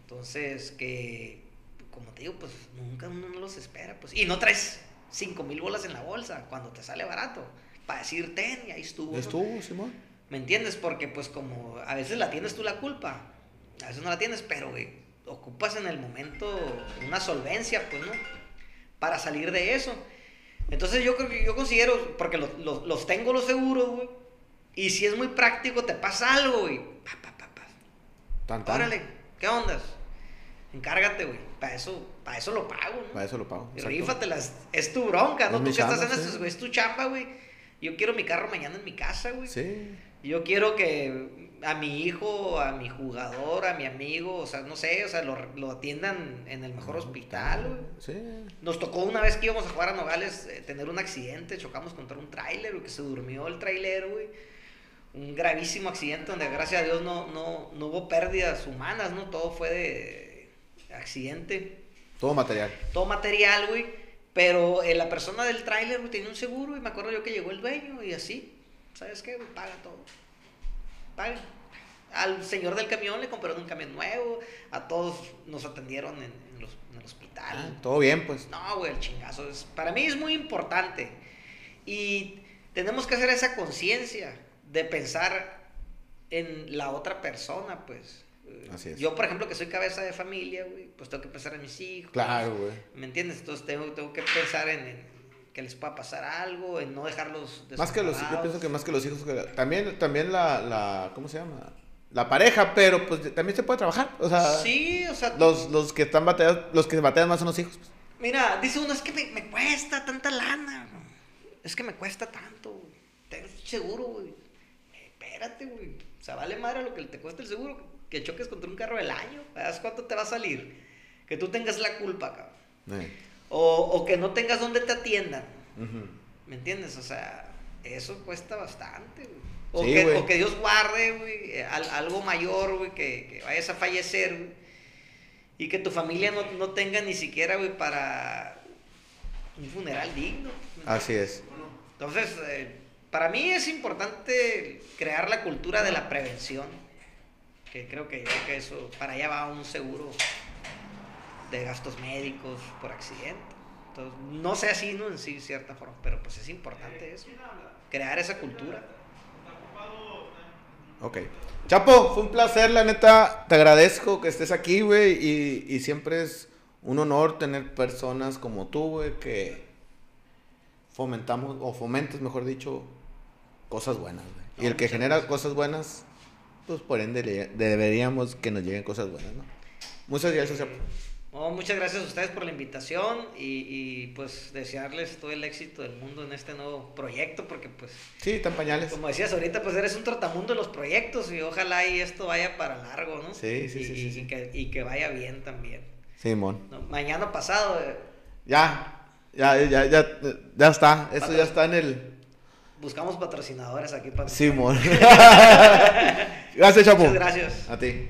Entonces, que, como te digo, pues nunca uno no los espera. Pues. Y no traes 5 mil bolas en la bolsa cuando te sale barato. Para decir, ten, y ahí estuvo. Estuvo, Simón. ¿Me entiendes? Porque, pues, como a veces la tienes tú la culpa, a veces no la tienes, pero, ocupas en el momento una solvencia, pues, ¿no? Para salir de eso. Entonces, yo creo que yo considero, porque los, los, tengo los seguros, güey. Y si es muy práctico, te pasa algo, güey Órale, ¿qué ondas? Encárgate, güey. Para eso, para eso lo pago, ¿no? Para eso lo pago. Rífatelas. Es tu bronca, ¿no? Tú que estás en eso, es tu chamba, güey. Yo quiero mi carro mañana en mi casa, güey. Sí. Yo quiero que a mi hijo, a mi jugador, a mi amigo, o sea, no sé, o sea, lo, atiendan en el mejor hospital, güey. Sí. Nos tocó una vez que íbamos a jugar a Nogales eh, tener un accidente, chocamos contra un tráiler, que se durmió el tráiler, güey. Un gravísimo accidente donde gracias a Dios no, no, no hubo pérdidas humanas, ¿no? Todo fue de accidente. Todo material. Todo material, güey. Pero eh, la persona del tráiler, güey, tenía un seguro y me acuerdo yo que llegó el dueño y así. ¿Sabes qué? Paga todo. Al señor del camión le compraron un camión nuevo, a todos nos atendieron en, el hospital. Ah, todo bien, pues. No, güey, el chingazo. Es, para mí es muy importante. Y tenemos que hacer esa conciencia de pensar en la otra persona, pues. Así es. Yo, por ejemplo, que soy cabeza de familia, güey, pues tengo que pensar en mis hijos. Claro, güey. ¿Me entiendes? Entonces tengo, tengo que pensar en que les pueda pasar algo, en no dejarlos Más que los, yo pienso que más que los hijos, también, también la, la, ¿cómo se llama? La pareja, pero pues también se puede trabajar, o sea. Sí, o sea. Los, los que están bateados, los que batean más son los hijos. Pues. Mira, dice uno, es que me, me cuesta tanta lana, es que me cuesta tanto, tengo seguro, güey. Espérate, güey. O sea, vale madre lo que te cuesta el seguro, que choques contra un carro del año, ¿sabes cuánto te va a salir? Que tú tengas la culpa, cabrón. Eh. O, que no tengas donde te atiendan. ¿Me entiendes? O sea, eso cuesta bastante, O, que, Dios guarde, güey, algo mayor, güey, que, vayas a fallecer, güey. Y que tu familia no, tenga ni siquiera, güey, para un funeral digno. Así es. Entonces, eh, para mí es importante crear la cultura de la prevención. Que creo que, que eso, para allá va un seguro de gastos médicos por accidente. Entonces, no sé así, ¿no? En sí, cierta forma, pero pues es importante eso, crear esa cultura. Ok. Chapo, fue un placer, la neta, te agradezco que estés aquí, güey, y, y siempre es un honor tener personas como tú, güey, que fomentamos, o fomentes, mejor dicho, cosas buenas, güey. y el que genera cosas buenas, pues por ende deberíamos que nos lleguen cosas buenas, ¿no? Muchas gracias, Chapo muchas gracias a ustedes por la invitación y, pues desearles todo el éxito del mundo en este nuevo proyecto porque pues... Sí, tan pañales. Como decías ahorita, pues eres un trotamundo de los proyectos y ojalá y esto vaya para largo, ¿no? Sí, sí, sí, y, que, y que vaya bien también. Simón. mañana pasado... Eh, ya, ya, ya, ya, ya está, eso ya está en el... Buscamos patrocinadores aquí para... Simón. gracias, Chapo. Muchas gracias. A ti.